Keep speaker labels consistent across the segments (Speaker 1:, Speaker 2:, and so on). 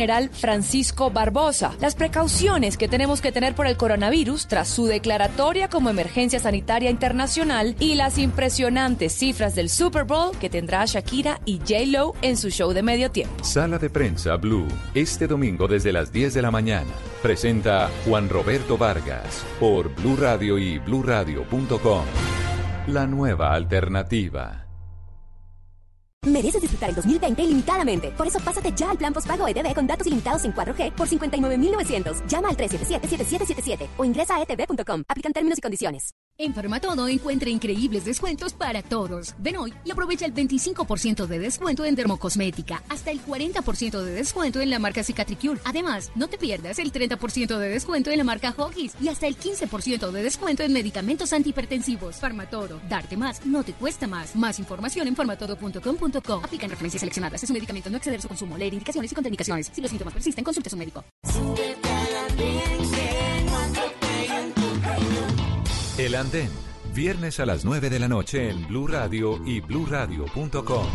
Speaker 1: general Francisco Barbosa, las precauciones que tenemos que tener por el coronavirus tras su declaratoria como emergencia sanitaria internacional y las impresionantes cifras del Super Bowl que tendrá Shakira y J. Lo en su show de medio tiempo.
Speaker 2: Sala de prensa Blue, este domingo desde las 10 de la mañana. Presenta Juan Roberto Vargas por Blue Radio y bluradio.com. La nueva alternativa.
Speaker 3: Mereces disfrutar el 2020 ilimitadamente. Por eso pásate ya al plan postpago ETV con datos ilimitados en 4G por 59.900. Llama al 377-7777 o ingresa a etv.com. Aplican términos y condiciones.
Speaker 4: En Farmatodo encuentra increíbles descuentos para todos. Ven hoy y aprovecha el 25% de descuento en dermocosmética, hasta el 40% de descuento en la marca Cicatricure. Además, no te pierdas el 30% de descuento en la marca Hoggies y hasta el 15% de descuento en medicamentos antihipertensivos. Farmatodo, darte más no te cuesta más. Más información en farmatodo.com.co. Aplican referencias seleccionadas. Es un medicamento no exceder su consumo. Leer indicaciones y contraindicaciones. Si los síntomas persisten, consulte a su médico.
Speaker 2: El Andén, viernes a las 9 de la noche en Blue Radio y bluradio.com.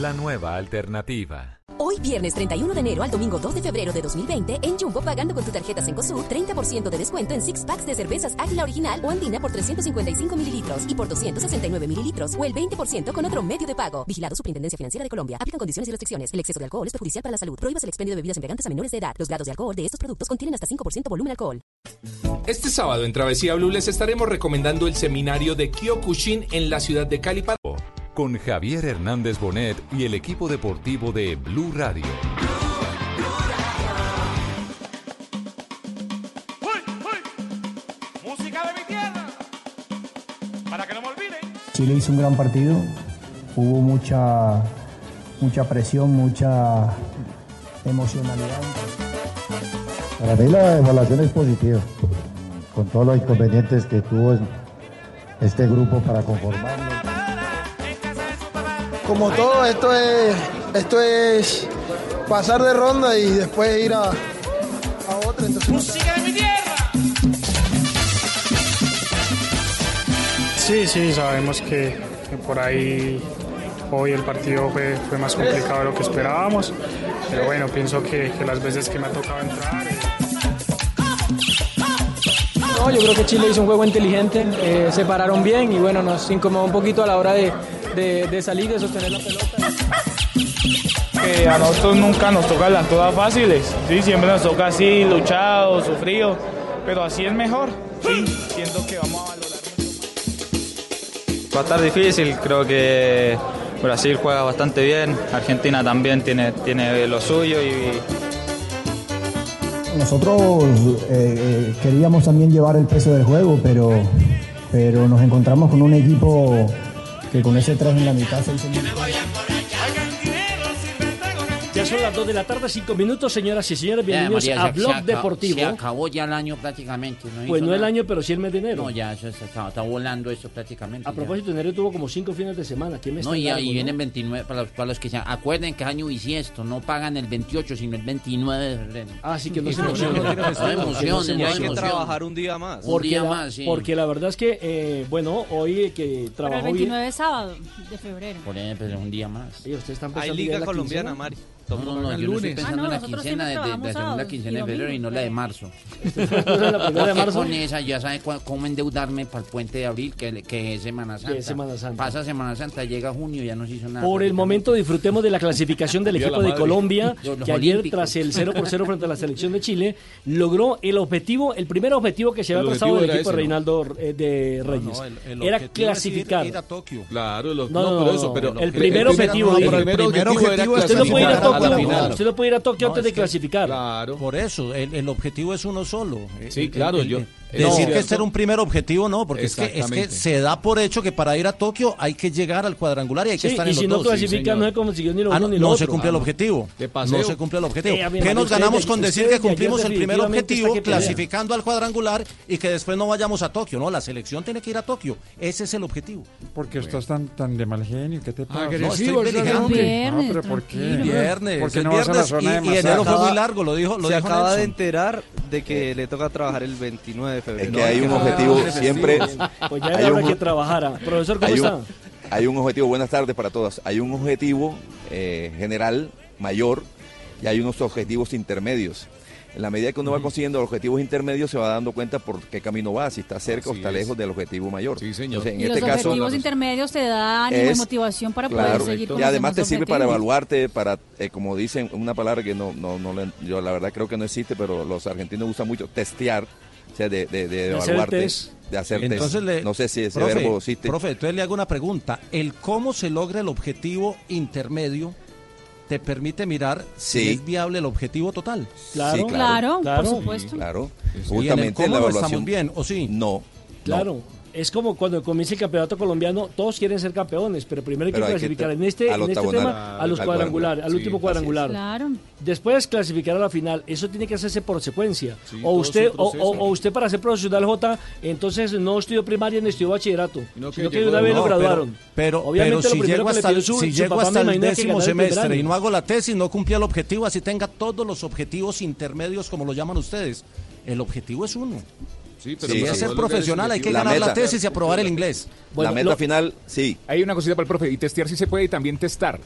Speaker 2: La nueva alternativa.
Speaker 3: Hoy viernes 31 de enero al domingo 2 de febrero de 2020 en Jumbo pagando con tu tarjeta Cencosud 30% de descuento en six packs de cervezas Águila Original o Andina por 355 mililitros y por 269 mililitros o el 20% con otro medio de pago. Vigilado Superintendencia Financiera de Colombia. Aplican condiciones y restricciones. El exceso de alcohol es perjudicial para la salud. Prohíbas el expendio de bebidas embriagantes a menores de edad. Los grados de alcohol de estos productos contienen hasta 5% volumen alcohol.
Speaker 5: Este sábado en Travesía Blue les estaremos recomendando el seminario de Kyokushin en la ciudad de Cali. para-
Speaker 2: Con Javier Hernández Bonet y el equipo deportivo de Blue Radio.
Speaker 6: Música de mi tierra. Para que no me olviden.
Speaker 7: Chile hizo un gran partido, hubo mucha, mucha presión, mucha emocionalidad.
Speaker 8: Para mí la evaluación es positiva, con todos los inconvenientes que tuvo este grupo para conformarlo.
Speaker 9: Como todo, esto es, esto es pasar de ronda y después ir a, a otra. Entonces,
Speaker 6: Música de mi tierra.
Speaker 10: Sí, sí, sabemos que, que por ahí hoy el partido fue, fue más complicado de lo que esperábamos, pero bueno, pienso que, que las veces que me ha tocado entrar... eh,
Speaker 11: No, yo creo que Chile hizo un juego inteligente, eh, se pararon bien y bueno, nos incomodó un poquito a la hora de, de- de salir, de sostener la pelota.
Speaker 12: que a nosotros nunca nos tocan las todas fáciles, sí, siempre nos toca así, luchado, sufrido, pero así es mejor, sí, siento que vamos a valorar.
Speaker 13: Va a estar difícil, creo que Brasil juega bastante bien, Argentina también tiene, tiene lo suyo y
Speaker 7: Nosotros eh, eh, queríamos también llevar el peso del juego, pero, pero nos encontramos con un equipo que con ese 3 en la mitad se hizo
Speaker 14: son las 2 de la tarde, 5 minutos, señoras y señores.
Speaker 15: Ya,
Speaker 14: Bienvenidos
Speaker 15: María,
Speaker 14: a
Speaker 15: se-
Speaker 14: Blog
Speaker 15: se acabó-
Speaker 14: Deportivo.
Speaker 15: Se acabó ya el año prácticamente. No
Speaker 14: Pues no el
Speaker 15: nada.
Speaker 14: año, pero sí el mes de enero.
Speaker 15: No, ya, eso está, está volando eso prácticamente.
Speaker 14: A
Speaker 15: ya.
Speaker 14: propósito, enero tuvo como 5 fines de semana. ¿Qué mes
Speaker 15: No, y,
Speaker 14: largo,
Speaker 15: y
Speaker 14: no?
Speaker 15: vienen 29, para los, para los que se acuerden que año bisiesto, no pagan el 28, sino el 29 de febrero.
Speaker 14: Ah, sí, que no se emocionen.
Speaker 15: no, no,
Speaker 14: Que
Speaker 15: emocionen, no
Speaker 14: emocionen.
Speaker 15: emocionen.
Speaker 16: un día más.
Speaker 15: Un
Speaker 14: Porque,
Speaker 15: día
Speaker 14: la,
Speaker 15: más, sí.
Speaker 14: porque la verdad es que, eh, bueno, hoy que
Speaker 17: Pero el
Speaker 14: trabajó
Speaker 17: 29
Speaker 14: bien.
Speaker 17: es sábado de febrero.
Speaker 15: Por ejemplo, es un día más.
Speaker 14: Y ustedes están
Speaker 16: Hay
Speaker 14: ya
Speaker 16: liga colombiana. Mari.
Speaker 15: No, no, no,
Speaker 16: Tocan
Speaker 15: yo no estoy pensando
Speaker 17: Ah, no,
Speaker 15: en la quincena de, de- de la segunda quincena
Speaker 17: y
Speaker 15: de febrero y no la de marzo.
Speaker 14: la primera de marzo?
Speaker 15: con esa, ya sabe cómo endeudarme para el puente de abril, que, que es Semana Santa.
Speaker 14: es Semana Santa.
Speaker 15: Pasa Semana Santa, llega junio ya no se hizo nada.
Speaker 14: Por el momento disfrutemos de la clasificación del equipo de. Colombia, que ayer
Speaker 15: olímpicos.
Speaker 14: tras el 0 por 0 frente a la selección de Chile, logró el objetivo, el primer objetivo que se había
Speaker 18: El
Speaker 14: trazado del equipo
Speaker 18: ese,
Speaker 14: de
Speaker 18: ¿no?
Speaker 14: Reinaldo eh, de Reyes.
Speaker 16: No, el- el
Speaker 14: era
Speaker 16: ir-
Speaker 14: clasificar.
Speaker 16: ir a Tokio.
Speaker 18: Claro, lo-
Speaker 14: No,
Speaker 18: pero eso, pero
Speaker 14: el primer objetivo,
Speaker 18: el primer objetivo era
Speaker 14: Usted no puede ir a
Speaker 18: clasificar a la final.
Speaker 14: usted no puede ir a Tokio
Speaker 16: No,
Speaker 14: antes
Speaker 16: es
Speaker 14: de
Speaker 16: que-
Speaker 14: clasificar.
Speaker 18: Claro.
Speaker 16: Por eso, el, el objetivo es uno solo.
Speaker 18: Sí,
Speaker 16: El-
Speaker 18: claro,
Speaker 16: el-
Speaker 18: yo-
Speaker 16: decir que este era un primer objetivo, no, porque es que, es que se da por hecho que para ir a Tokio hay que llegar al cuadrangular y hay que
Speaker 14: Sí,
Speaker 16: estar
Speaker 14: y
Speaker 16: en
Speaker 14: si
Speaker 16: los
Speaker 14: no
Speaker 16: dos.
Speaker 14: clasifica,
Speaker 16: señor.
Speaker 14: no se consiguió ni lo
Speaker 16: Ah,
Speaker 14: uno
Speaker 16: no,
Speaker 14: ni lo
Speaker 16: no
Speaker 14: otro.
Speaker 16: se cumple el objetivo.
Speaker 18: De paseo.
Speaker 16: No se cumple el objetivo.
Speaker 14: Eh,
Speaker 16: ¿Qué nos ganamos con
Speaker 14: de-
Speaker 16: decir que cumplimos el primer objetivo clasificando al cuadrangular y que después no vayamos a Tokio? No, la selección tiene que ir a Tokio. Ese es el objetivo.
Speaker 19: Porque estás tan, tan de mal genio, ¿qué te pasa?
Speaker 16: Agresivo,
Speaker 19: no, estoy
Speaker 16: viernes,
Speaker 19: No, pero ¿por qué?
Speaker 16: tranquilo. Viernes,
Speaker 19: ¿Por qué
Speaker 16: el
Speaker 19: no vas a la
Speaker 16: viernes
Speaker 19: zona de
Speaker 16: y- y enero fue muy largo, lo dijo, lo
Speaker 20: se
Speaker 16: dijo
Speaker 20: acaba de enterar de que le toca trabajar el 29 de febrero.
Speaker 21: Es que hay un objetivo siempre.
Speaker 14: Pues ya
Speaker 21: hay
Speaker 14: era hora
Speaker 21: un-
Speaker 14: que trabajara. Profesor, ¿cómo
Speaker 21: hay un-
Speaker 14: está?
Speaker 21: Hay un objetivo, buenas tardes para todas. Hay un objetivo eh, general, mayor, y hay unos objetivos intermedios. En la medida que uno va consiguiendo los objetivos intermedios, se va dando cuenta por qué camino va, si está cerca o está lejos del objetivo mayor. Sí, señor. en
Speaker 17: y
Speaker 21: este
Speaker 17: los
Speaker 21: caso,
Speaker 17: objetivos intermedios te dan ánimo y
Speaker 21: es-
Speaker 17: motivación para
Speaker 21: Claro,
Speaker 17: poder seguir con
Speaker 21: y
Speaker 17: los
Speaker 21: además te sirve para evaluarte, para, eh, como dicen, una palabra que no, no, no le- yo la verdad creo que no existe, pero los argentinos usan mucho, testear, o sea, de, de, de
Speaker 16: De
Speaker 21: evaluarte, de hacer test.
Speaker 16: Entonces le-
Speaker 21: no sé si ese
Speaker 16: profe,
Speaker 21: verbo existe.
Speaker 16: Profe, entonces le hago una pregunta. ¿El cómo se logra el objetivo intermedio te permite mirar si
Speaker 21: Sí.
Speaker 16: es viable el objetivo total?
Speaker 21: Claro, Sí,
Speaker 17: claro, por supuesto.
Speaker 21: Claro,
Speaker 16: Y en el
Speaker 21: justamente
Speaker 16: cómo
Speaker 21: la
Speaker 16: no
Speaker 21: evaluación.
Speaker 16: estamos bien, ¿o sí?
Speaker 21: No.
Speaker 14: Claro. Es como cuando comienza el campeonato colombiano, todos quieren ser campeones, pero primero hay que
Speaker 21: Pero hay que
Speaker 14: clasificar en este, en este tema a los
Speaker 21: al
Speaker 14: cuadrangulares, al último cuadrangular.
Speaker 17: Claro.
Speaker 14: Después clasificar a la final, eso tiene que hacerse por secuencia.
Speaker 21: Sí,
Speaker 14: o usted o, o- o usted para ser profesional J, entonces no estudió primaria ni estudió bachillerato,
Speaker 16: No,
Speaker 14: sino que una vez
Speaker 16: no,
Speaker 14: lo
Speaker 16: pero-
Speaker 14: graduaron.
Speaker 16: Pero,
Speaker 14: Obviamente
Speaker 16: pero
Speaker 14: lo
Speaker 16: si
Speaker 14: primero
Speaker 16: llego
Speaker 14: que le
Speaker 16: hasta,
Speaker 14: pidió
Speaker 16: el,
Speaker 14: su-
Speaker 16: si
Speaker 14: su
Speaker 16: llego hasta el
Speaker 14: que
Speaker 16: décimo semestre y no hago la tesis, no cumplía el objetivo, así tenga todos los objetivos intermedios, como lo llaman ustedes. El objetivo es uno.
Speaker 21: Sí,
Speaker 16: pero si es ser profesional, hay que
Speaker 21: La
Speaker 16: ganar la
Speaker 21: meta.
Speaker 16: tesis y aprobar el inglés.
Speaker 21: la meta final, sí.
Speaker 22: Hay una cosita para el profe, y testear sí se puede y también testar.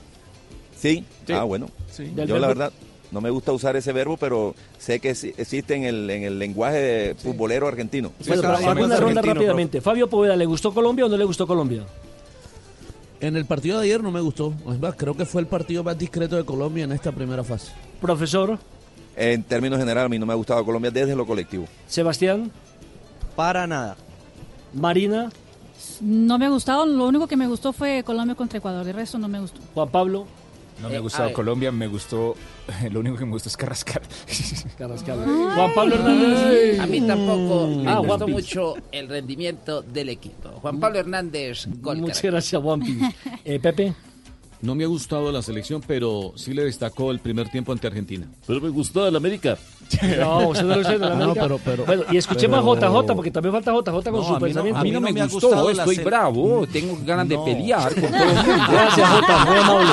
Speaker 21: Sí. Ah, bueno. Yo la verdad no me gusta usar ese verbo, pero sé que sí- existe en el, en el lenguaje futbolero argentino.
Speaker 14: Bueno, pero hagamos una ronda rápidamente. Fabio Poveda, ¿le gustó Colombia o no le gustó Colombia?
Speaker 23: En el partido de ayer no me gustó. Es más, creo que fue el partido más discreto de Colombia en esta primera fase.
Speaker 14: Profesor.
Speaker 21: En términos generales, a mí no me ha gustado Colombia desde lo colectivo.
Speaker 14: Sebastián.
Speaker 20: Para nada.
Speaker 14: Marina.
Speaker 17: No me ha gustado, lo único que me gustó fue Colombia contra Ecuador, el resto no me gustó.
Speaker 14: Juan Pablo.
Speaker 22: No me
Speaker 17: Eh,
Speaker 22: ha gustado
Speaker 17: ver.
Speaker 22: Colombia, me gustó. Lo único que me gustó es Carrascal.
Speaker 14: Carrascal. Juan Pablo Hernández.
Speaker 15: A mí tampoco me
Speaker 14: Ah,
Speaker 15: gustó mucho el rendimiento del equipo. Juan Pablo Hernández, gol.
Speaker 14: Muchas gracias, Juanpi. Eh, Pepe.
Speaker 18: No me ha gustado la selección, pero sí le destacó el primer tiempo ante Argentina.
Speaker 14: Pero me gustó el América. No, usted no lo sé, de la
Speaker 18: No,
Speaker 14: América.
Speaker 18: pero- pero-
Speaker 14: bueno, y escuchemos
Speaker 18: pero-
Speaker 14: a JJ, porque también falta JJ con
Speaker 22: No,
Speaker 14: su
Speaker 22: a mí no-
Speaker 14: pensamiento.
Speaker 22: a mí no me gustó, estoy bravo, tengo ganas de pelear con todo el mundo.
Speaker 14: Gracias, Jota, muy amable.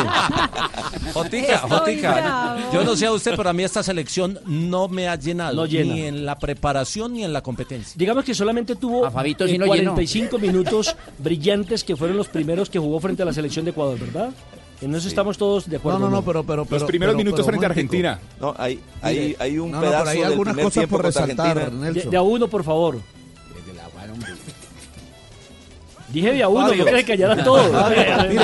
Speaker 16: Jotica, Jotica, yo no sé a usted, pero a mí esta selección no me ha llenado.
Speaker 14: No llena.
Speaker 16: Ni en la preparación ni en la competencia.
Speaker 14: Digamos que solamente tuvo
Speaker 15: A Fabito sí
Speaker 14: eh,
Speaker 15: lo llenó.
Speaker 14: 45 minutos brillantes que fueron los primeros que jugó frente a la selección de Ecuador, ¿verdad? En eso estamos todos de acuerdo.
Speaker 23: No, no, no, pero- pero-
Speaker 22: Los primeros minutos frente a Argentina.
Speaker 21: No, hay, hay, hay un
Speaker 23: No, no, pero
Speaker 21: pedazo
Speaker 23: hay
Speaker 21: del
Speaker 23: algunas
Speaker 21: primer
Speaker 23: cosas
Speaker 21: tiempo
Speaker 23: por resaltar,
Speaker 21: Argentina.
Speaker 14: De, de a uno, por favor. Dije de a uno,
Speaker 23: Fabio.
Speaker 14: no que se callaran todos.
Speaker 23: Mire, hay,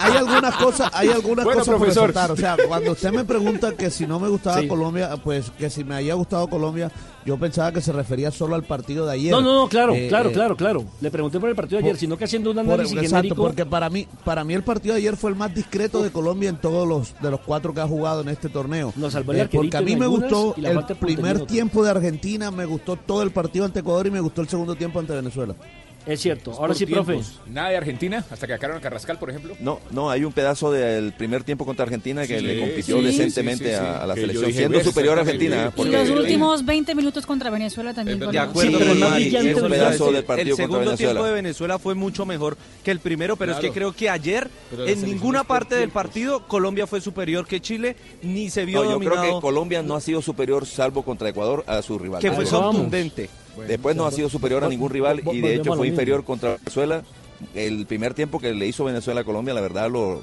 Speaker 23: hay algunas cosas, hay algunas
Speaker 14: Bueno,
Speaker 23: cosas por
Speaker 14: profesor.
Speaker 23: resaltar. O sea, cuando usted me pregunta que si no me gustaba
Speaker 14: Sí.
Speaker 23: Colombia, pues que si me haya gustado Colombia, yo pensaba que se refería solo al partido de ayer.
Speaker 14: No, no, no, claro,
Speaker 23: Eh,
Speaker 14: claro,
Speaker 23: eh,
Speaker 14: claro, claro. Le pregunté por el partido de ayer,
Speaker 23: por-
Speaker 14: sino que haciendo un
Speaker 23: por-
Speaker 14: análisis
Speaker 23: exacto,
Speaker 14: genérico.
Speaker 23: porque para mí, para mí el partido de ayer fue el más discreto de Colombia en todos los de los cuatro que ha jugado en este torneo.
Speaker 14: Nos salvó el
Speaker 23: Eh,
Speaker 14: arquerito
Speaker 23: porque a mí me
Speaker 14: algunas
Speaker 23: gustó
Speaker 14: y la
Speaker 23: el
Speaker 14: falta de puntería en
Speaker 23: primer
Speaker 14: otras.
Speaker 23: tiempo de Argentina, me gustó todo el partido ante Ecuador y me gustó el segundo tiempo ante Venezuela.
Speaker 14: Es cierto.
Speaker 21: Pues
Speaker 14: Ahora sí, profe.
Speaker 21: tiempos.
Speaker 22: Nada de Argentina, hasta que sacaron a Carrascal, por ejemplo.
Speaker 21: No, no, hay un pedazo del primer tiempo contra Argentina que
Speaker 22: Sí,
Speaker 21: le compitió
Speaker 22: sí,
Speaker 21: decentemente
Speaker 22: sí, sí, sí.
Speaker 21: a, a la
Speaker 22: Que
Speaker 21: selección,
Speaker 22: dije,
Speaker 21: siendo
Speaker 22: "Ves,
Speaker 21: superior a Argentina.
Speaker 22: bien".
Speaker 21: ¿eh?
Speaker 17: Y los últimos 20 minutos contra Venezuela también.
Speaker 20: De
Speaker 17: fueron-
Speaker 20: acuerdo con Mari,
Speaker 21: un pedazo del partido
Speaker 20: El segundo tiempo de Venezuela fue mucho mejor que el primero, pero es que creo que ayer en ninguna
Speaker 21: es
Speaker 20: parte del partido Colombia fue superior que Chile, ni se vio
Speaker 21: No, yo creo
Speaker 20: dominado.
Speaker 21: que Colombia no ha sido superior, salvo contra Ecuador, a su rival.
Speaker 20: Que fue
Speaker 21: Después- Después no ha sido superior a ningún rival y de hecho fue inferior contra Venezuela. El primer tiempo que le hizo Venezuela a Colombia, la verdad, lo,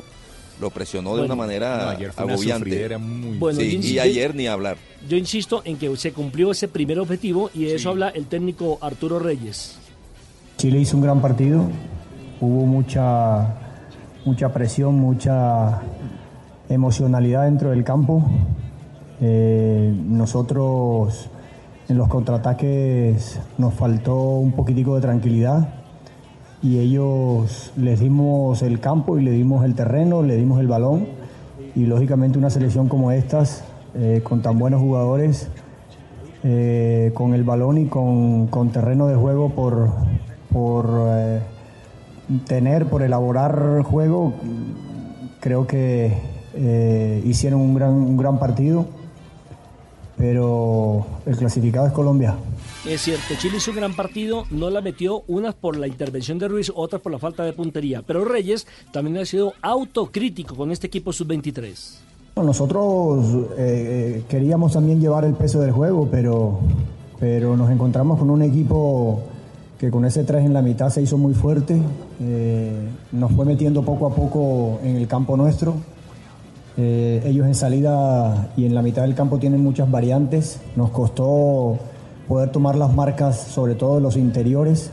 Speaker 21: lo presionó de una manera
Speaker 22: no, ayer fue
Speaker 21: agobiante.
Speaker 22: muy-
Speaker 14: Bueno,
Speaker 21: Sí, y ayer ni hablar.
Speaker 14: Yo insisto en que se cumplió ese primer objetivo y de eso habla el técnico Arturo Reyes.
Speaker 7: Chile hizo un gran partido, hubo mucha, mucha presión, mucha emocionalidad dentro del campo. Eh, nosotros en los contraataques nos faltó un poquitico de tranquilidad y ellos les dimos el campo y le dimos el terreno, le dimos el balón y lógicamente una selección como estas, eh, con tan buenos jugadores, eh, con el balón y con, con terreno de juego por, por eh, tener, por elaborar juego, creo que hicieron un gran, un gran partido, pero el clasificado es Colombia.
Speaker 14: Es cierto, Chile hizo un gran partido, no la metió, unas por la intervención de Ruiz, otras por la falta de puntería. Pero Reyes también ha sido autocrítico con este equipo sub-23.
Speaker 7: Bueno, Nosotros eh, eh, queríamos también llevar el peso del juego, pero, pero nos encontramos con un equipo que con ese 3 en la mitad se hizo muy fuerte, eh, nos fue metiendo poco a poco en el campo nuestro. Eh, ellos en salida y en la mitad del campo tienen muchas variantes. Nos costó poder tomar las marcas, sobre todo los interiores.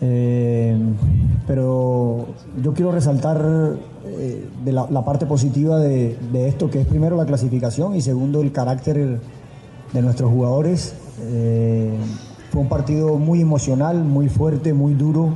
Speaker 7: Eh, pero yo quiero resaltar eh, la, parte positiva de, esto, que es primero la clasificación y segundo el carácter de nuestros jugadores. Fue un partido muy emocional, muy fuerte, muy duro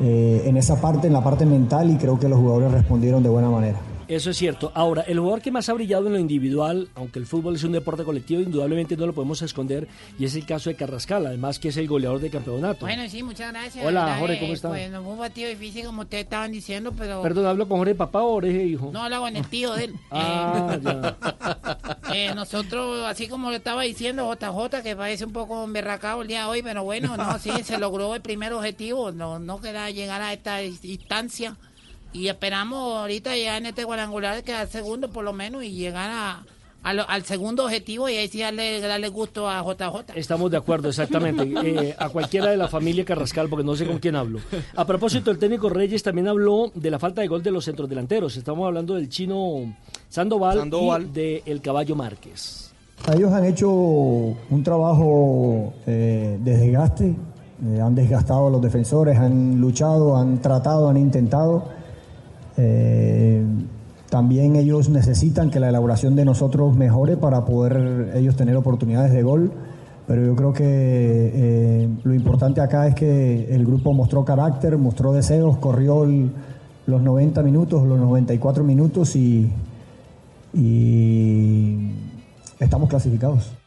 Speaker 7: en esa parte, en la parte mental y creo que los jugadores respondieron de buena manera.
Speaker 14: Eso es cierto. Ahora, el jugador que más ha brillado en lo individual, aunque el fútbol es un deporte colectivo, indudablemente no lo podemos esconder, y es el caso de Carrascal, además que es el goleador del campeonato.
Speaker 24: Bueno, sí, muchas gracias.
Speaker 14: Hola. Jorge, ¿cómo
Speaker 24: Eh,
Speaker 14: está?
Speaker 24: Pues no fue un partido difícil como ustedes estaban diciendo, pero...
Speaker 14: Perdón, ¿hablo con Jorge Papá o Jorge Hijo?
Speaker 24: No habla con el tío de él.
Speaker 14: Ah, ya.
Speaker 24: Eh, nosotros, así como le estaba diciendo JJ, que parece un poco emberracado el día de hoy, pero bueno, no, sí, se logró el primer objetivo, no, no queda llegar a esta instancia. Y esperamos ahorita llegar en este cuadrangular, quedar segundo por lo menos, y llegar a, a lo- al segundo objetivo y ahí sí darle, darle gusto a JJ.
Speaker 14: Estamos de acuerdo, exactamente. Eh, a cualquiera de la familia Carrascal, porque no sé con quién hablo. A propósito, el técnico Reyes también habló de la falta de gol de los centros delanteros. Estamos hablando del chino Sandoval,
Speaker 20: Sandoval.
Speaker 14: y del Caballo Márquez.
Speaker 7: Ellos han hecho un trabajo eh, de desgaste, eh, han desgastado a los defensores, han luchado, han tratado, han intentado. Eh, también ellos necesitan que la elaboración de nosotros mejore para poder ellos tener oportunidades de gol. Pero yo creo que eh, lo importante acá es que el grupo mostró carácter, mostró deseos, corrió los 90 minutos, los 94 minutos y estamos clasificados.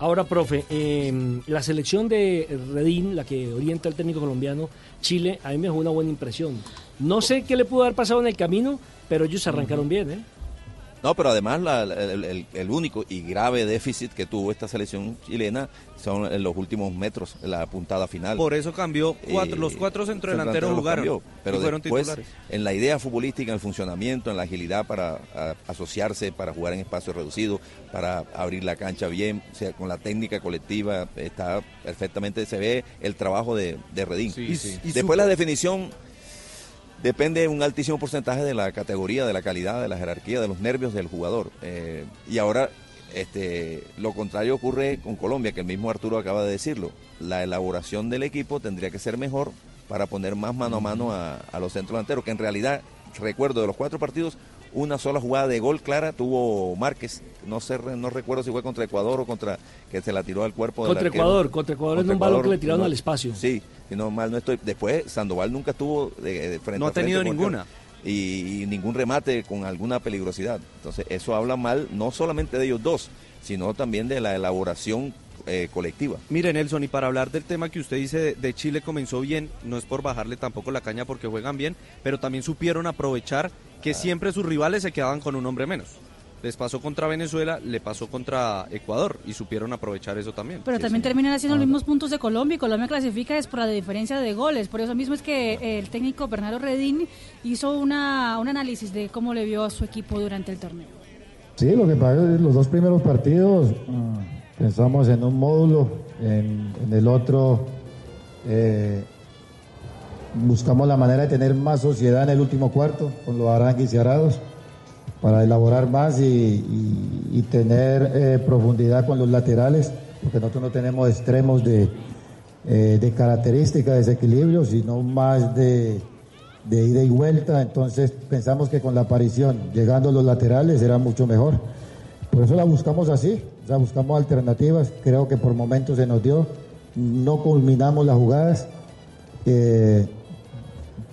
Speaker 14: Ahora, profe, eh, la selección de Redín, la que orienta el técnico colombiano, Chile, a mí me dejó una buena impresión. No sé qué le pudo haber pasado en el camino, pero ellos arrancaron bien, ¿eh?
Speaker 21: No, pero además la- la- el, el- el único y grave déficit que tuvo esta selección chilena son en los últimos metros, la puntada final.
Speaker 20: Por eso cambió cuatro,
Speaker 21: Eh,
Speaker 20: los cuatro centrodelanteros jugaron
Speaker 21: cambió, pero
Speaker 20: y fueron
Speaker 21: después,
Speaker 20: titulares.
Speaker 21: en la idea futbolística, en el funcionamiento, en la agilidad para a- asociarse, para jugar en espacio reducido, para abrir la cancha bien, o sea, con la técnica colectiva está perfectamente, se ve el trabajo de, de Redín.
Speaker 20: Sí, sí. Y
Speaker 21: Después la definición depende un altísimo porcentaje de la categoría, de la calidad, de la jerarquía, de los nervios del jugador. Eh, y ahora este, lo contrario ocurre con Colombia, que el mismo Arturo acaba de decirlo. La elaboración del equipo tendría que ser mejor para poner más mano a mano a, a los centros delanteros, que en realidad, recuerdo de los cuatro partidos, una sola jugada de gol clara tuvo Márquez. No sé, re- no recuerdo si fue contra Ecuador o contra que se la tiró al cuerpo del
Speaker 14: Contra
Speaker 21: arquero.
Speaker 14: Ecuador, contra Ecuador en
Speaker 21: Contra
Speaker 14: un balón
Speaker 21: Ecuador,
Speaker 14: que le tiraron
Speaker 21: no-
Speaker 14: al espacio.
Speaker 21: Sí, si no mal no estoy. Después Sandoval nunca estuvo de, de frente
Speaker 20: No ha
Speaker 21: a frente
Speaker 20: tenido ninguna.
Speaker 21: Y, y ningún remate con alguna peligrosidad. Entonces, eso habla mal no solamente de ellos dos, sino también de la elaboración eh, colectiva.
Speaker 20: Mire, Nelson, y para hablar del tema que usted dice de, de Chile comenzó bien, no es por bajarle tampoco la caña porque juegan bien, pero también supieron aprovechar que siempre sus rivales se quedaban con un hombre menos. Les pasó contra Venezuela, le pasó contra Ecuador y supieron aprovechar eso también.
Speaker 17: Pero también terminan haciendo los mismos puntos de Colombia y Colombia clasifica es por la diferencia de goles. Por eso mismo es que el técnico Bernardo Redín hizo una, un análisis de cómo le vio a su equipo durante el torneo.
Speaker 8: Sí, lo que pasa es que los dos primeros partidos mm, pensamos en un módulo, en, en el otro eh, buscamos la manera de tener más sociedad en el último cuarto con los arranques y arados para elaborar más y, tener eh, profundidad con los laterales, porque nosotros no tenemos extremos de, eh, de característica, de desequilibrio, sino más de, de ida y vuelta. Entonces pensamos que con la aparición, llegando a los laterales, era mucho mejor. Por eso la buscamos así, sea, buscamos alternativas. Creo que por momentos se nos dio, no culminamos las jugadas. Eh,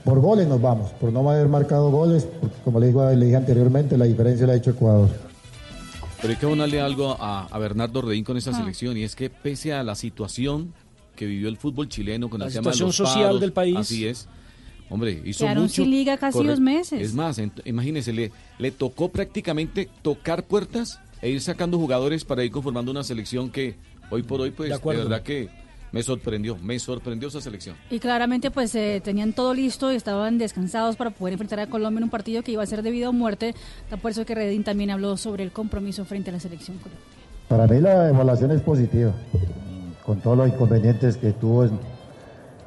Speaker 8: por goles nos vamos, por no haber marcado goles, porque como le, digo, le dije anteriormente, la diferencia la ha hecho Ecuador.
Speaker 18: Pero hay que abonarle algo a, a Bernardo Redín con esta
Speaker 17: Ah.
Speaker 18: selección y es que pese a la situación que vivió el fútbol chileno con
Speaker 14: La
Speaker 18: el tema de
Speaker 14: situación
Speaker 18: los
Speaker 14: social
Speaker 18: paros,
Speaker 14: del país.
Speaker 18: así es. Hombre, hizo
Speaker 17: Quedaron
Speaker 18: mucho.
Speaker 17: sin liga casi dos meses.
Speaker 18: Es más, ent- imagínese, le, le tocó prácticamente tocar puertas e ir sacando jugadores para ir conformando una selección que hoy por hoy, pues,
Speaker 14: De
Speaker 18: de,
Speaker 14: acuerdo.
Speaker 18: verdad que me sorprendió, me sorprendió esa selección.
Speaker 17: Y claramente pues eh, tenían todo listo y estaban descansados para poder enfrentar a Colombia en un partido que iba a ser de vida o muerte. Por eso que Redín también habló sobre el compromiso frente a la selección colombiana.
Speaker 8: Para mí la evaluación es positiva, con todos los inconvenientes que tuvo en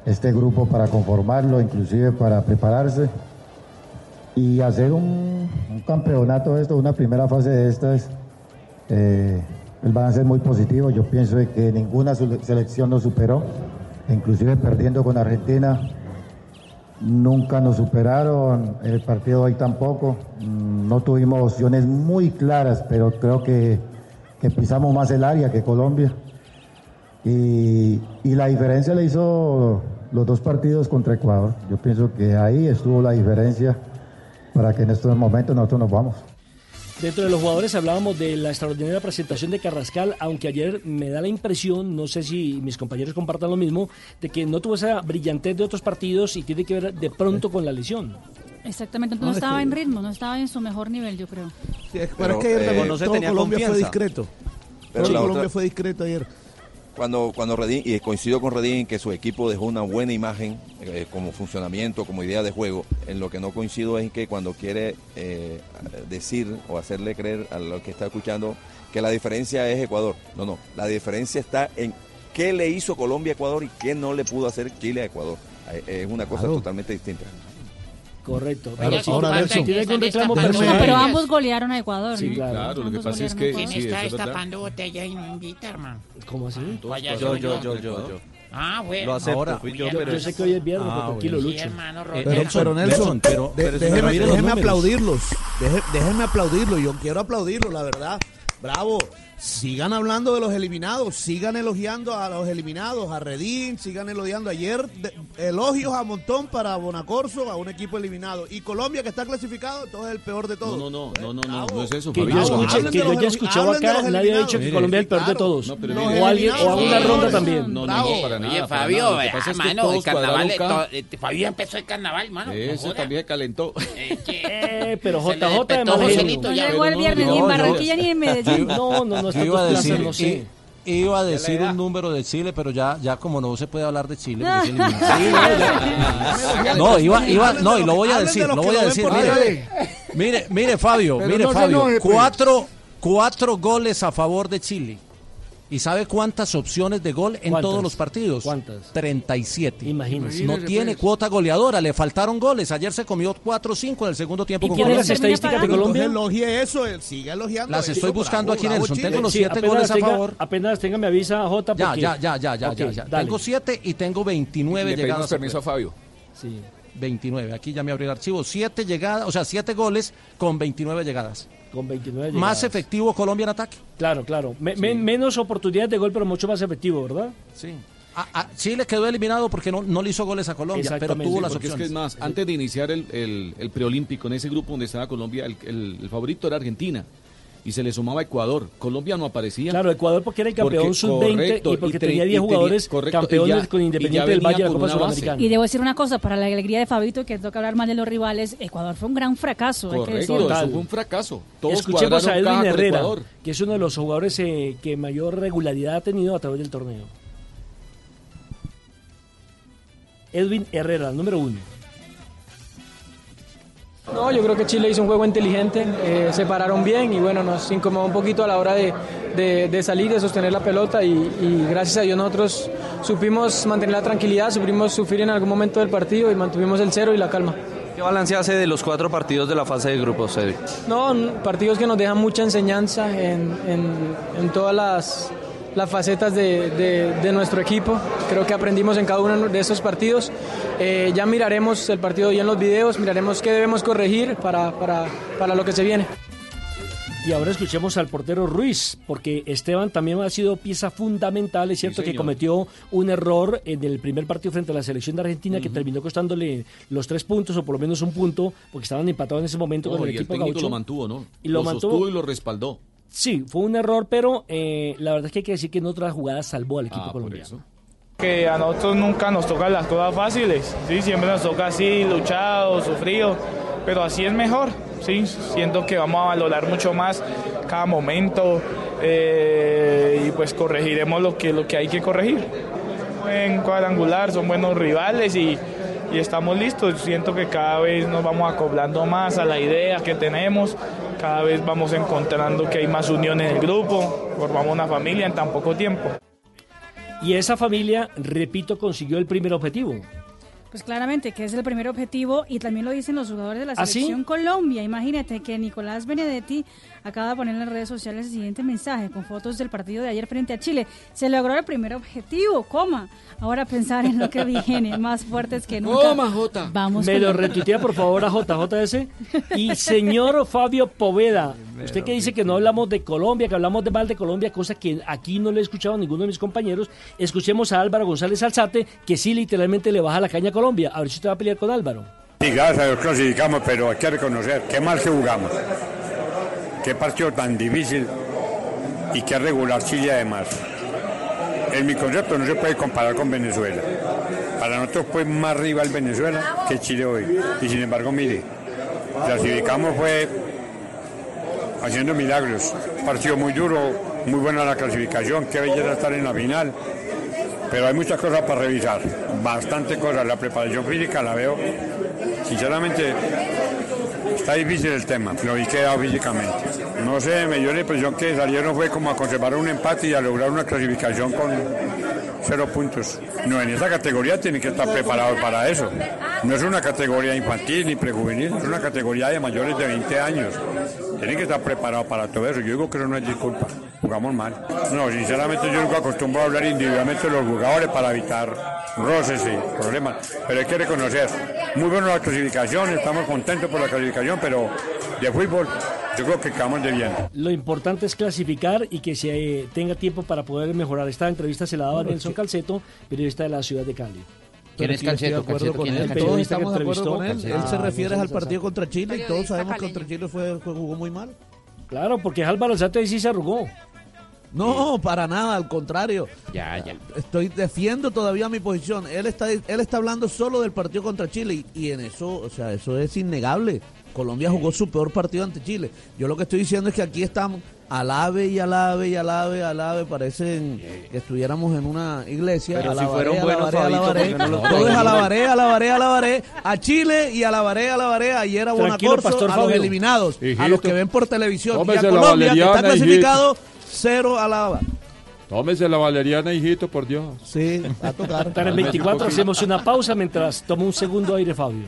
Speaker 8: este grupo para conformarlo, inclusive para prepararse y hacer un, un campeonato de esto, una primera fase de estas, eh, el balance es muy positivo. Yo pienso de que ninguna selección nos superó, inclusive perdiendo con Argentina. Nunca nos superaron, el partido hoy tampoco. Mm, No tuvimos opciones muy claras, pero creo que, que pisamos más el área que Colombia. Y, y la diferencia la hizo los dos partidos contra Ecuador. Yo pienso que ahí estuvo la diferencia para que en estos momentos nosotros nos vamos.
Speaker 14: Dentro de los jugadores hablábamos de la extraordinaria presentación de Carrascal, aunque ayer me da la impresión, no sé si mis compañeros compartan lo mismo, de que no tuvo esa brillantez de otros partidos y tiene que ver de pronto con la lesión.
Speaker 17: Exactamente, no,
Speaker 23: No, es
Speaker 17: estaba
Speaker 23: que-
Speaker 17: en ritmo, no estaba en su mejor nivel, yo creo.
Speaker 23: Pero,
Speaker 21: Pero,
Speaker 23: es que ayer
Speaker 21: eh, no se
Speaker 23: todo
Speaker 21: tenía
Speaker 23: Colombia fue discreto.
Speaker 21: Pero
Speaker 23: Todo Colombia
Speaker 21: otra-
Speaker 23: fue discreto ayer.
Speaker 21: Cuando, cuando Redín, y coincido con Redín en que su equipo dejó una buena imagen eh, como funcionamiento, como idea de juego, en lo que no coincido es que cuando quiere eh, decir o hacerle creer a lo que está escuchando que la diferencia es Ecuador. No, no, la diferencia está en qué le hizo Colombia a Ecuador y qué no le pudo hacer Chile a Ecuador. Eh, Es una cosa
Speaker 14: Claro.
Speaker 21: totalmente distinta.
Speaker 14: Correcto.
Speaker 21: Claro,
Speaker 14: Pero si-
Speaker 21: ahora, Nelson.
Speaker 14: tiene reclamo personal.
Speaker 17: Pero ambos golearon a Ecuador.
Speaker 14: Sí,
Speaker 17: ¿no?
Speaker 14: claro, lo que pasa es que-
Speaker 15: ¿Quién
Speaker 14: sí,
Speaker 15: está destapando botella y no invita, hermano?
Speaker 14: ¿Cómo así?
Speaker 15: Vaya,
Speaker 20: Yo, yo, yo, yo, yo.
Speaker 15: Ah, bueno.
Speaker 20: Lo acepto,
Speaker 15: Ahora,
Speaker 20: fui yo, pero
Speaker 14: Yo sé que hoy es viernes,
Speaker 23: Ah,
Speaker 14: pero tranquilo,
Speaker 15: Sí, hermano,
Speaker 23: Eh, pero, pero Nelson, pero,
Speaker 20: pero-
Speaker 23: déjeme, déjeme aplaudirlos. Déjeme aplaudirlo. Yo quiero aplaudirlo, la verdad. Bravo. Sigan hablando de los eliminados, sigan elogiando a los eliminados, a Redín, sigan elogiando. Ayer de- elogios a montón para Bonacorso, a un equipo eliminado. Y Colombia que está clasificado, entonces es el peor de todos.
Speaker 18: No, no, no, no, no, no es eso,
Speaker 14: Que yo,
Speaker 18: Fabio.
Speaker 14: escuché, que yo ya
Speaker 23: hablen de
Speaker 14: acá, nadie ha dicho que
Speaker 18: Mire,
Speaker 14: Colombia es el peor de todos.
Speaker 18: No, pero
Speaker 14: o, alguien, o a una
Speaker 15: sí,
Speaker 14: ronda
Speaker 15: no,
Speaker 14: también.
Speaker 18: No, no, para nada.
Speaker 15: Oye, Fabio, mano, el carnaval,
Speaker 18: acá.
Speaker 15: eh, Fabio empezó el carnaval, mano. no
Speaker 18: Ese también calentó.
Speaker 14: Eh, pero
Speaker 15: Se le
Speaker 14: JJ de.
Speaker 15: Joselito
Speaker 17: No llegó el
Speaker 18: no,
Speaker 17: viernes
Speaker 18: no,
Speaker 17: ni en Barranquilla ni en Medellín.
Speaker 14: No, no, no,
Speaker 16: Yo iba a decir,
Speaker 14: no sé.
Speaker 16: iba a decir un número de Chile, pero ya, ya como no se puede hablar de Chile, porque es eliminado.
Speaker 14: Sí, no,
Speaker 16: iba, iba, no, y lo voy a decir, lo voy a decir. Mire, mire, mire, Fabio, mire, Fabio,
Speaker 25: pues.
Speaker 16: cuatro, cuatro goles a favor de Chile. ¿Y sabe cuántas opciones de gol en
Speaker 14: ¿Cuántas?
Speaker 16: todos los partidos?
Speaker 14: ¿Cuántas?
Speaker 16: 37.
Speaker 14: Imagínese.
Speaker 16: No tiene cuota goleadora, le faltaron goles. Ayer se comió 4 o 5 en el segundo tiempo
Speaker 14: ¿Y
Speaker 16: con
Speaker 14: tiene las
Speaker 16: Colombia.
Speaker 14: estadísticas de. Colombia?
Speaker 23: Elogie eso, sigue elogiando.
Speaker 16: Las
Speaker 23: eso,
Speaker 16: estoy buscando aquí, Nelson. Tengo los
Speaker 14: Sí,
Speaker 16: siete
Speaker 14: apenas
Speaker 16: goles a favor.
Speaker 14: Apenas tenga me avisa J.
Speaker 16: Ya,
Speaker 14: porque-
Speaker 16: ya, ya, ya, ya, ya. Tengo 7 y tengo 29
Speaker 18: Le pedimos
Speaker 16: llegadas. a
Speaker 18: permiso a Fabio.
Speaker 14: Sí.
Speaker 16: 29. Aquí ya me abrió el archivo. 7 llegadas, o sea, 7 goles con 29 llegadas.
Speaker 14: Con 29
Speaker 16: Más efectivo Colombia en ataque.
Speaker 14: Claro, claro. Me- me- menos oportunidades de gol, pero mucho más efectivo, ¿verdad?
Speaker 16: Sí. A- a- Chile quedó eliminado porque no, no le hizo goles a Colombia, pero tuvo
Speaker 14: Sí,
Speaker 16: las
Speaker 18: Porque es que
Speaker 16: opciones.
Speaker 18: es más, antes de iniciar el, el, el preolímpico, en ese grupo donde estaba Colombia, el, el- el favorito era Argentina. Y se le sumaba Ecuador. Colombia no aparecía.
Speaker 14: Claro, Ecuador porque era el campeón
Speaker 18: Porque-
Speaker 14: sub-20
Speaker 18: correcto,
Speaker 14: y porque
Speaker 18: y
Speaker 14: tenía
Speaker 18: y
Speaker 14: 10
Speaker 18: tenía-
Speaker 14: jugadores
Speaker 18: correcto,
Speaker 14: campeones
Speaker 18: ya-
Speaker 14: con Independiente del Valle de la Copa. Sudamericana.
Speaker 17: Y debo decir una cosa, para la alegría de Fabito, que toca hablar mal de los rivales, Ecuador fue un gran fracaso, hay que
Speaker 18: Correcto,
Speaker 17: decirlo.
Speaker 18: eso
Speaker 14: Total.
Speaker 18: fue un fracaso. Todos
Speaker 14: Escuchemos a Edwin Herrera, que es uno de los jugadores eh, que mayor regularidad ha tenido a través del torneo. Edwin Herrera, número uno.
Speaker 11: No, yo creo que Chile hizo un juego inteligente, eh, se pararon bien y bueno, nos incomodó un poquito a la hora de, de- de salir, de sostener la pelota y, y gracias a Dios nosotros supimos mantener la tranquilidad, supimos sufrir en algún momento del partido y mantuvimos el cero y la calma.
Speaker 20: ¿Qué balance hace de los cuatro partidos de la fase de grupos, Eddie?
Speaker 11: No, partidos que nos dejan mucha enseñanza en, en- en todas las, las facetas de, de- de nuestro equipo. Creo que aprendimos en cada uno de esos partidos. Eh, ya miraremos el partido ya en los videos, miraremos qué debemos corregir para, para, para lo que se viene.
Speaker 14: Y ahora escuchemos al portero Ruiz, porque Esteban también ha sido pieza fundamental. Es cierto que cometió un error en el primer partido frente a la selección de Argentina que terminó costándole los tres puntos o por lo menos un punto, porque estaban empatados en ese momento
Speaker 18: No,
Speaker 14: con
Speaker 18: y
Speaker 14: el
Speaker 18: el
Speaker 14: equipo
Speaker 18: técnico
Speaker 14: gaucho.
Speaker 18: lo mantuvo, ¿no?
Speaker 14: Y lo
Speaker 18: lo
Speaker 14: mantuvo.
Speaker 18: sostuvo y lo respaldó.
Speaker 14: Sí, fue un error, pero eh, la verdad es que hay que decir que en otras jugadas salvó al equipo
Speaker 18: Ah,
Speaker 14: colombiano.
Speaker 12: Que a nosotros nunca nos tocan las cosas fáciles, ¿sí? siempre nos toca así, luchado, sufrido, pero así es mejor, ¿sí? siento que vamos a valorar mucho más cada momento eh, y pues corregiremos lo que, lo que hay que corregir. Buen cuadrangular, son buenos rivales y, y estamos listos, siento que cada vez nos vamos acoplando más a la idea que tenemos, cada vez vamos encontrando que hay más unión en el grupo, formamos una familia en tan poco tiempo.
Speaker 14: Y esa familia, repito, consiguió el primer objetivo.
Speaker 17: Pues claramente que es el primer objetivo y también lo dicen los jugadores de la
Speaker 14: ¿Ah, sí?
Speaker 17: selección Colombia. Imagínate que Nicolás Benedetti acaba de poner en las redes sociales el siguiente mensaje con fotos del partido de ayer frente a Chile. Se logró el primer objetivo, coma. Ahora pensar en lo que viene, más fuertes que nunca.
Speaker 14: Coma, Jota.
Speaker 17: Vamos
Speaker 14: Me
Speaker 17: con
Speaker 14: lo retuitea por favor a JJS. Y señor Fabio Poveda, usted que dice que no hablamos de Colombia, que hablamos de mal de Colombia, cosa que aquí no le he escuchado a ninguno de mis compañeros, escuchemos a Álvaro González Alzate, que sí literalmente le baja la caña a Colombia. A ver si usted va a pelear con Álvaro.
Speaker 26: Sí, gracias a Dios clasificamos, pero hay que reconocer qué mal que jugamos. Qué partido tan difícil y qué regular Chile además. En mi concepto no se puede comparar con Venezuela. Para nosotros fue más rival Venezuela que Chile hoy. Y sin embargo, mire, clasificamos fue haciendo milagros. Partido muy duro, muy buena la clasificación, qué belleza estar en la final. Pero hay muchas cosas para revisar, bastante cosas. La preparación física la veo, sinceramente, está difícil el tema, lo vi quedado físicamente. No sé, me dio la impresión que salieron fue como a conservar un empate y a lograr una clasificación con cero puntos. No, en esa categoría tienen que estar preparados para eso. No es una categoría infantil ni prejuvenil, es una categoría de mayores de 20 años. Tienen que estar preparados para todo eso. Yo digo que eso no es disculpa. Jugamos mal. No, sinceramente yo nunca acostumbro a hablar individualmente de los jugadores para evitar roces y problemas. Pero hay que reconocer, muy buena la clasificación, estamos contentos por la clasificación, pero de fútbol yo creo que quedamos de bien.
Speaker 14: Lo importante es clasificar y que se eh, tenga tiempo para poder mejorar. Esta entrevista se la daba Nelson Calceto, periodista de la ciudad de Cali.
Speaker 15: ¿Quién es Calceto?
Speaker 23: acuerdo
Speaker 15: Calceto,
Speaker 23: con
Speaker 15: ¿quién
Speaker 23: él.
Speaker 15: es
Speaker 23: Todos
Speaker 15: Calceto?
Speaker 23: estamos de acuerdo
Speaker 14: entrevistó.
Speaker 23: con él. Él se
Speaker 14: Calceto.
Speaker 23: refiere
Speaker 14: Ah,
Speaker 23: al partido contra Chile y todos sabemos que contra Chile fue, fue- jugó muy mal.
Speaker 14: Claro, porque Álvaro Alzate sí se arrugó.
Speaker 23: No, para nada, al contrario.
Speaker 15: Ya, ya.
Speaker 23: Estoy defiendo todavía mi posición. Él está él está hablando solo del partido contra Chile y, y en eso, o sea, eso es innegable. Colombia jugó su peor partido ante Chile. Yo lo que estoy diciendo es que aquí estamos alabe y alabe y alabe, alabe, parecen que estuviéramos en una iglesia.
Speaker 20: Pero si
Speaker 23: Alabaré,
Speaker 20: fueron buenos,
Speaker 23: alabaré,
Speaker 20: Fabito,
Speaker 23: alabaré.
Speaker 20: ¿por qué no los
Speaker 23: Todo es
Speaker 20: traen?
Speaker 23: alabaré, alabaré, alabaré a Chile y alabaré, alabaré ayer a Bonacorso,
Speaker 14: Pastor
Speaker 23: a los
Speaker 14: Fabio.
Speaker 23: eliminados, a los que ven por televisión. Y a Colombia, que está
Speaker 18: valeriana, hijito.
Speaker 23: clasificado, cero alaba.
Speaker 18: Tómese la valeriana, hijito, por Dios.
Speaker 23: Sí, a tocar.
Speaker 14: Para el 24 hacemos una pausa mientras toma un segundo aire Fabio.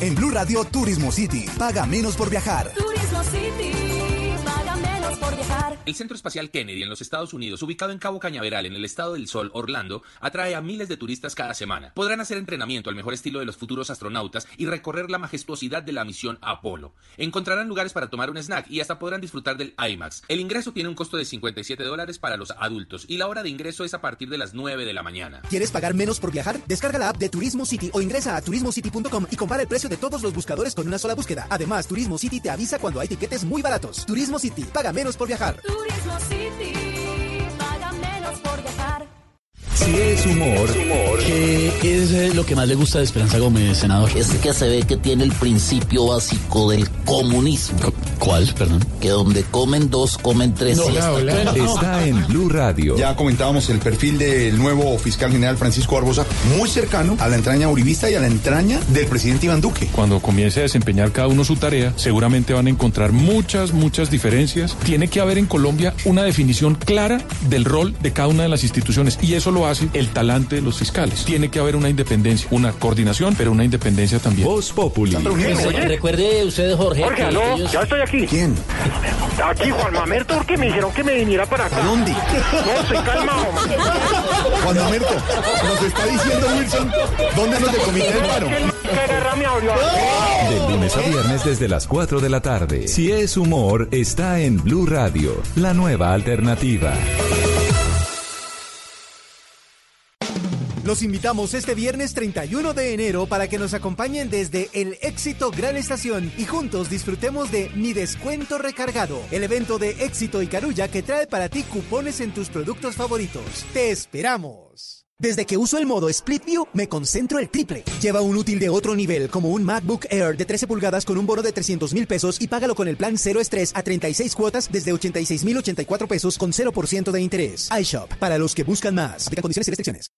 Speaker 27: En Blue Radio Turismo City, paga menos por viajar.
Speaker 3: Turismo City, viajar.
Speaker 28: El Centro Espacial Kennedy en los Estados Unidos, ubicado en Cabo Cañaveral, en el estado del Sol, Orlando, atrae a miles de turistas cada semana. Podrán hacer entrenamiento al mejor estilo de los futuros astronautas y recorrer la majestuosidad de la misión Apolo. Encontrarán lugares para tomar un snack y hasta podrán disfrutar del IMAX. El ingreso tiene un costo de 57 dólares para los adultos y la hora de ingreso es a partir de las 9 de la mañana.
Speaker 27: ¿Quieres pagar menos por viajar? Descarga la app de Turismo City o ingresa a turismocity.com y compara el precio de todos los buscadores con una sola búsqueda. Además, Turismo City te avisa cuando hay tiquetes muy baratos. Turismo City, paga menos por viajar.
Speaker 3: Turismo City,
Speaker 29: Si es humor, ¿qué es eh, lo que más le gusta de Esperanza Gómez, senador?
Speaker 30: Es que se ve que tiene el principio básico del comunismo.
Speaker 29: ¿Cuál, perdón?
Speaker 30: Que donde comen dos, comen tres. siestas.
Speaker 31: Está en Blue Radio. Ya comentábamos el perfil del nuevo fiscal general Francisco Barbosa, muy cercano a la entraña uribista y a la entraña del presidente Iván Duque.
Speaker 25: Cuando comience a desempeñar cada uno su tarea, seguramente van a encontrar muchas, muchas diferencias. Tiene que haber en Colombia una definición clara del rol de cada una de las instituciones y eso lo hace el talante de los fiscales. Tiene que haber una independencia, una coordinación, pero una independencia también.
Speaker 31: Voz Populi.
Speaker 30: Recuerde usted, Jorge.
Speaker 32: Jorge, aló,
Speaker 30: ellos-
Speaker 32: ya estoy aquí.
Speaker 31: ¿Quién?
Speaker 32: Aquí, Juan Mamerto, porque me dijeron que me viniera para acá.
Speaker 31: dónde?
Speaker 32: No, estoy calmado.
Speaker 31: Juan Mamerto, nos está diciendo Wilson dónde nos decomité el paro.
Speaker 32: ¿Qué guerra me abrió?
Speaker 31: De
Speaker 2: lunes a viernes desde las 4 de la tarde. Si es humor, está en Blue Radio, la nueva alternativa.
Speaker 27: Los invitamos este viernes 31 de enero para que nos acompañen desde el Éxito Gran Estación y juntos disfrutemos de Mi Descuento Recargado, el evento de Éxito y Carulla que trae para ti cupones en tus productos favoritos. ¡Te esperamos! Desde que uso el modo Split View, me concentro el triple. Lleva un útil de otro nivel, como un MacBook Air de 13 pulgadas con un bono de 300 mil pesos y págalo con el plan Cero Estrés a 36 cuotas desde 86 mil 84 pesos con 0% de interés. iShop, para los que buscan más. Aplica condiciones y restricciones.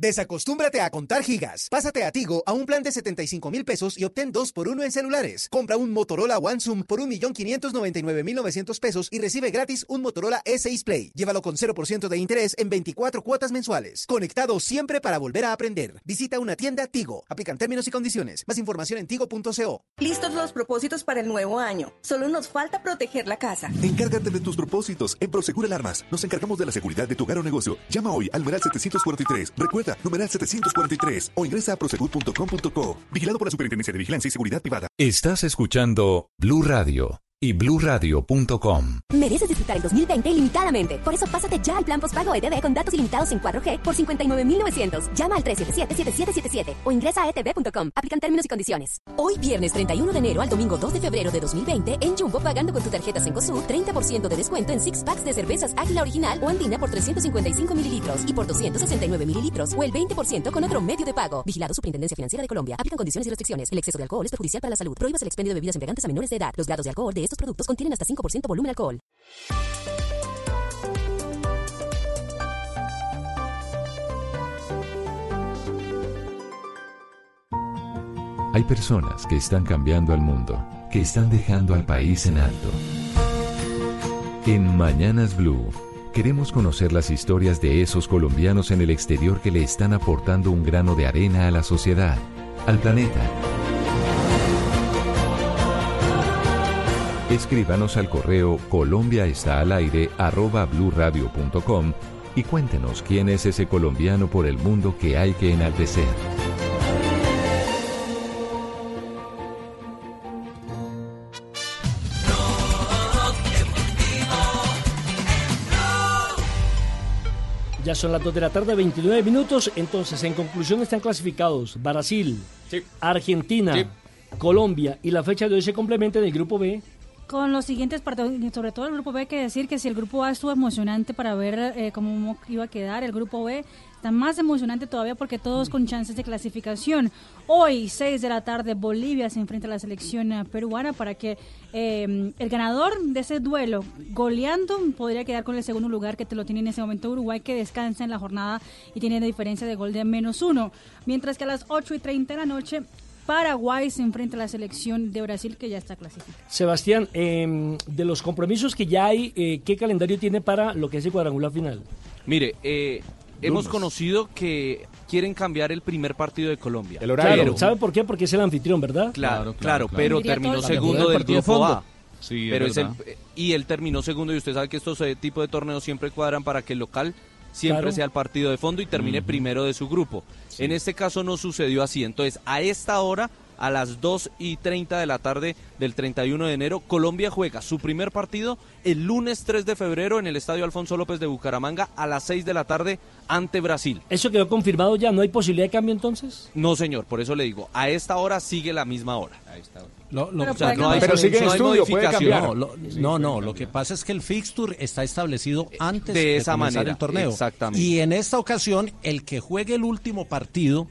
Speaker 27: Desacostúmbrate a contar gigas. Pásate a Tigo a un plan de 75 mil pesos y obtén 2 por 1 en celulares. Compra un Motorola One Zoom por 1.599.900 pesos y recibe gratis un Motorola E6 Play. Llévalo con 0% de interés en 24 cuotas mensuales. Conectado siempre para volver a aprender. Visita una tienda Tigo. Aplican términos y condiciones. Más información en tigo.co.
Speaker 33: Listos los propósitos para el nuevo año. Solo nos falta proteger la casa.
Speaker 34: Encárgate de tus propósitos. En Prosegur Alarmas nos encargamos de la seguridad de tu hogar o negocio. Llama hoy al numeral 743. Recuerda, numeral 743 o ingresa a prosegur.com.co. Vigilado por la Superintendencia de Vigilancia y Seguridad Privada.
Speaker 2: Estás escuchando Blue Radio y bluradio.com.
Speaker 3: Mereces disfrutar el 2020 ilimitadamente. Por eso pásate ya al plan postpago ETV con datos ilimitados en 4G por 59.900. Llama al 377-7777 o ingresa a etv.com. Aplican términos y condiciones. Hoy viernes 31 de enero al domingo 2 de febrero de 2020 en Jumbo pagando con tu tarjeta Cencosud 30% de descuento en six packs de cervezas Águila Original o Andina por 355 mililitros y por 269 mililitros o el 20% con otro medio de pago. Vigilado Superintendencia Financiera de Colombia. Aplican condiciones y restricciones. El exceso de alcohol es perjudicial para la salud. Prohíbas el expendio de bebidas embriagantes a menores de edad. Los grados de alcohol de estos productos contienen hasta 5% volumen alcohol.
Speaker 2: Hay personas que están cambiando al mundo, que están dejando al país en alto. En Mañanas Blue, queremos conocer las historias de esos colombianos en el exterior que le están aportando un grano de arena a la sociedad, al planeta. Escríbanos al correo colombiaestalaire arroba bluradio.com y cuéntenos quién es ese colombiano por el mundo que hay que enaltecer.
Speaker 14: Ya son las 2 de la tarde, 29 minutos. Entonces, en conclusión, están clasificados Brasil, Argentina,
Speaker 35: Sí.
Speaker 14: Colombia y la fecha de hoy se complementa en el grupo B.
Speaker 17: Con los siguientes partidos, sobre todo el grupo B, hay que decir que si el grupo A estuvo emocionante para ver eh, cómo iba a quedar, el grupo B está más emocionante todavía porque todos con chances de clasificación. Hoy, 6 de la tarde, Bolivia se enfrenta a la selección eh, peruana para que eh, el ganador de ese duelo, goleando, podría quedar con el segundo lugar que te lo tiene en ese momento Uruguay, que descansa en la jornada y tiene una diferencia de gol de menos uno. Mientras que a las 8 y 30 de la noche, Paraguay se enfrenta a la selección de Brasil que ya está clasificada.
Speaker 14: Sebastián, eh, de los compromisos que ya hay, eh, ¿qué calendario tiene para lo que es el cuadrangular final?
Speaker 20: Mire, eh, hemos conocido que quieren cambiar el primer partido de Colombia.
Speaker 14: Claro, ¿Sabe por qué? Porque es el anfitrión, ¿verdad?
Speaker 20: Claro, claro, pero terminó
Speaker 14: el
Speaker 20: segundo
Speaker 14: partido.
Speaker 20: del grupo
Speaker 14: fondo.
Speaker 20: A.
Speaker 36: Sí,
Speaker 20: pero
Speaker 36: es
Speaker 20: es el,
Speaker 36: verdad.
Speaker 20: y él terminó segundo y usted sabe que estos eh, tipos de torneos siempre cuadran para que el local siempre
Speaker 14: Claro.
Speaker 20: sea el partido de fondo y termine primero de su grupo. En este caso no sucedió así. Entonces, a esta hora, a las 2 y 30 de la tarde del 31 de enero, Colombia juega su primer partido el lunes 3 de febrero en el Estadio Alfonso López de Bucaramanga a las 6 de la tarde ante Brasil.
Speaker 14: ¿Eso quedó confirmado ya? ¿No hay posibilidad de cambio entonces?
Speaker 20: No, señor, por eso le digo, a esta hora sigue la misma hora.
Speaker 16: Lo- lo-
Speaker 20: Pero
Speaker 16: o sea,
Speaker 20: puede
Speaker 16: no hay.
Speaker 20: Pero sigue en
Speaker 16: no
Speaker 20: estudio, puede
Speaker 16: modificación.
Speaker 20: cambiar.
Speaker 16: No, lo, no, no, lo que pasa es que el fixture está establecido antes
Speaker 20: de
Speaker 16: de,
Speaker 20: esa
Speaker 16: comenzar
Speaker 20: manera,
Speaker 16: el torneo.
Speaker 20: exactamente.
Speaker 16: Y en esta ocasión, el que juegue el último partido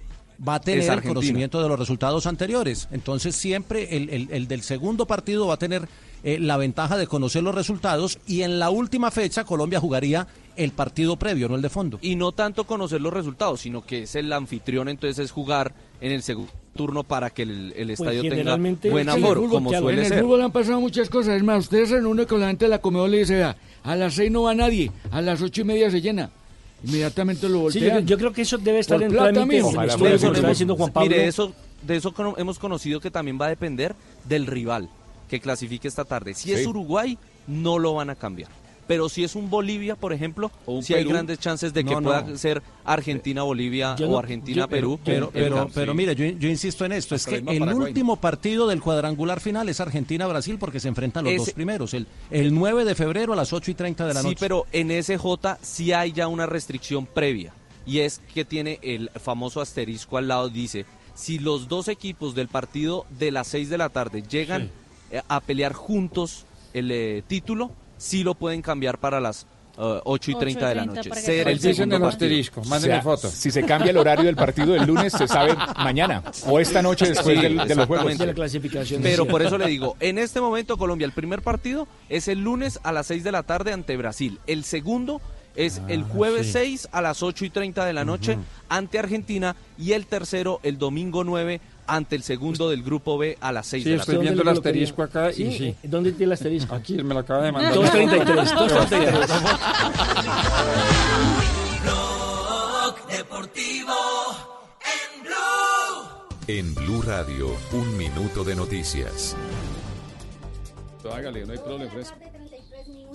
Speaker 16: va a tener el conocimiento de los resultados anteriores. Entonces siempre el, el- el del segundo partido va a tener eh, la ventaja de conocer los resultados y en la última fecha Colombia jugaría el partido previo, no el de fondo.
Speaker 20: Y no tanto conocer los resultados, sino que es el anfitrión, entonces es jugar en el segundo turno para que el, el
Speaker 14: Pues
Speaker 20: estadio tenga
Speaker 14: generalmente-
Speaker 20: buen
Speaker 14: Sí, el
Speaker 20: aforo, como suele
Speaker 25: en el
Speaker 20: ser.
Speaker 25: fútbol han pasado muchas cosas. Es más, usted se reúne con la gente de la comedor y le dice, a las seis no va nadie, a las ocho y media se llena. Inmediatamente lo
Speaker 14: Sí,
Speaker 25: voltean.
Speaker 14: yo, yo creo que eso debe estar
Speaker 25: Por
Speaker 14: en
Speaker 25: plata,
Speaker 14: en el
Speaker 25: Ojalá
Speaker 14: está
Speaker 25: plata.
Speaker 14: diciendo Juan Pablo.
Speaker 20: Mire, eso, de eso hemos conocido que también va a depender del rival que clasifique esta tarde. Si es
Speaker 36: Sí.
Speaker 20: Uruguay, no lo van a cambiar. Pero si es un Bolivia, por ejemplo,
Speaker 36: un
Speaker 20: si hay grandes chances de que
Speaker 16: No, no.
Speaker 20: pueda ser Argentina-Bolivia
Speaker 16: Yo
Speaker 20: o
Speaker 16: no-
Speaker 20: Argentina-Perú.
Speaker 16: Pero,
Speaker 20: el
Speaker 16: pero,
Speaker 20: cambio.
Speaker 16: pero mire, yo, yo insisto en esto, es que el
Speaker 20: Paraguay.
Speaker 16: último partido del cuadrangular final es Argentina-Brasil porque se enfrentan los
Speaker 20: Ese-
Speaker 16: dos primeros, el, el 9 de febrero a las 8 y 30 de la
Speaker 20: sí,
Speaker 16: noche.
Speaker 20: pero en SJ sí hay ya una restricción previa. Y es que tiene el famoso asterisco al lado, dice, si los dos equipos del partido de las 6 de la tarde llegan eh, a pelear juntos el eh, título, sí lo pueden cambiar para las eh, 8 y 30 de la noche. Ser el segundo
Speaker 36: el
Speaker 20: partido.
Speaker 36: asterisco, mándenme
Speaker 22: O sea,
Speaker 36: foto.
Speaker 22: Si se cambia el horario del partido del lunes, se sabe mañana o esta noche después
Speaker 20: Sí,
Speaker 22: del- de los juegos.
Speaker 14: De la clasificación.
Speaker 20: Pero
Speaker 14: sí.
Speaker 20: por eso le digo, en este momento Colombia, el primer partido es el lunes a las 6 de la tarde ante Brasil. El segundo es el jueves
Speaker 14: sí.
Speaker 20: 6 a las 8 y 30 de la noche ante Argentina. Y el tercero el domingo 9 ante el segundo del grupo B a las 6
Speaker 36: Sí,
Speaker 20: de la
Speaker 36: estoy
Speaker 20: tarde.
Speaker 36: viendo el asterisco acá y sí.
Speaker 14: ¿Dónde tiene el asterisco?
Speaker 36: Aquí me lo acaba de mandar.
Speaker 14: 233, 233.
Speaker 37: Blog Deportivo en Blue.
Speaker 2: En Blue Radio, un minuto de noticias.
Speaker 36: Hágale, no hay problema, fresco.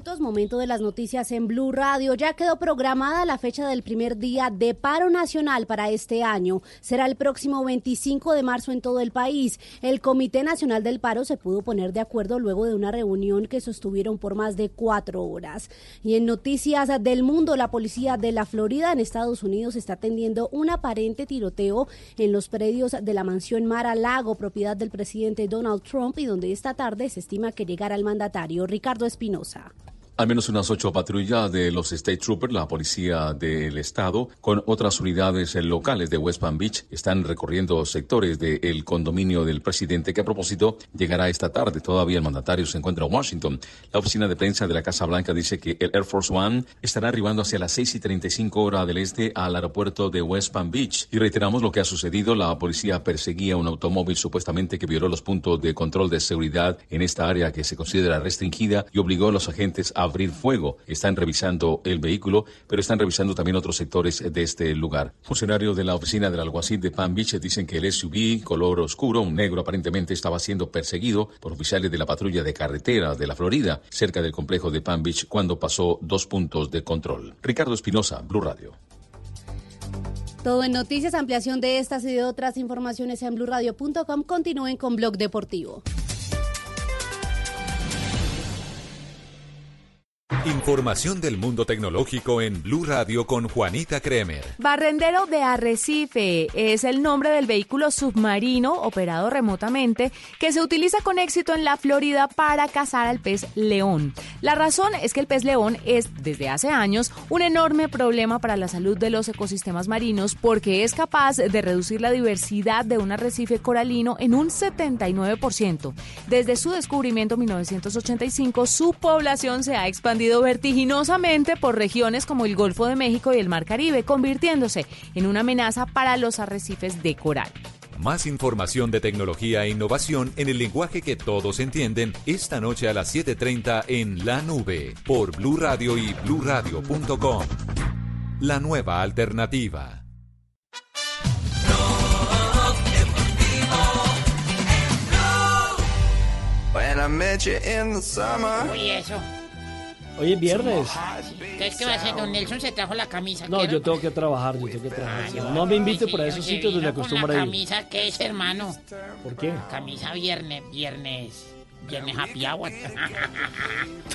Speaker 38: Minutos, momento de las noticias en Blue Radio. Ya quedó programada la fecha del primer día de paro nacional para este año. Será el próximo 25 de marzo en todo el país. El Comité Nacional del Paro se pudo poner de acuerdo luego de una reunión que sostuvieron por más de cuatro horas. Y en noticias del mundo, la policía de la Florida en Estados Unidos está atendiendo un aparente tiroteo en los predios de la mansión Mara Lago, propiedad del presidente Donald Trump, y donde esta tarde se estima que llegará el mandatario Ricardo Espinosa.
Speaker 28: Al menos unas ocho patrullas de los State Troopers, la policía del estado, con otras unidades locales de West Palm Beach, están recorriendo sectores del condominio del presidente, que a propósito llegará esta tarde. Todavía el mandatario se encuentra en Washington. La oficina de prensa de la Casa Blanca dice que el Air Force One estará arribando hacia las 6 y 35 hora del este al aeropuerto de West Palm Beach. Y reiteramos lo que ha sucedido. La policía perseguía un automóvil supuestamente que violó los puntos de control de seguridad en esta área que se considera restringida y obligó a los agentes a abrir fuego. Están revisando el vehículo, pero están revisando también otros sectores de este lugar. Funcionarios de la oficina del alguacil de Palm Beach dicen que el SUV color oscuro, un negro aparentemente, estaba siendo perseguido por oficiales de la patrulla de carretera de la Florida, cerca del complejo de Palm Beach, cuando pasó dos puntos de control. Ricardo Espinosa, Blue Radio.
Speaker 38: Todo en noticias, ampliación de estas y de otras informaciones en blurradio.com. Continúen con Blog Deportivo.
Speaker 2: Información del mundo tecnológico en Blue Radio con Juanita Kremer.
Speaker 39: Barrendero de Arrecife es el nombre del vehículo submarino operado remotamente que se utiliza con éxito en la Florida para cazar al pez león. La razón es que el pez león es, desde hace años, un enorme problema para la salud de los ecosistemas marinos porque es capaz de reducir la diversidad de un arrecife coralino en un 79%. Desde su descubrimiento en 1985, su población se ha expandido vertiginosamente por regiones como el Golfo de México y el Mar Caribe, convirtiéndose en una amenaza para los arrecifes de coral.
Speaker 2: Más información de tecnología e innovación en el lenguaje que todos entienden esta noche a las 7:30 en La Nube por Blue Radio y bluradio.com. La nueva alternativa.
Speaker 40: When I met you in the summer.
Speaker 15: Uy, eso.
Speaker 14: Hoy es viernes.
Speaker 15: Entonces, ¿qué va a hacer? Don Nelson se trajo la camisa.
Speaker 14: No,
Speaker 15: ¿quiero?
Speaker 14: yo tengo que trabajar, yo tengo que trabajar.
Speaker 15: yo-
Speaker 14: no me invite
Speaker 15: sí,
Speaker 14: esos sitios donde acostumbra ir.
Speaker 15: camisa qué es, hermano?
Speaker 14: ¿Por qué?
Speaker 15: Camisa viernes, viernes, viernes happy hour.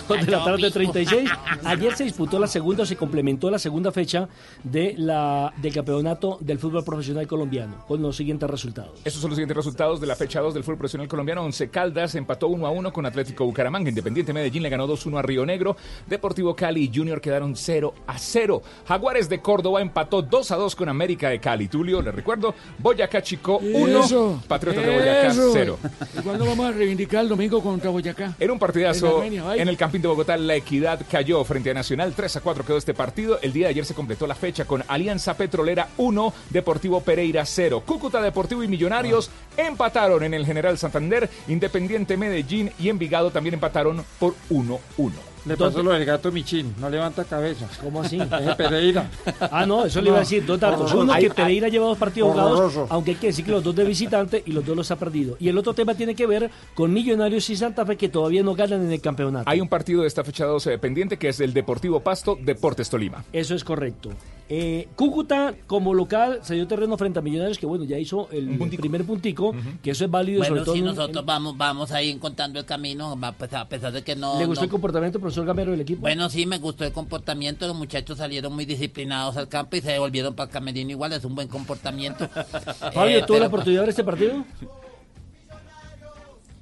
Speaker 14: Dos de la tarde 36. Ayer se disputó la segunda, se complementó la segunda fecha de la, del campeonato del fútbol profesional colombiano con los siguientes resultados.
Speaker 22: Estos son los siguientes resultados de la fecha 2 del fútbol profesional colombiano. Once Caldas empató 1 a 1 con Atlético Bucaramanga. Independiente Medellín le ganó 2 1 a Río Negro. Deportivo Cali y Junior quedaron 0 a 0. Jaguares de Córdoba empató 2 a 2 con América de Cali. Tulio, le recuerdo, Boyacá Chico 1,
Speaker 25: Eso,
Speaker 22: Patriotas de Boyacá
Speaker 25: eso.
Speaker 22: 0.
Speaker 25: ¿Y cuándo vamos a reivindicar el domingo Atlético contra Boyacá.
Speaker 22: En un partidazo
Speaker 25: En Armenia, vaya.
Speaker 22: en el Campín de Bogotá, la Equidad cayó frente a Nacional. 3 a 4 quedó este partido. El día de ayer se completó la fecha con Alianza Petrolera 1, Deportivo Pereira 0. Cúcuta Deportivo y Millonarios empataron en el General Santander. Independiente Medellín y Envigado también empataron por 1-1.
Speaker 36: Le pasó lo del gato Michín, no levanta cabeza.
Speaker 14: ¿Cómo así?
Speaker 36: Es Pereira.
Speaker 14: Ah, no, eso le iba a decir. Dos datos. Uno, que Pereira lleva dos partidos jugados, aunque hay que decir que los dos de visitante y los dos los ha perdido. Y el otro tema tiene que ver con Millonarios y Santa Fe que todavía no ganan en el campeonato.
Speaker 22: Hay un partido de esta fecha 12 pendiente que es el Deportivo Pasto Deportes Tolima.
Speaker 14: Eso es correcto. Eh, Cúcuta, como local, se dio terreno frente a Millonarios, que bueno, ya hizo el primer puntico, que eso es válido sobre
Speaker 15: Bueno,
Speaker 14: todo.
Speaker 15: si
Speaker 14: en
Speaker 15: nosotros vamos, vamos ahí encontrando el camino, va, pues, a pesar de que no...
Speaker 14: ¿Le gustó
Speaker 15: no-
Speaker 14: el comportamiento profesor Gamero del equipo?
Speaker 15: Bueno, sí, me gustó el comportamiento. Los muchachos salieron muy disciplinados al campo y se devolvieron para el camerino igual. Es un buen comportamiento.
Speaker 14: Fabio,
Speaker 15: Eh,
Speaker 14: ¿tuvo la oportunidad de ver este partido?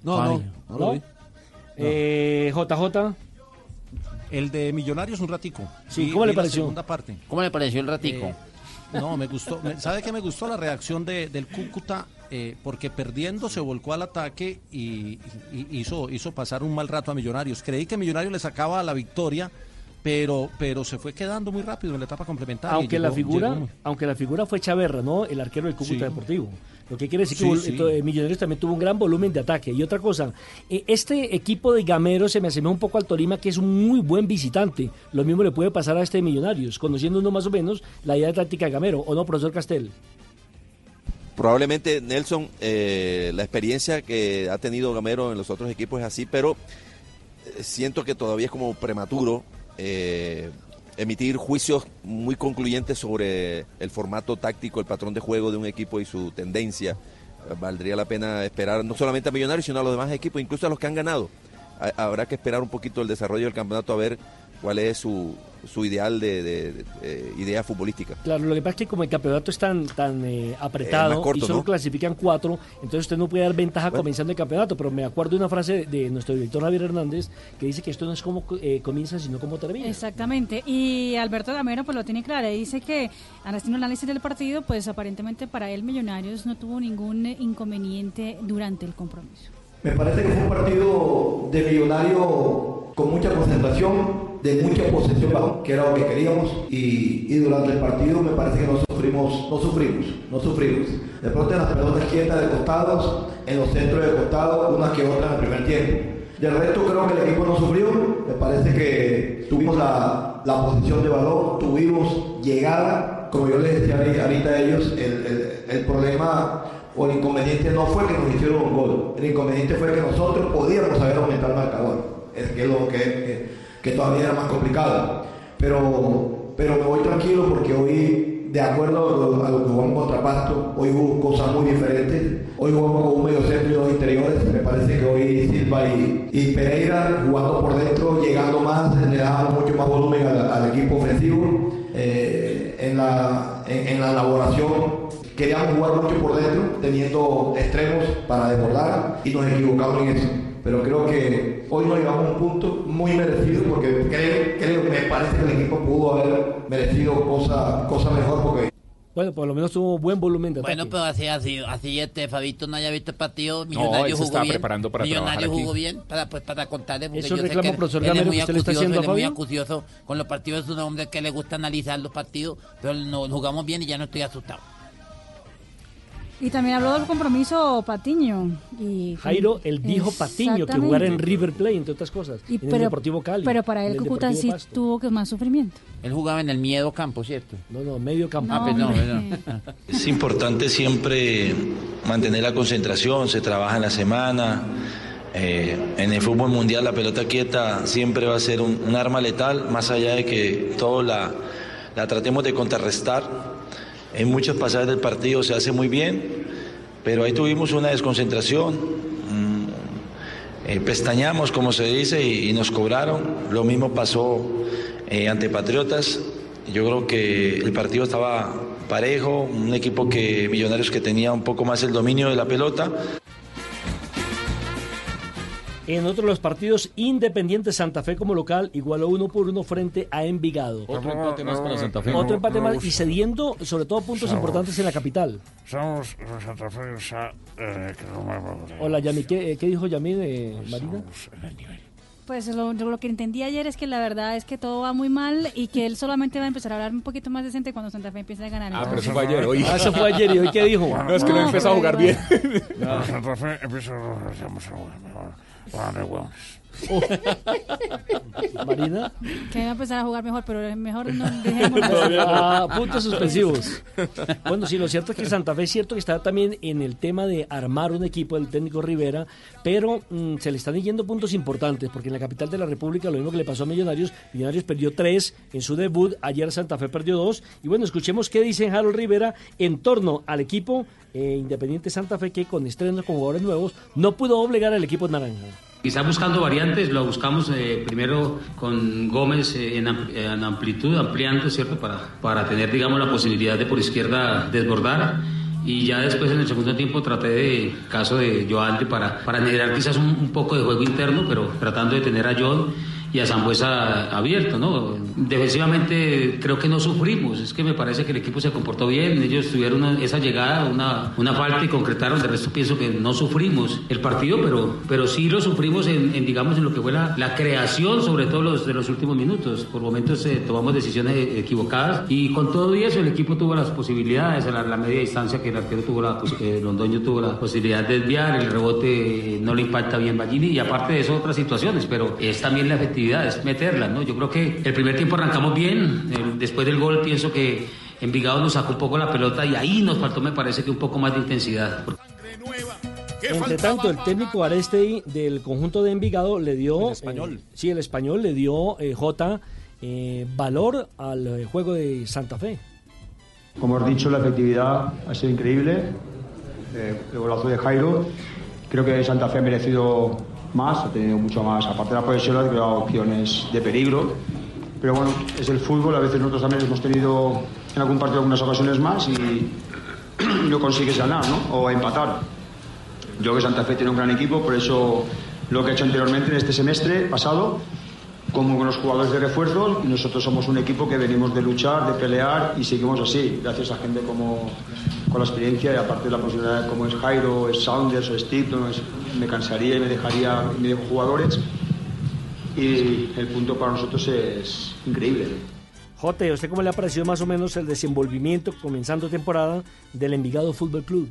Speaker 16: No, no, no lo vi.
Speaker 14: Eh, JJ.
Speaker 16: El de Millonarios un ratico.
Speaker 14: Sí, ¿cómo le
Speaker 16: vi la
Speaker 14: pareció?
Speaker 16: segunda parte.
Speaker 15: ¿Cómo le pareció el ratico?
Speaker 16: Eh, no, me gustó. me- ¿Sabe qué me gustó? La reacción de, del Cúcuta, eh, porque perdiendo se volcó al ataque y, y- hizo, hizo pasar un mal rato a Millonarios. Creí que Millonarios le sacaba la victoria, pero, pero se fue quedando muy rápido en la etapa complementaria.
Speaker 14: Aunque la figura,
Speaker 16: llegó-
Speaker 14: aunque la figura fue Chaverra, ¿no? El arquero del Cúcuta
Speaker 16: Sí.
Speaker 14: Deportivo. Lo que quiere decir
Speaker 16: Sí,
Speaker 14: que
Speaker 16: sí.
Speaker 14: eh, Millonarios también tuvo un gran volumen de ataque. Y otra cosa, eh, este equipo de Gamero se me asemeja un poco al Tolima, que es un muy buen visitante. Lo mismo le puede pasar a este de Millonarios, conociendo uno más o menos la idea de táctica de Gamero, ¿o no, profesor Castel?
Speaker 21: Probablemente Nelson, eh, la experiencia que ha tenido Gamero en los otros equipos es así, pero siento que todavía es como prematuro eh, emitir juicios muy concluyentes sobre el formato táctico, el patrón de juego de un equipo y su tendencia. Eh, Valdría la pena esperar no solamente a Millonarios, sino a los demás equipos, incluso a los que han ganado. Ha- Habrá que esperar un poquito el desarrollo del campeonato a ver cuál es su, su ideal de, de- de- de idea futbolística.
Speaker 14: Claro, lo que pasa es que como el campeonato es tan, tan eh, apretado
Speaker 21: Eh, corto,
Speaker 14: y solo
Speaker 21: ¿no?
Speaker 14: clasifican cuatro, entonces usted no puede dar ventaja
Speaker 21: Bueno.
Speaker 14: comenzando el campeonato. Pero me acuerdo de una frase de, nuestro director Javier Hernández que dice que esto no es como eh, comienza, sino como termina.
Speaker 17: Exactamente. Y Alberto Gamero pues lo tiene claro. Dice que haciendo un análisis del partido, pues aparentemente para él Millonarios no tuvo ningún eh, inconveniente durante el compromiso.
Speaker 23: Me parece que fue un partido de millonario con mucha concentración, de mucha posesión que era lo que queríamos, y, durante el partido me parece que no sufrimos, no sufrimos, no sufrimos. De pronto en las pelotas quietas de costados, en los centros de costado, una que otra en el primer tiempo. Del resto creo que el equipo no sufrió, me parece que tuvimos la, la posición de balón, tuvimos llegada, como yo les decía ahori- ahorita a ellos, el, el- el problema o el inconveniente no fue que nos hicieron un gol, el inconveniente fue que nosotros podíamos haber aumentado el marcador, es que lo que, que, que todavía era más complicado. Pero, pero me voy tranquilo porque hoy, de acuerdo a lo, que jugamos contra Pasto, hoy hubo cosas muy diferentes. Hoy jugamos con un medio centro y interiores. Me parece que hoy Silva y, y Pereira jugando por dentro, llegando más, le damos mucho más volumen al, equipo ofensivo. Eh, en, la, en la elaboración queríamos jugar mucho por dentro, teniendo extremos para desbordar y nos equivocamos en eso. Pero creo que hoy nos llevamos un punto muy merecido porque creo, creo me parece que el equipo pudo haber merecido cosa, cosa mejor porque
Speaker 14: Bueno, por lo menos tuvo buen volumen de ataque.
Speaker 15: Bueno, pero así, así, así este Fabito no haya visto el partido, Millonario
Speaker 14: se
Speaker 15: jugó bien.
Speaker 14: preparando para
Speaker 15: Millonario
Speaker 14: trabajar aquí.
Speaker 15: jugó bien para, pues, para contarle. porque
Speaker 14: ¿Eso
Speaker 15: yo sé
Speaker 14: reclamo,
Speaker 15: que él-
Speaker 14: profesor
Speaker 15: él es muy
Speaker 14: que usted le está
Speaker 15: acucioso,
Speaker 14: a
Speaker 15: él es muy acucioso con los partidos, es un hombre que le gusta analizar los partidos, pero no, jugamos bien y ya no estoy asustado.
Speaker 17: Y también habló del compromiso Patiño. Y,
Speaker 14: Jairo, él dijo Patiño que jugara en River Plate, entre otras cosas.
Speaker 17: Y
Speaker 14: en el Deportivo Cali.
Speaker 17: Pero para él
Speaker 14: el
Speaker 17: Cúcuta sí
Speaker 14: Pasto.
Speaker 17: tuvo que más sufrimiento.
Speaker 15: Él jugaba en el miedo campo, ¿cierto?
Speaker 14: No, no, medio campo.
Speaker 15: Ah, perdón,
Speaker 17: hombre.
Speaker 15: perdón.
Speaker 41: Es importante siempre mantener la concentración, se trabaja en la semana. Eh, en el fútbol mundial la pelota quieta siempre va a ser un, un arma letal, más allá de que todos la, la tratemos de contrarrestar. En muchos pasajes del partido se hace muy bien, pero ahí tuvimos una desconcentración. mm, eh, pestañamos, como se dice, y, nos cobraron. Lo mismo pasó eh, ante Patriotas. Yo creo que el partido estaba parejo, un equipo que Millonarios que tenía un poco más el dominio de la pelota.
Speaker 14: En otro de los partidos, Independiente Santa Fe como local igualó uno por uno frente a Envigado.
Speaker 28: Otro empate más para Santa Fe.
Speaker 14: Otro empate más y cediendo sobre todo puntos
Speaker 36: Somos-
Speaker 14: importantes en la capital.
Speaker 36: Somos los Santa Fe, o sea, eh, que no me
Speaker 14: Hola, Yami, ¿qué, eh, qué dijo Yami de Marina?
Speaker 17: Pues lo, lo que entendí ayer es que la verdad es que todo va muy mal y que él solamente va a empezar a hablar un poquito más decente cuando Santa Fe empiece a ganar.
Speaker 22: Ah, pero eso fue ayer, hoy.
Speaker 14: Ah, eso fue ayer, ¿y hoy qué dijo?
Speaker 22: No, es que no,
Speaker 17: No,
Speaker 22: empezó a jugar
Speaker 17: igual.
Speaker 22: bien.
Speaker 36: Santa Fe empieza a
Speaker 14: Marina.
Speaker 17: Que va a empezar a jugar mejor, pero mejor no dejemos.
Speaker 14: Ah, puntos suspensivos. Bueno, sí, lo cierto es que Santa Fe es cierto que está también en el tema de armar un equipo del técnico Rivera, pero mm, se le están yendo puntos importantes, porque en la capital de la República, lo mismo que le pasó a Millonarios, Millonarios perdió tres en su debut, ayer Santa Fe perdió dos, y bueno, escuchemos qué dice Harold Rivera en torno al equipo eh, Independiente Santa Fe, que con estrenos con jugadores nuevos no pudo obligar al equipo naranja.
Speaker 30: Quizá buscando variantes, lo buscamos eh, primero con Gómez eh, en, am- en amplitud, ampliando, ¿cierto? Para, para tener, digamos, la posibilidad de por izquierda desbordar. Y ya después en el segundo tiempo traté de, caso de Joalde, para, para generar quizás un, un poco de juego interno, pero tratando de tener a John y a Zambuesa abierto, ¿no? Defensivamente creo que no sufrimos, es que me parece que el equipo se comportó bien, ellos tuvieron una- esa llegada, una, una falta y concretaron, de resto pienso que no sufrimos el partido, pero, pero sí lo sufrimos en, en, digamos, en lo que fue la, la creación, sobre todo los de los últimos minutos, por momentos eh, tomamos decisiones eh, equivocadas y con todo y eso el equipo tuvo las posibilidades, a la, la media distancia que el arquero tuvo la, pos- que Londoño tuvo la posibilidad de desviar, el rebote eh, no le impacta bien Ballini y aparte de eso otras situaciones, pero es también la efectividad, es meterla, ¿no? Yo creo que el primer tiempo arrancamos bien, el- después del gol pienso que Envigado nos sacó un poco la pelota y ahí nos faltó me parece que un poco más de intensidad.
Speaker 14: Entre tanto, el técnico Arestei del conjunto de Envigado le dio... El español. sí, el español le dio, eh, J, eh, valor al eh, juego de Santa Fe.
Speaker 42: Como has dicho, la efectividad ha sido increíble. Eh, el golazo de Jairo. Creo que Santa Fe ha merecido más, ha tenido mucho más. Aparte de la posesión, ha creado opciones de peligro. Pero bueno, es el fútbol. A veces nosotros también hemos tenido en algún partido algunas ocasiones más y no consigues ganar, ¿no? O empatar. Yo creo que Santa Fe tiene un gran equipo, por eso lo que he hecho anteriormente en este semestre pasado, como con los jugadores de refuerzos, nosotros somos un equipo que venimos de luchar, de pelear y seguimos así, gracias a gente como con la experiencia y aparte de la posibilidad como es Jairo, es Saunders o es- me cansaría y me dejaría me dejo jugadores y el punto para nosotros es increíble.
Speaker 14: J, ¿a usted cómo le ha parecido más o menos el desenvolvimiento comenzando temporada del Envigado Fútbol Club?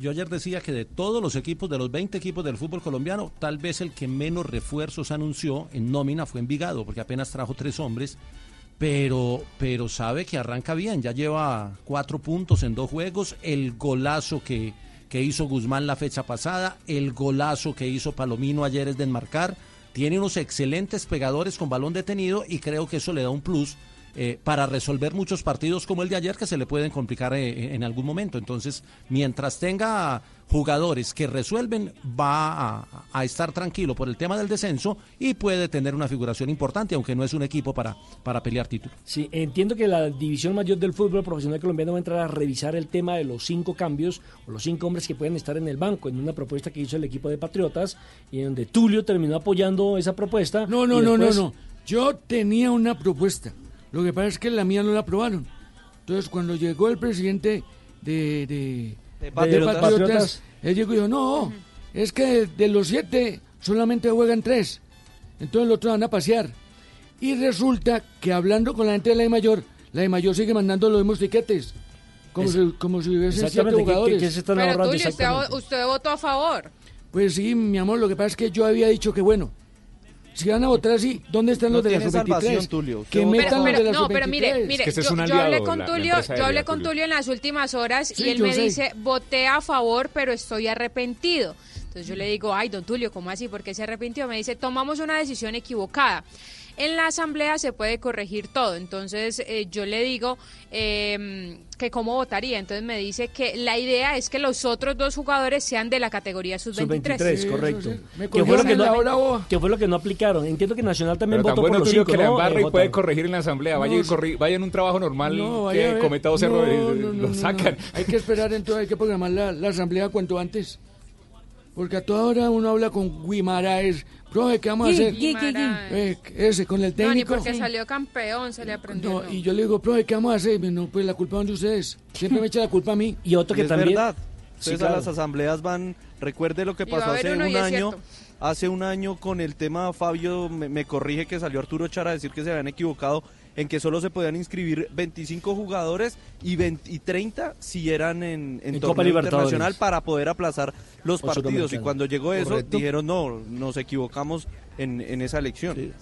Speaker 16: Yo ayer decía que de todos los equipos, de los 20 equipos del fútbol colombiano, tal vez el que menos refuerzos anunció en nómina fue Envigado, porque apenas trajo tres hombres, pero, pero sabe que arranca bien, ya lleva cuatro puntos en dos juegos, el golazo que, que hizo Guzmán la fecha pasada, el golazo que hizo Palomino ayer es de enmarcar, tiene unos excelentes pegadores con balón detenido y creo que eso le da un plus eh, para resolver muchos partidos como el de ayer que se le pueden complicar eh, en algún momento. Entonces, mientras tenga jugadores que resuelven, va a, a estar tranquilo por el tema del descenso y puede tener una figuración importante, aunque no es un equipo para, para pelear título.
Speaker 14: Sí, entiendo que la división mayor del fútbol profesional colombiano va a entrar a revisar el tema de los cinco cambios o los cinco hombres que pueden estar en el banco, en una propuesta que hizo el equipo de Patriotas y en donde Tulio terminó apoyando esa propuesta.
Speaker 25: No, no, no, no, no. Yo tenía una propuesta. Lo que pasa es que la mía no la aprobaron. Entonces, cuando llegó el presidente de, de, de
Speaker 14: Patriotas.
Speaker 25: Patriotas, él llegó y dijo, no, es que de los siete solamente juegan tres. Entonces los otros van a pasear. Y resulta que hablando con la gente de la de mayor, la de mayor sigue mandando los mismos tiquetes. Como,
Speaker 14: Es-
Speaker 25: si, como si hubiesen siete
Speaker 14: Exactamente, ¿qué- qué-
Speaker 25: jugadores.
Speaker 14: qué se están
Speaker 43: Pero Tulio, usted, usted votó a favor.
Speaker 25: Pues sí, mi amor, lo que pasa es que yo había dicho que bueno, si van a votar así, ¿dónde están
Speaker 20: No
Speaker 25: los de la
Speaker 20: tiene
Speaker 25: sub-23?
Speaker 20: salvación, Tulio. Usted
Speaker 25: Que metan
Speaker 20: favor.
Speaker 25: los de la
Speaker 43: no, pero mire,
Speaker 25: sub-23.
Speaker 43: mire,
Speaker 22: que ese es
Speaker 43: yo, hablé con
Speaker 22: la-
Speaker 43: Tulio, yo hablé con
Speaker 22: Tulio.
Speaker 43: Tulio en las últimas horas
Speaker 25: Sí,
Speaker 43: y él me
Speaker 25: sé.
Speaker 43: dice, voté a favor, pero estoy arrepentido. Entonces yo le digo, ay, don Tulio, ¿cómo así? ¿Por qué se arrepintió? Me dice, tomamos una decisión equivocada. En la asamblea se puede corregir todo. Entonces eh, yo le digo eh, que cómo votaría. Entonces me dice que la idea es que los otros dos jugadores sean de la categoría sub-23.
Speaker 14: Sub-23, correcto.
Speaker 25: Me
Speaker 14: Que fue, lo que,
Speaker 25: la
Speaker 14: no, fue lo que no aplicaron. Entiendo que Nacional también
Speaker 22: Pero tan
Speaker 14: votó por
Speaker 22: bueno
Speaker 14: los
Speaker 22: Tulio
Speaker 14: cinco,
Speaker 22: que la
Speaker 14: ¿no?
Speaker 22: embarra
Speaker 14: Eh,
Speaker 22: y puede corregir en la asamblea. Vaya,
Speaker 25: No,
Speaker 22: y corri- vaya en un trabajo normal
Speaker 25: No,
Speaker 22: que cometa dos
Speaker 25: No,
Speaker 22: errores,
Speaker 25: no, no,
Speaker 22: lo
Speaker 25: no,
Speaker 22: sacan.
Speaker 25: no. Hay que esperar entonces, hay que programar la, la asamblea cuanto antes. Porque a toda hora uno habla con Guimaraes. Profe, ¿qué vamos a hacer? Eh, ese, con el
Speaker 43: No, ni
Speaker 25: técnico.
Speaker 43: porque salió campeón se le aprendió.
Speaker 25: No, y yo le digo, profe, ¿qué vamos a hacer? No, pues la culpa es de ustedes. Siempre me echa la culpa a mí.
Speaker 14: Y otro
Speaker 20: Y es verdad.
Speaker 25: Sí,
Speaker 20: Ustedes
Speaker 25: claro.
Speaker 20: a las asambleas van, recuerde lo que pasó hace un año. Hace un año con el tema, Fabio me, me corrige que salió Arturo Chara a decir que se habían equivocado en que solo se podían inscribir 25 jugadores y, 20 y 30 si eran en, en
Speaker 14: En
Speaker 20: torneo
Speaker 14: Copa Libertadores.
Speaker 20: internacional para poder aplazar los
Speaker 14: O
Speaker 20: partidos. Y cuando llegó eso,
Speaker 14: Correcto.
Speaker 20: dijeron no, nos equivocamos en, en esa elección.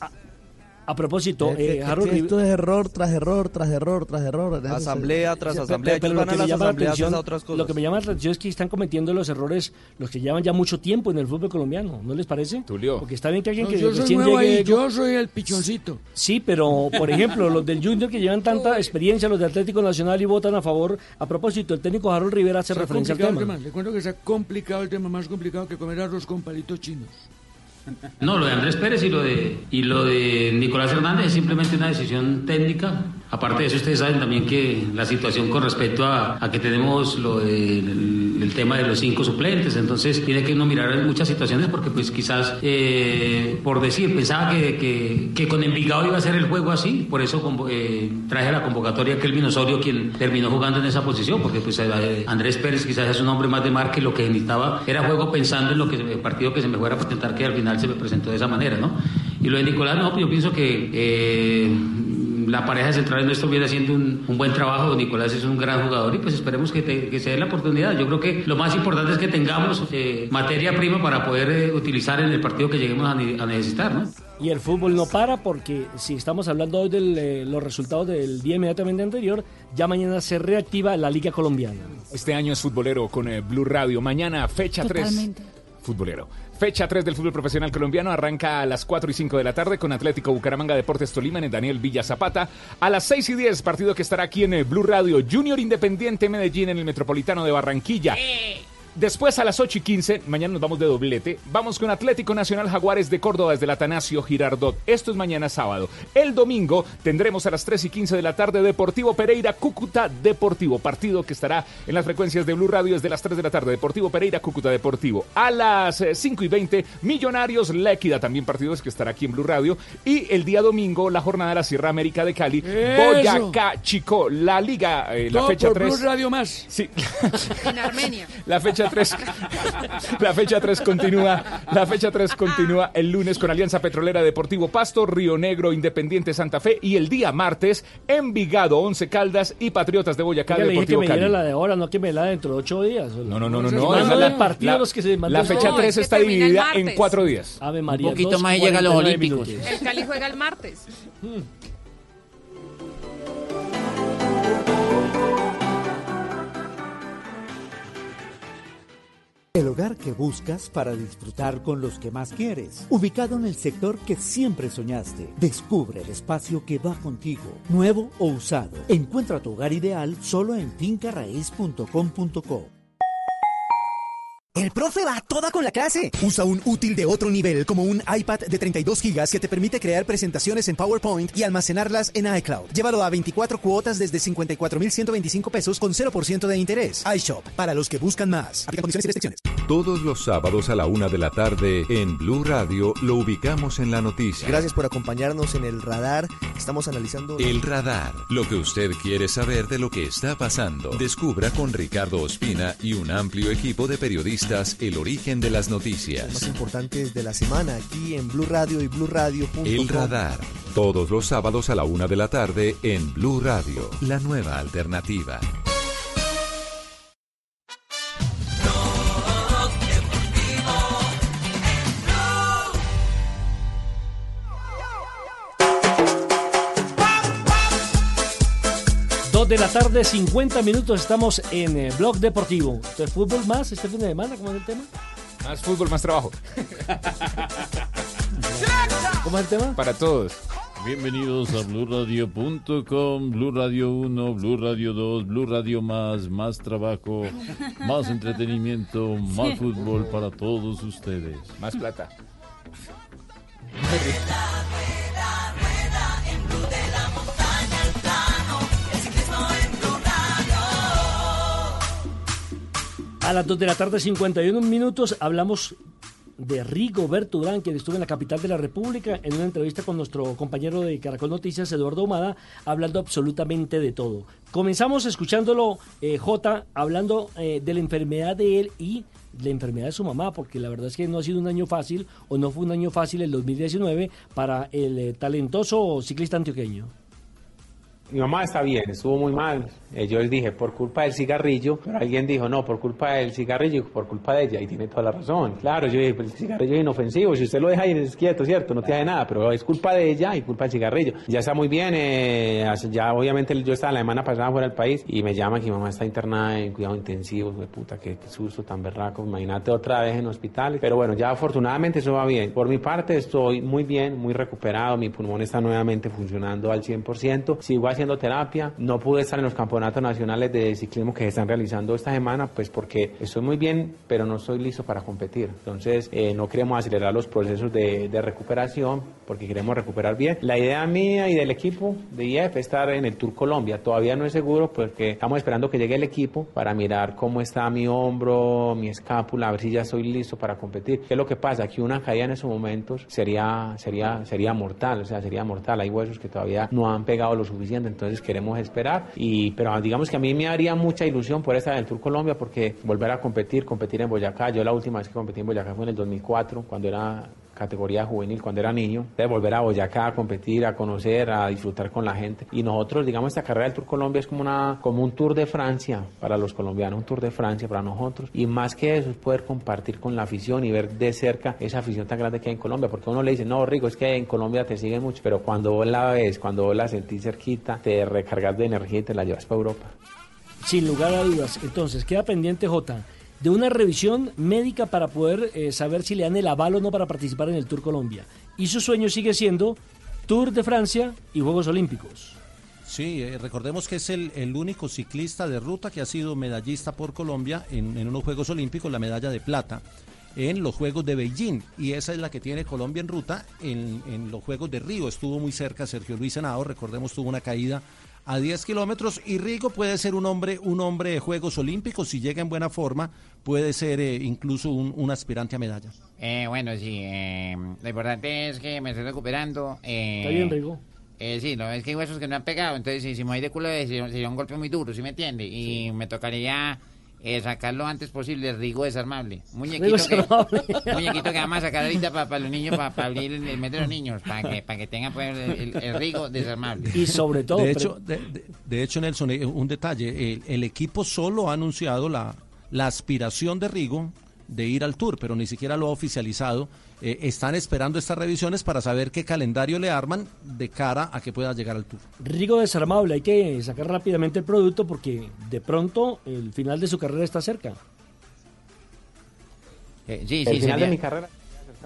Speaker 14: A propósito, eh, Harold
Speaker 44: esto es error tras error, tras error, tras error.
Speaker 20: Asamblea tras asamblea.
Speaker 14: Pero
Speaker 20: van
Speaker 14: lo que, me
Speaker 20: las
Speaker 14: llama la atención,
Speaker 20: otras cosas.
Speaker 14: lo que me llama la atención es que están cometiendo los errores los que llevan ya mucho tiempo en el fútbol colombiano, ¿no les parece?
Speaker 22: Tulio.
Speaker 14: Porque está bien que alguien
Speaker 25: No,
Speaker 14: que
Speaker 25: yo soy
Speaker 14: recién
Speaker 25: nuevo
Speaker 14: llegue...
Speaker 25: ahí, yo soy el pichoncito.
Speaker 14: Sí, pero por ejemplo, los del Junior que llevan tanta experiencia, los de Atlético Nacional y votan a favor. A propósito, el técnico Harold Rivera hace referencia al tema.
Speaker 25: tema. Le cuento que está complicado el tema, más complicado que comer arroz con palitos chinos.
Speaker 30: No, lo de Andrés Pérez y lo de, y lo de Nicolás Hernández es simplemente una decisión técnica. Aparte de eso, ustedes saben también que la situación con respecto a, que tenemos lo del el tema de los cinco suplentes, entonces tiene que uno mirar muchas situaciones porque pues quizás, eh, por decir, pensaba que, que, que con Envigado iba a ser el juego así, por eso eh, traje a la convocatoria a Kelvin Osorio, quien terminó jugando en esa posición, porque pues eh, Andrés Pérez quizás es un hombre más de marca y lo que necesitaba era juego pensando en lo que el partido que se me fuera a presentar, que al final se me presentó de esa manera, ¿no? Y lo de Nicolás, no, yo pienso que la pareja de centrales nuestro viene haciendo un, un buen trabajo. Nicolás es un gran jugador y pues esperemos que, te- que se dé la oportunidad. Yo creo que lo más importante es que tengamos eh, materia prima para poder eh, utilizar en el partido que lleguemos a, ne- a necesitar, ¿no?
Speaker 14: Y el fútbol no para porque si estamos hablando hoy de los resultados del día inmediatamente anterior, ya mañana se reactiva la Liga Colombiana.
Speaker 22: Este año es futbolero con eh, Blue Radio. Mañana, fecha 3.
Speaker 17: Totalmente.
Speaker 22: Futbolero. Fecha 3 del fútbol profesional colombiano arranca a las 4 y 5 de la tarde con Atlético Bucaramanga Deportes Tolima en el Daniel Villa Zapata. A las 6 y 10, partido que estará aquí en el Blue Radio Junior Independiente Medellín en el Metropolitano de Barranquilla. Después a las 8 y 15, mañana nos vamos de doblete, vamos con Atlético Nacional Jaguares de Córdoba desde el Atanasio Girardot. Esto es mañana sábado. El domingo tendremos a las 3 y 15 de la tarde Deportivo Pereira Cúcuta Deportivo, partido que estará en las frecuencias de Blue Radio desde las 3 de la tarde. Deportivo Pereira Cúcuta Deportivo. A las eh, 5 y 20, Millonarios La Equidad, también partidos que estará aquí en Blue Radio. Y el día domingo, la jornada de la Sierra América de Cali,
Speaker 25: Eso.
Speaker 22: Boyacá Chico, la liga, eh, la
Speaker 25: Todo
Speaker 22: fecha
Speaker 25: por
Speaker 22: 3.
Speaker 25: Blue Radio más.
Speaker 22: Sí.
Speaker 43: En Armenia.
Speaker 22: La fecha 3 La fecha 3 continúa, la fecha 3 continúa el lunes con Alianza Petrolera Deportivo Pasto, Río Negro Independiente Santa Fe y el día martes Envigado, Once Caldas y Patriotas de Boyacá
Speaker 14: Ya le dije que
Speaker 22: Deportivo
Speaker 14: me diera
Speaker 22: Cali.
Speaker 14: la de ahora, no que me la de dentro de ocho días.
Speaker 22: No, no, no, la-
Speaker 14: el partido
Speaker 22: la-
Speaker 14: los que se
Speaker 22: La
Speaker 14: mandan-
Speaker 22: fecha
Speaker 14: No,
Speaker 22: 3
Speaker 14: es que
Speaker 22: está dividida en
Speaker 43: martes.
Speaker 22: cuatro días.
Speaker 14: Ave María,
Speaker 15: Un poquito más y llega a los
Speaker 14: 2:49
Speaker 15: Olímpicos.
Speaker 14: minutos.
Speaker 43: El Cali juega el martes.
Speaker 45: El hogar que buscas para disfrutar con los que más quieres. Ubicado en el sector que siempre soñaste. Descubre el espacio que va contigo, nuevo o usado. Encuentra tu hogar ideal solo en fincarraíz.com.co.
Speaker 46: El profe va a toda con la clase. Usa un útil de otro nivel como un iPad de 32 gigas que te permite crear presentaciones en PowerPoint y almacenarlas en iCloud. Llévalo a 24 cuotas desde 54,125 pesos con 0% de interés. iShop, para los que buscan más. Aplican condiciones y restricciones.
Speaker 2: Todos los sábados a la una de la tarde en Blue Radio lo ubicamos en la noticia.
Speaker 44: Gracias por acompañarnos en el radar. Estamos analizando.
Speaker 2: El radar, lo que usted quiere saber de lo que está pasando. Descubra con Ricardo Ospina y un amplio equipo de periodistas el origen de las
Speaker 44: más
Speaker 2: noticias.
Speaker 44: importantes de la semana aquí en Blue Radio y BlueRadio.com.
Speaker 2: El radar, todos los sábados a la una de la tarde en Blue Radio, la nueva alternativa.
Speaker 14: De la tarde, 50 minutos, estamos en eh, Blog Deportivo. Entonces, ¿fútbol más este fin de semana? ¿Cómo es el tema?
Speaker 22: Más fútbol, más trabajo.
Speaker 14: ¿Cómo es el tema?
Speaker 22: Para todos.
Speaker 38: Bienvenidos a BlueRadio.com, Blue Radio 1, Blue Radio 2, Blue Radio más, más trabajo, más entretenimiento, más
Speaker 43: Sí.
Speaker 38: fútbol para todos ustedes.
Speaker 22: Más plata.
Speaker 14: A las 2 de la tarde, 51 minutos, hablamos de Rigo Berturán, quien estuvo en la capital de la República, en una entrevista con nuestro compañero de Caracol Noticias, Eduardo Humada, hablando absolutamente de todo. Comenzamos escuchándolo, eh, J, hablando eh, de la enfermedad de él y la enfermedad de su mamá, porque la verdad es que no ha sido un año fácil, o no fue un año fácil el 2019 para el eh, talentoso ciclista antioqueño.
Speaker 47: Mi mamá está bien, estuvo muy mal. Eh, yo les dije, por culpa del cigarrillo, pero alguien dijo, no, por culpa del cigarrillo, por culpa de ella, y tiene toda la razón. Claro, yo dije, pues el cigarrillo es inofensivo, si usted lo deja ahí es quieto, ¿cierto? No tiene nada, pero es culpa de ella y culpa del cigarrillo. Ya está muy bien, eh, hace- ya obviamente yo estaba la semana pasada fuera del país y me llaman que mi mamá está internada en cuidado intensivo, de puta, qué, qué susto tan berraco, imagínate otra vez en hospital. Pero bueno, ya afortunadamente eso va bien. Por mi parte estoy muy bien, muy recuperado, mi pulmón está nuevamente funcionando al 100%, sigo haciendo terapia, no pude estar en los campeonatos nacionales de ciclismo que se están realizando esta semana, pues porque estoy muy bien, pero no estoy listo para competir. Entonces, eh, no queremos acelerar los procesos de, de recuperación porque queremos recuperar bien. La idea mía y del equipo de IEF es estar en el Tour Colombia. Todavía no es seguro porque estamos esperando que llegue el equipo para mirar cómo está mi hombro, mi escápula, a ver si ya estoy listo para competir. ¿Qué es lo que pasa? Que una caída en esos momentos sería, sería, sería mortal, o sea, sería mortal. Hay huesos que todavía no han pegado lo suficiente, entonces queremos esperar. Y, pero digamos que a mí me haría mucha ilusión por esta del Tour Colombia porque volver a competir, competir en Boyacá. Yo la última vez que competí en Boyacá fue en el 2004, cuando era categoría juvenil cuando era niño, de volver a Boyacá a competir, a conocer, a disfrutar con la gente. Y nosotros, digamos, esta carrera del Tour Colombia es como, una, como un Tour de Francia para los colombianos, un Tour de Francia para nosotros. Y más que eso es poder compartir con la afición y ver de cerca esa afición tan grande que hay en Colombia, porque uno le dice, no, Rico, es que en Colombia te siguen mucho, pero cuando vos la ves, cuando vos la sentís cerquita, te recargas de energía y te la llevas para Europa.
Speaker 14: Sin lugar a dudas. Entonces, queda pendiente, J, de una revisión médica para poder eh, saber si le dan el aval o no para participar en el Tour Colombia. Y su sueño sigue siendo Tour de Francia y Juegos Olímpicos.
Speaker 16: Sí, eh, recordemos que es el, único ciclista de ruta que ha sido medallista por Colombia en, unos Juegos Olímpicos, la medalla de plata en los Juegos de Beijing y esa es la que tiene Colombia en ruta en, en los Juegos de Río. Estuvo muy cerca Sergio Luis Senado, recordemos tuvo una caída a 10 kilómetros y Rigo puede ser un hombre, un hombre de Juegos Olímpicos, si llega en buena forma, puede ser eh, incluso un, un aspirante a medalla.
Speaker 15: Eh, bueno, sí, eh, lo importante es que me estoy recuperando. Eh,
Speaker 14: Está bien, Rigo.
Speaker 15: Eh, sí, no, es que hay huesos que no han pegado, entonces si, si me voy de culo eh, sería, sería un golpe muy duro, ¿sí me entiende? Y me tocaría eh, sacarlo antes posible, el Rigo desarmable. Muñequito,
Speaker 14: Rigo
Speaker 15: que,
Speaker 14: desarmable.
Speaker 15: muñequito que vamos a sacar ahorita para los niños, para abrir el, el mes de los niños, para que, para que tengan pues, el, el- Rigo desarmable.
Speaker 14: Y sobre todo...
Speaker 16: De hecho, de, de- de hecho, Nelson, eh, un detalle, el, el equipo solo ha anunciado la, la aspiración de Rigo de ir al Tour, pero ni siquiera lo ha oficializado. Eh, están esperando estas revisiones para saber qué calendario le arman de cara a que pueda llegar al Tour.
Speaker 14: Rigo desarmable, hay que sacar rápidamente el producto porque de pronto el final de su carrera está cerca.
Speaker 15: Eh, sí,
Speaker 47: el
Speaker 15: sí,
Speaker 47: final
Speaker 15: sería-
Speaker 47: de mi carrera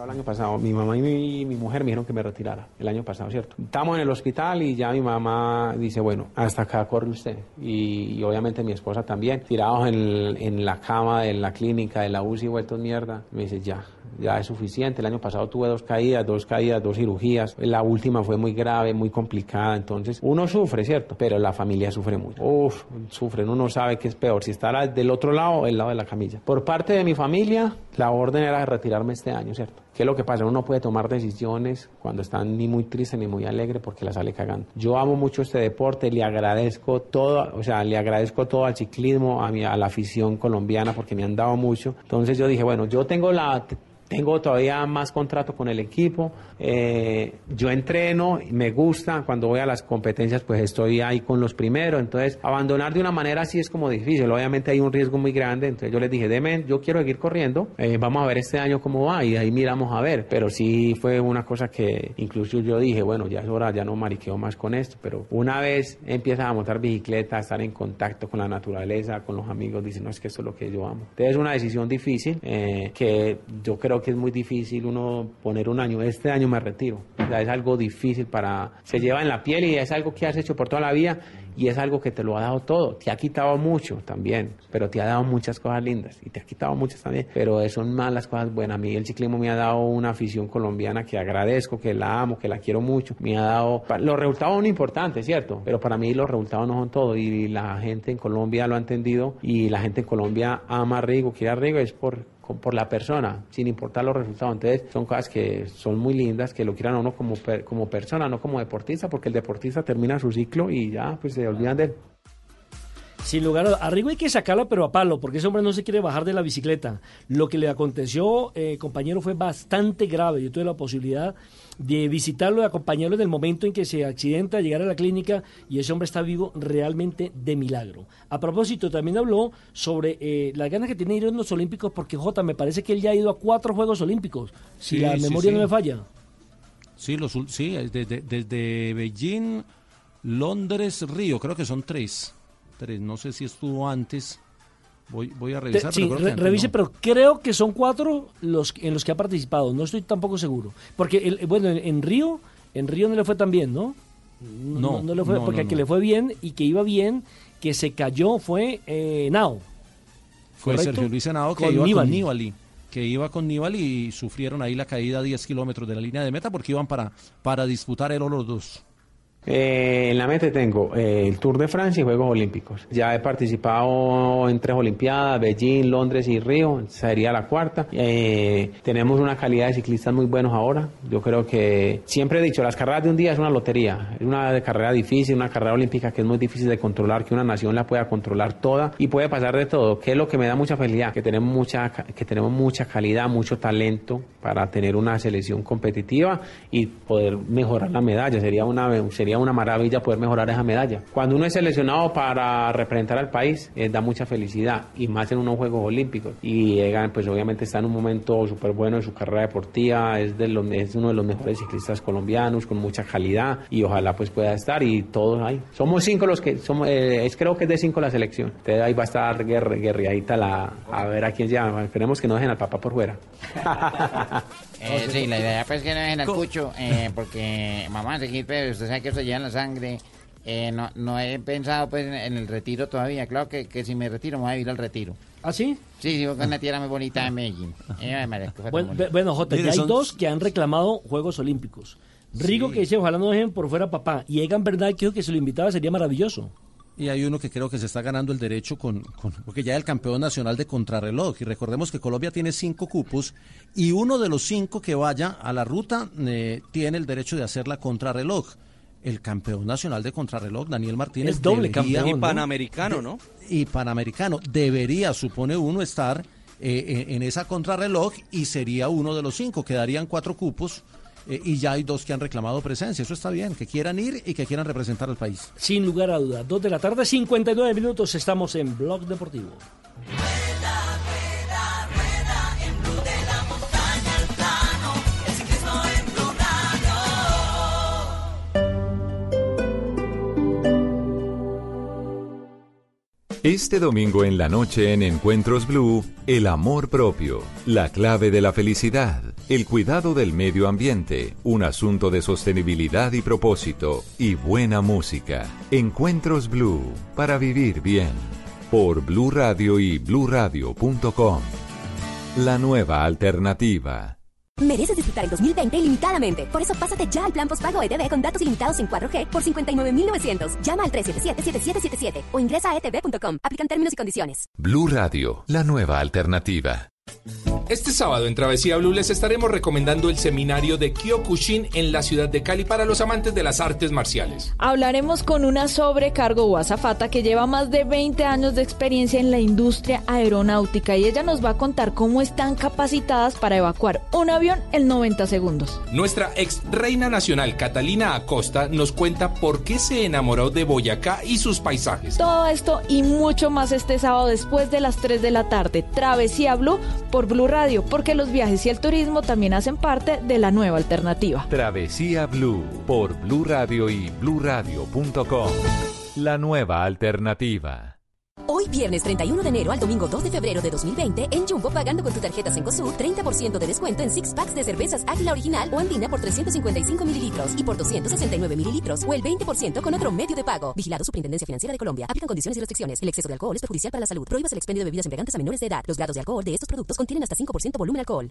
Speaker 47: el año pasado. Mi mamá y mi, mujer me dijeron que me retirara el año pasado, ¿cierto? Estamos en el hospital y ya mi mamá dice, bueno, hasta acá corre usted. Y, obviamente mi esposa también. Tirados en, la cama de la clínica, de la UCI, vueltos mierda. Me dice, ya, ya es suficiente. El año pasado tuve dos caídas, dos caídas, dos cirugías. La última fue muy grave, muy complicada. Entonces, uno sufre, ¿cierto? Pero la familia sufre mucho. Uf, sufren. Uno sabe que es peor. Si está del otro lado el lado de la camilla. Por parte de mi familia, la orden era retirarme este año, ¿cierto? ¿Qué es lo que pasa? Uno no puede tomar decisiones cuando está ni muy triste ni muy alegre porque la sale cagando. Yo amo mucho este deporte, le agradezco todo, o sea, le agradezco todo al ciclismo, a, mi, a la afición colombiana porque me han dado mucho. Entonces yo dije, bueno, yo tengo la tengo todavía más contrato con el equipo. eh, yo entreno, me gusta. Cuando voy a las competencias, pues estoy ahí con los primeros. Entonces, abandonar de una manera así es como difícil. Obviamente hay un riesgo muy grande. Entonces, yo les dije, deme, yo quiero seguir corriendo. eh, vamos a ver este año cómo va y ahí miramos a ver. Pero sí fue una cosa que incluso yo dije, bueno, ya es hora, ya no mariqueo más con esto. Pero una vez empiezas a montar bicicleta, a estar en contacto con la naturaleza, con los amigos, dicen, no, es que esto es lo que yo amo. Entonces, es una decisión difícil eh, que yo creo que es muy difícil uno poner un año. Este año me retiro. O sea, es algo difícil para... Se lleva en la piel y es algo que has hecho por toda la vida y es algo que te lo ha dado todo. Te ha quitado mucho también, pero te ha dado muchas cosas lindas y te ha quitado muchas también, pero son más las cosas buenas. A mí el ciclismo me ha dado una afición colombiana que agradezco, que la amo, que la quiero mucho. Me ha dado... Los resultados son importantes, ¿cierto? Pero para mí los resultados no son todo y la gente en Colombia lo ha entendido y la gente en Colombia ama a Rigo, quiere a Rigo, es por por la persona, sin importar los resultados. Entonces, son cosas que son muy lindas, que lo quieran a uno como, como persona, no como deportista, porque el deportista termina su ciclo y ya, pues se olvidan de él.
Speaker 14: Sin lugar a Arrigo hay que sacarlo, pero a palo, porque ese hombre no se quiere bajar de la bicicleta. Lo que le aconteció, eh, compañero, fue bastante grave. Yo tuve la posibilidad de visitarlo y acompañarlo en el momento en que se accidenta, llegar a la clínica y ese hombre está vivo realmente de milagro. A propósito, también habló sobre eh, las ganas que tiene de ir a los Olímpicos, porque Jota, me parece que él ya ha ido a cuatro Juegos Olímpicos, si la memoria no me falla.
Speaker 16: Sí, los, sí desde, desde Beijing, Londres, Río, creo que son tres. No sé si estuvo antes. Voy, voy a revisar.
Speaker 14: sí, revise, pero creo que son cuatro los en los que ha participado. No estoy tampoco seguro. Porque, el, bueno, en, Río, en Río no le fue tan bien, ¿no? No, no, le fue, porque a que le fue bien y que iba bien, que se cayó fue eh, Nao.
Speaker 16: Fue Sergio Luis Nao que iba con Nibali que iba con Nibali y sufrieron ahí la caída a 10 kilómetros de la línea de meta porque iban para, para disputar el los dos.
Speaker 47: Eh, en la mente tengo eh, el Tour de Francia y Juegos Olímpicos. Ya he participado en tres Olimpiadas, Beijing, Londres y Río, sería la cuarta. Eh, tenemos una calidad de ciclistas muy buenos ahora. Yo creo que siempre he dicho, las carreras de un día es una lotería, es una carrera difícil, una carrera olímpica que es muy difícil de controlar, que una nación la pueda controlar toda y puede pasar de todo, que es lo que me da mucha felicidad, que tenemos mucha, que tenemos mucha calidad, mucho talento para tener una selección competitiva y poder mejorar la medalla. Sería una sería una maravilla poder mejorar esa medalla. Cuando uno es seleccionado para representar al país, eh, da mucha felicidad y más en unos Juegos Olímpicos. Y Egan, pues obviamente está en un momento súper bueno en su carrera deportiva, es, de los, es uno de los mejores ciclistas colombianos con mucha calidad y ojalá pues pueda estar y todos ahí. Somos cinco los que, somos, eh, es, creo que es de cinco la selección. Entonces ahí va a estar guerre, guerreadita la, a ver a quién llama. Esperemos que no dejen al papá por fuera.
Speaker 15: Eh, sí, la idea pues que no dejen al cucho, eh, porque mamá, seguir, pero usted sabe que eso lleva en la sangre. Eh, no, no he pensado pues en, el retiro todavía. Claro que, que, si me retiro me voy a ir al retiro.
Speaker 14: ¿Ah, sí?
Speaker 15: Sí, sí, con una tierra muy bonita de Medellín. Eh,
Speaker 14: bueno, bueno, Jota, ya hay dos que han reclamado Juegos Olímpicos. Rigo que dice, ojalá no dejen por fuera papá. Y Egan Verdad que dijo que si lo invitaba sería maravilloso.
Speaker 16: Y hay uno que creo que se está ganando el derecho con, porque ya es el campeón nacional de contrarreloj. Y recordemos que Colombia tiene cinco cupos y uno de los cinco que vaya a la ruta eh, tiene el derecho de hacer la contrarreloj. El campeón nacional de contrarreloj, Daniel Martínez.
Speaker 20: Es doble campeón. Y panamericano, ¿no?
Speaker 16: Y panamericano. Debería, supone uno, estar eh, en esa contrarreloj y sería uno de los cinco. Quedarían cuatro cupos eh, y ya hay dos que han reclamado presencia. Eso está bien, que quieran ir y que quieran representar al país.
Speaker 14: Sin lugar a duda. Dos de la tarde, 59 minutos, estamos en Blog Deportivo.
Speaker 2: Este domingo en la noche en Encuentros Blue, el amor propio, la clave de la felicidad, el cuidado del medio ambiente, un asunto de sostenibilidad y propósito, y buena música. Encuentros Blue, para vivir bien, por Blue Radio y bluradio.com. La nueva alternativa.
Speaker 48: Mereces disfrutar el 2020 ilimitadamente. Por eso pásate ya al plan postpago ETV con datos ilimitados en 4G por 59.900. Llama al 377-7777 o ingresa a etv.com. Aplican términos y condiciones.
Speaker 2: Blue Radio, la nueva alternativa.
Speaker 5: Este sábado en Travesía Blue les estaremos recomendando el seminario de Kyokushin en la ciudad de Cali para los amantes de las artes marciales.
Speaker 49: Hablaremos con una sobrecargo o azafata que lleva más de 20 años de experiencia en la industria aeronáutica y ella nos va a contar cómo están capacitadas para evacuar un avión en 90 segundos.
Speaker 5: Nuestra ex reina nacional Catalina Acosta nos cuenta por qué se enamoró de Boyacá y sus paisajes.
Speaker 49: Todo esto y mucho más este sábado después de las 3 de la tarde. Travesía Blue por Blue Radio, porque los viajes y el turismo también hacen parte de la nueva alternativa.
Speaker 2: Travesía Blue por Blue Radio y bluradio.com. La nueva alternativa.
Speaker 48: Hoy viernes 31 de enero al domingo 2 de febrero de 2020 en Jumbo pagando con tu tarjeta Cencosud 30% de descuento en six packs de cervezas Águila Original o Andina por 355 mililitros y por 269 mililitros o el 20% con otro medio de pago. Vigilado Superintendencia Financiera de Colombia. Aplican condiciones y restricciones. El exceso de alcohol es perjudicial para la salud. Prohíbas el expendio de bebidas embriagantes a menores de edad. Los grados de alcohol de estos productos contienen hasta 5% volumen alcohol.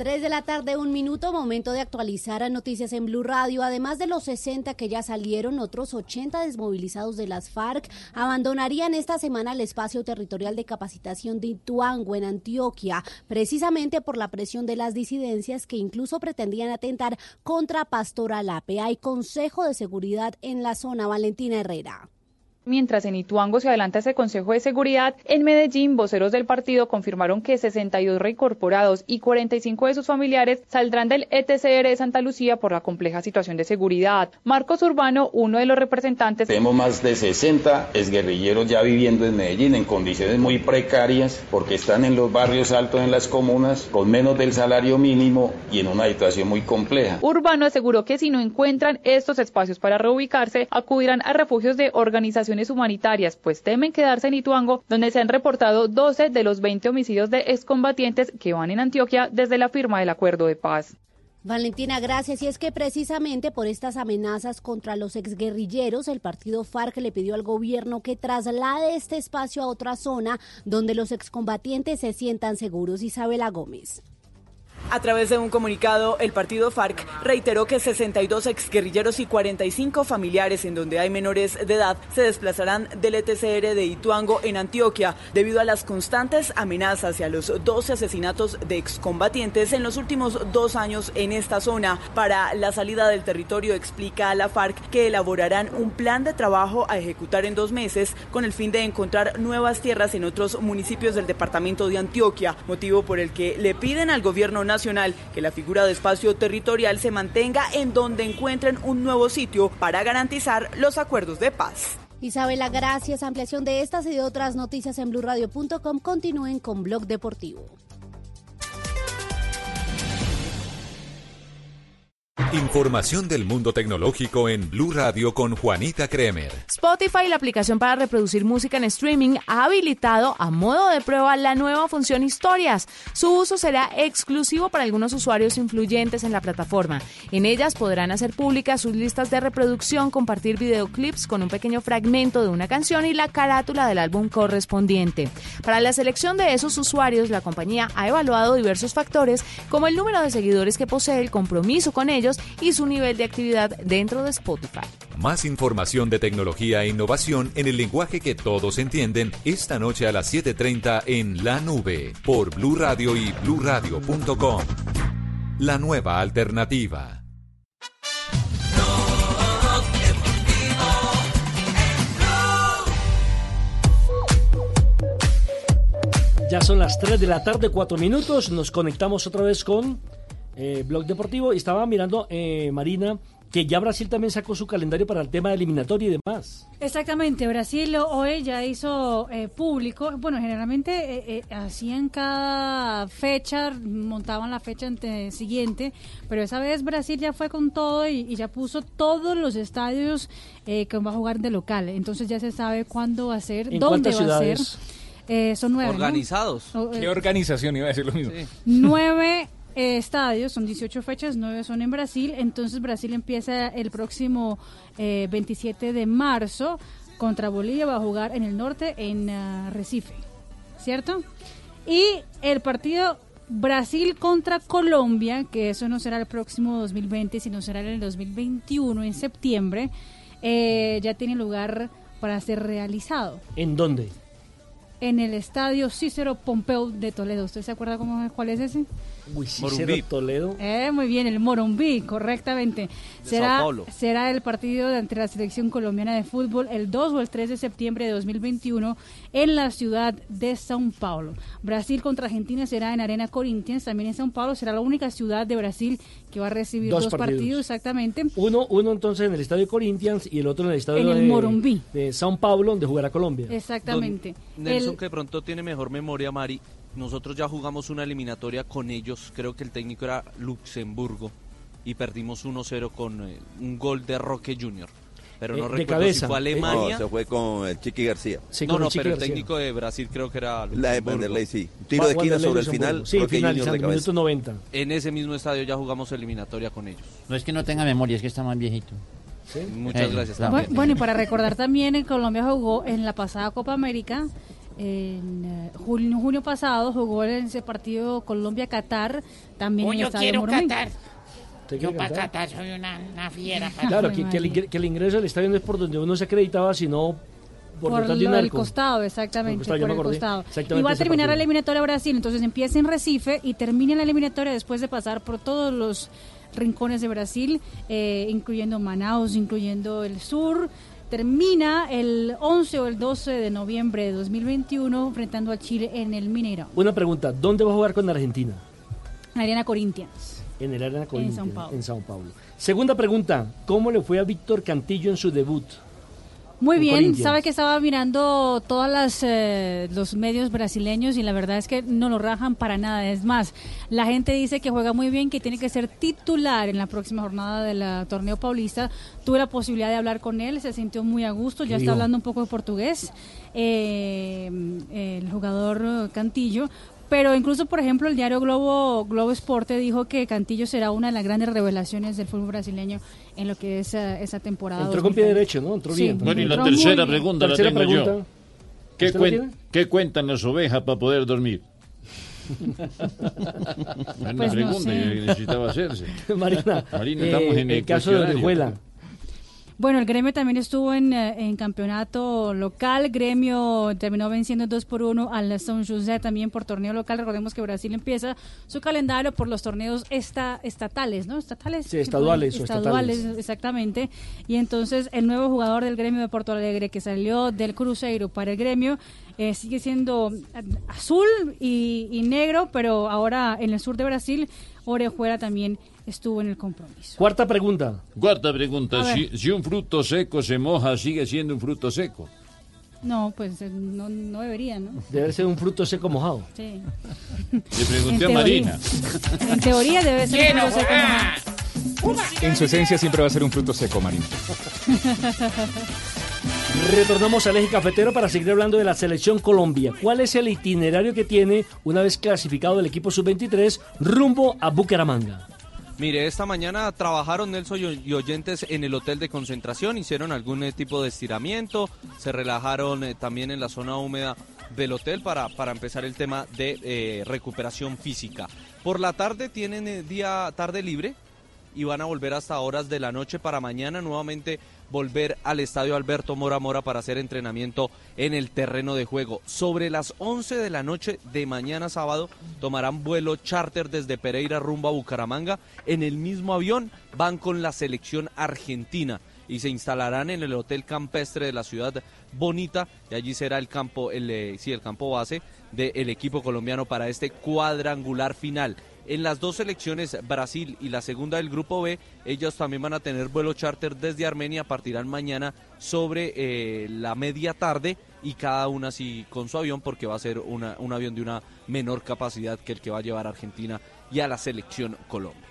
Speaker 38: 3 de la tarde, un minuto, momento de actualizar a noticias en Blue Radio. Además de los 60 que ya salieron, otros 80 desmovilizados de las FARC abandonarían esta semana el espacio territorial de capacitación de Ituango en Antioquia, precisamente por la presión de las disidencias que incluso pretendían atentar contra Pastora Lape. Hay Consejo de Seguridad en la zona. Valentina Herrera.
Speaker 50: Mientras en Ituango se adelanta ese Consejo de Seguridad, en Medellín voceros del partido confirmaron que 62 reincorporados y 45 de sus familiares saldrán del ETCR de Santa Lucía por la compleja situación de seguridad. Marcos Urbano, uno de los representantes.
Speaker 51: Tenemos más de 60 exguerrilleros ya viviendo en Medellín en condiciones muy precarias porque están en los barrios altos en las comunas con menos del salario mínimo y en una situación muy compleja.
Speaker 50: Urbano aseguró que si no encuentran estos espacios para reubicarse, acudirán a refugios de organizaciones humanitarias, pues temen quedarse en Ituango, donde se han reportado 12 de los 20 homicidios de excombatientes que van en Antioquia desde la firma del acuerdo de paz.
Speaker 38: Valentina, gracias. Y es que precisamente por estas amenazas contra los exguerrilleros, el partido FARC le pidió al gobierno que traslade este espacio a otra zona donde los excombatientes se sientan seguros. Isabela Gómez.
Speaker 52: A través de un comunicado, el partido FARC reiteró que 62 exguerrilleros y 45 familiares en donde hay menores de edad se desplazarán del ETCR de Ituango en Antioquia debido a las constantes amenazas y a los 12 asesinatos de excombatientes en los últimos dos años en esta zona. Para la salida del territorio explica a la FARC que elaborarán un plan de trabajo a ejecutar en dos meses con el fin de encontrar nuevas tierras en otros municipios del departamento de Antioquia, motivo por el que le piden al gobierno nacional que la figura de espacio territorial se mantenga en donde encuentren un nuevo sitio para garantizar los acuerdos de paz.
Speaker 38: Isabela, gracias. Ampliación de estas y de otras noticias en blurradio.com. Continúen con Blog Deportivo.
Speaker 2: Información del mundo tecnológico en Blue Radio con Juanita Kremer.
Speaker 49: Spotify, la aplicación para reproducir música en streaming, ha habilitado a modo de prueba la nueva función Historias. Su uso será exclusivo para algunos usuarios influyentes en la plataforma. En ellas podrán hacer públicas sus listas de reproducción, compartir videoclips con un pequeño fragmento de una canción y la carátula del álbum correspondiente. Para la selección de esos usuarios, la compañía ha evaluado diversos factores como el número de seguidores que posee, el compromiso con ellos y su nivel de actividad dentro de Spotify.
Speaker 2: Más información de tecnología e innovación en el lenguaje que todos entienden esta noche a las 7:30 en La Nube por Blue Radio y bluradio.com. La nueva alternativa.
Speaker 14: Ya son las 3 de la tarde, 4 minutos. Nos conectamos otra vez con eh, Blog Deportivo y estaba mirando, eh, Marina, que ya Brasil también sacó su calendario para el tema eliminatorio y demás.
Speaker 17: Exactamente, Brasil hoy ya hizo eh, público, bueno, generalmente eh, eh, hacían cada fecha, montaban la fecha ante- siguiente, pero esa vez Brasil ya fue con todo y, y ya puso todos los estadios eh, que va a jugar de local, entonces ya se sabe cuándo va a ser,
Speaker 22: ¿En
Speaker 17: dónde va a ser. Eh, son nueve.
Speaker 16: Organizados.
Speaker 22: ¿Qué organización iba a decir lo mismo?
Speaker 17: Nueve eh, estadios, son 18 fechas, nueve son en Brasil. Entonces Brasil empieza el próximo eh, 27 de marzo contra Bolivia, va a jugar en el norte, en ah, Recife, ¿cierto? Y el partido Brasil contra Colombia, que eso no será el próximo 2020, sino será en el 2021, en septiembre, eh, ya tiene lugar para ser realizado.
Speaker 14: ¿En dónde?
Speaker 17: En el estadio Cícero Pompeu de Toledo. ¿Usted se acuerda cómo, cuál es ese?
Speaker 14: Uy, Cícero Toledo.
Speaker 17: Eh, muy bien, el Morumbí, correctamente.
Speaker 14: De
Speaker 17: será,
Speaker 14: Sao Paulo.
Speaker 17: será el partido de ante la selección colombiana de fútbol el 2 o el 3 de septiembre de 2021 en la ciudad de São Paulo. Brasil contra Argentina será en Arena Corinthians, también en São Paulo. Será la única ciudad de Brasil que va a recibir
Speaker 14: Dos
Speaker 17: dos,
Speaker 14: partidos.
Speaker 17: partidos. exactamente.
Speaker 14: Uno, uno entonces en el estadio Corinthians y el otro en el estadio
Speaker 17: En el
Speaker 14: de,
Speaker 17: Morumbí.
Speaker 14: de Sao Paulo, donde jugará Colombia.
Speaker 17: Exactamente.
Speaker 20: Don Nelson, Que de pronto tiene mejor memoria, Mari. Nosotros ya jugamos una eliminatoria con ellos. Creo que el técnico era Luxemburgo. Y perdimos 1-0 con eh, un gol de Roque Junior. Pero no
Speaker 14: Eh, de
Speaker 20: recuerdo
Speaker 14: cabeza.
Speaker 20: si fue Alemania.
Speaker 53: No, se fue con el Chiqui García.
Speaker 14: Sí,
Speaker 20: no,
Speaker 14: con
Speaker 20: no,
Speaker 14: el
Speaker 20: pero el técnico de Brasil creo que era
Speaker 53: La de
Speaker 20: Luxemburgo.
Speaker 53: Vanderlei, sí. Un tiro de esquina sobre el
Speaker 14: Luxemburgo.
Speaker 53: final.
Speaker 14: Sí,
Speaker 53: de
Speaker 14: finalizando,
Speaker 53: cabeza.
Speaker 14: minuto 90.
Speaker 20: En ese mismo estadio ya jugamos eliminatoria con ellos.
Speaker 15: No es que no tenga memoria, es que está más viejito.
Speaker 20: Muchas
Speaker 15: Eh,
Speaker 20: gracias.
Speaker 17: Bueno, y para recordar también, en Colombia jugó en la pasada Copa América. En eh, junio, junio pasado jugó en ese partido Colombia-Qatar. También
Speaker 54: Oh,
Speaker 17: en el
Speaker 54: yo
Speaker 17: Estadio
Speaker 54: quiero. Qatar.
Speaker 14: ¿Usted
Speaker 54: Yo para? Qatar soy una, una fiera. para-
Speaker 14: Claro, que, que el, que el ingreso al estadio no es por donde uno se acreditaba, sino por,
Speaker 17: Por
Speaker 14: detrás de un
Speaker 17: lo
Speaker 14: arco.
Speaker 17: costado, exactamente,
Speaker 14: Por el costado,
Speaker 17: el.
Speaker 14: Exactamente
Speaker 17: Y va a terminar la eliminatoria Brasil, entonces empieza en Recife y termina la eliminatoria después de pasar por todos los rincones de Brasil, eh, incluyendo Manaus, incluyendo el sur. Termina el 11 o el 12 de noviembre de 2021 enfrentando a Chile en el Mineirão,
Speaker 14: Una pregunta, ¿dónde va a jugar con Argentina?
Speaker 17: en Arena Corinthians.
Speaker 14: En el Arena Corinthians,
Speaker 17: São Paulo.
Speaker 14: en Sao Paulo. Segunda pregunta, ¿cómo le fue a Víctor Cantillo en su debut?
Speaker 17: Muy
Speaker 14: En
Speaker 17: bien, sabe que estaba mirando todos los medios brasileños y la verdad es que no lo rajan para nada. Es más, la gente dice que juega muy bien, que tiene que ser titular en la próxima jornada del torneo paulista. Tuve la posibilidad de hablar con él, se sintió muy a gusto, ya
Speaker 14: ¿Qué
Speaker 17: está hablando un poco de portugués, eh, el jugador eh, Cantillo. Pero incluso, por ejemplo, el diario Globo, Globo Esporte dijo que Cantillo será una de las grandes revelaciones del fútbol brasileño en lo que es eh, esa temporada.
Speaker 14: Entró con pie
Speaker 17: 2020.
Speaker 14: derecho, ¿no? Entró
Speaker 17: Sí,
Speaker 14: bien.
Speaker 55: Bueno, y la tercera pregunta la
Speaker 14: Tercera
Speaker 55: tengo yo. ¿Qué,
Speaker 14: ¿Usted la
Speaker 55: cuen- qué cuentan las ovejas para poder dormir? Una
Speaker 17: Pues no
Speaker 55: pregunta
Speaker 17: sé.
Speaker 55: que necesitaba hacerse.
Speaker 14: Marina,
Speaker 55: Marina,
Speaker 14: eh,
Speaker 55: estamos en el,
Speaker 14: el caso de. Orejuela.
Speaker 17: Bueno, el gremio también estuvo en, eh, en campeonato local. Gremio terminó venciendo 2 por 1 al São José también por torneo local. Recordemos que Brasil empieza su calendario por los torneos esta, estatales, ¿no? Estatales.
Speaker 14: Sí, estaduales o
Speaker 17: Estaduales,
Speaker 14: estatales.
Speaker 17: exactamente. Y entonces el nuevo jugador del gremio de Porto Alegre que salió del Cruzeiro para el gremio eh, sigue siendo azul y, y negro, pero ahora en el sur de Brasil, Orejuela también estuvo en el compromiso.
Speaker 14: Cuarta pregunta.
Speaker 55: Cuarta pregunta, si, un fruto seco se moja, ¿sigue siendo un fruto seco?
Speaker 17: No, pues eh, no, no debería, ¿no?
Speaker 14: Debe ser un fruto seco mojado.
Speaker 17: Sí.
Speaker 55: Le pregunté
Speaker 17: En
Speaker 55: a Marina.
Speaker 17: teoría. En teoría debe ser un proceso
Speaker 54: jugar.
Speaker 22: En su esencia siempre va a ser un fruto seco, Marín.
Speaker 14: Retornamos al eje cafetero para seguir hablando de la selección Colombia. ¿Cuál es el itinerario que tiene una vez clasificado el equipo sub-23 rumbo a Bucaramanga?
Speaker 20: Mire, esta mañana trabajaron Nelson y oyentes en el hotel de concentración, hicieron algún eh, tipo de estiramiento, se relajaron eh, también en la zona húmeda del hotel para, para empezar el tema de eh, recuperación física. Por la tarde tienen día tarde libre y van a volver hasta horas de la noche para mañana nuevamente volver al estadio Alberto Mora Mora para hacer entrenamiento en el terreno de juego. Sobre las 11 de la noche de mañana sábado tomarán vuelo charter desde Pereira rumbo a Bucaramanga. En el mismo avión van con la selección argentina y se instalarán en el hotel campestre de la ciudad bonita y allí será el campo el eh, el campo base del equipo colombiano para este cuadrangular final. En las dos selecciones, Brasil y la segunda del grupo B, ellos también van a tener vuelo charter desde Armenia, partirán mañana sobre eh, la media tarde y cada una así con su avión porque va a ser un avión de una menor capacidad que el que va a llevar a Argentina y a la selección Colombia.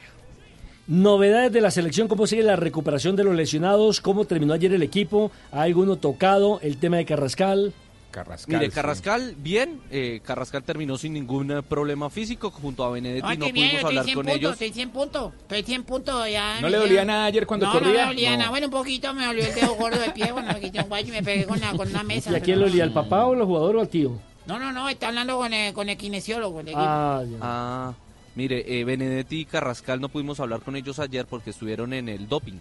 Speaker 14: Novedades de la selección, cómo sigue la recuperación de los lesionados, cómo terminó ayer el equipo, ¿hay alguno tocado, el tema de Carrascal.
Speaker 22: Carrascal.
Speaker 20: Mire,
Speaker 22: sí.
Speaker 20: Carrascal, bien, eh, Carrascal terminó sin ningún eh, problema físico junto a Benedetti,
Speaker 54: Ay,
Speaker 20: no
Speaker 54: bien,
Speaker 20: pudimos
Speaker 54: estoy
Speaker 20: hablar
Speaker 54: 100
Speaker 20: con
Speaker 54: puntos,
Speaker 20: ellos.
Speaker 54: estoy 100 puntos, estoy 100 puntos ya.
Speaker 22: ¿No le dolía nada ayer cuando
Speaker 54: no,
Speaker 22: corría?
Speaker 54: No, me dolía
Speaker 22: No.
Speaker 54: nada, bueno, un poquito me dolió el dedo gordo del pie, bueno, me quité un guayo y me pegué con, la, con una mesa.
Speaker 14: ¿Y a quién lo olía, al papá o al jugador o al tío?
Speaker 54: No, no, no, está hablando con el, con el kinesiólogo.
Speaker 14: Ah, ya.
Speaker 20: Ah, mire, eh, Benedetti y Carrascal no pudimos hablar con ellos ayer porque estuvieron en el doping.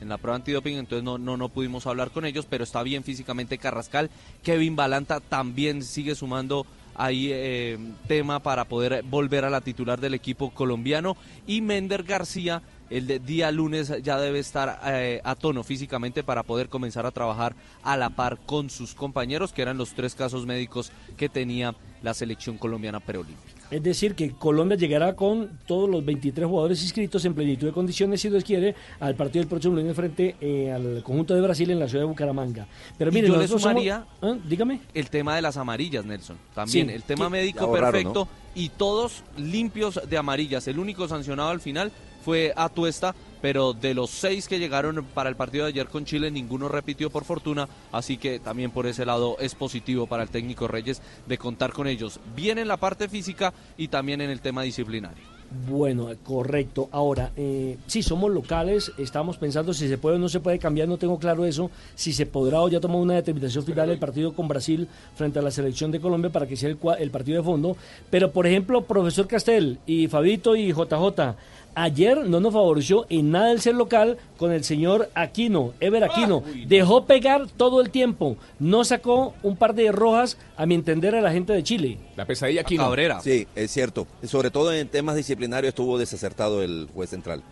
Speaker 20: En la prueba antidoping, entonces no, no, no pudimos hablar con ellos, pero está bien físicamente Carrascal. Kevin Balanta también sigue sumando ahí eh, tema para poder volver a la titular del equipo colombiano. Y Mender García, el día lunes, ya debe estar eh, a tono físicamente para poder comenzar a trabajar a la par con sus compañeros, que eran los tres casos médicos que tenía la selección colombiana preolímpica.
Speaker 14: Es decir, que Colombia llegará con todos los 23 jugadores inscritos en plenitud de condiciones, si Dios quiere, al partido del próximo lunes frente eh, al conjunto de Brasil en la ciudad de Bucaramanga. Pero miren,
Speaker 20: yo le
Speaker 14: somos-
Speaker 20: sumaría
Speaker 14: ¿Ah? dígame.
Speaker 20: el tema de las amarillas, Nelson. También
Speaker 14: Sí.
Speaker 20: el tema
Speaker 14: Que-
Speaker 20: médico perfecto y todos limpios de amarillas. El único sancionado al final fue Atuesta, pero de los seis que llegaron para el partido de ayer con Chile, ninguno repitió por fortuna, así que también por ese lado es positivo para el técnico Reyes de contar con ellos, bien en la parte física y también en el tema disciplinario.
Speaker 14: Bueno, correcto. Ahora, eh, sí, somos locales, estamos pensando si se puede o no se puede cambiar, no tengo claro eso, si se podrá o ya tomó una determinación final el partido con Brasil frente a la selección de Colombia para que sea el, el partido de fondo. Pero, por ejemplo, profesor Castel y Fabito y JJ, ayer no nos favoreció en nada el ser local con el señor Aquino, Ever Aquino. Dejó pegar todo el tiempo, no sacó un par de rojas, a mi entender, a la gente de Chile.
Speaker 22: La pesadilla aquí.
Speaker 21: Sí, es cierto. Sobre todo en temas disciplinarios estuvo desacertado el juez central.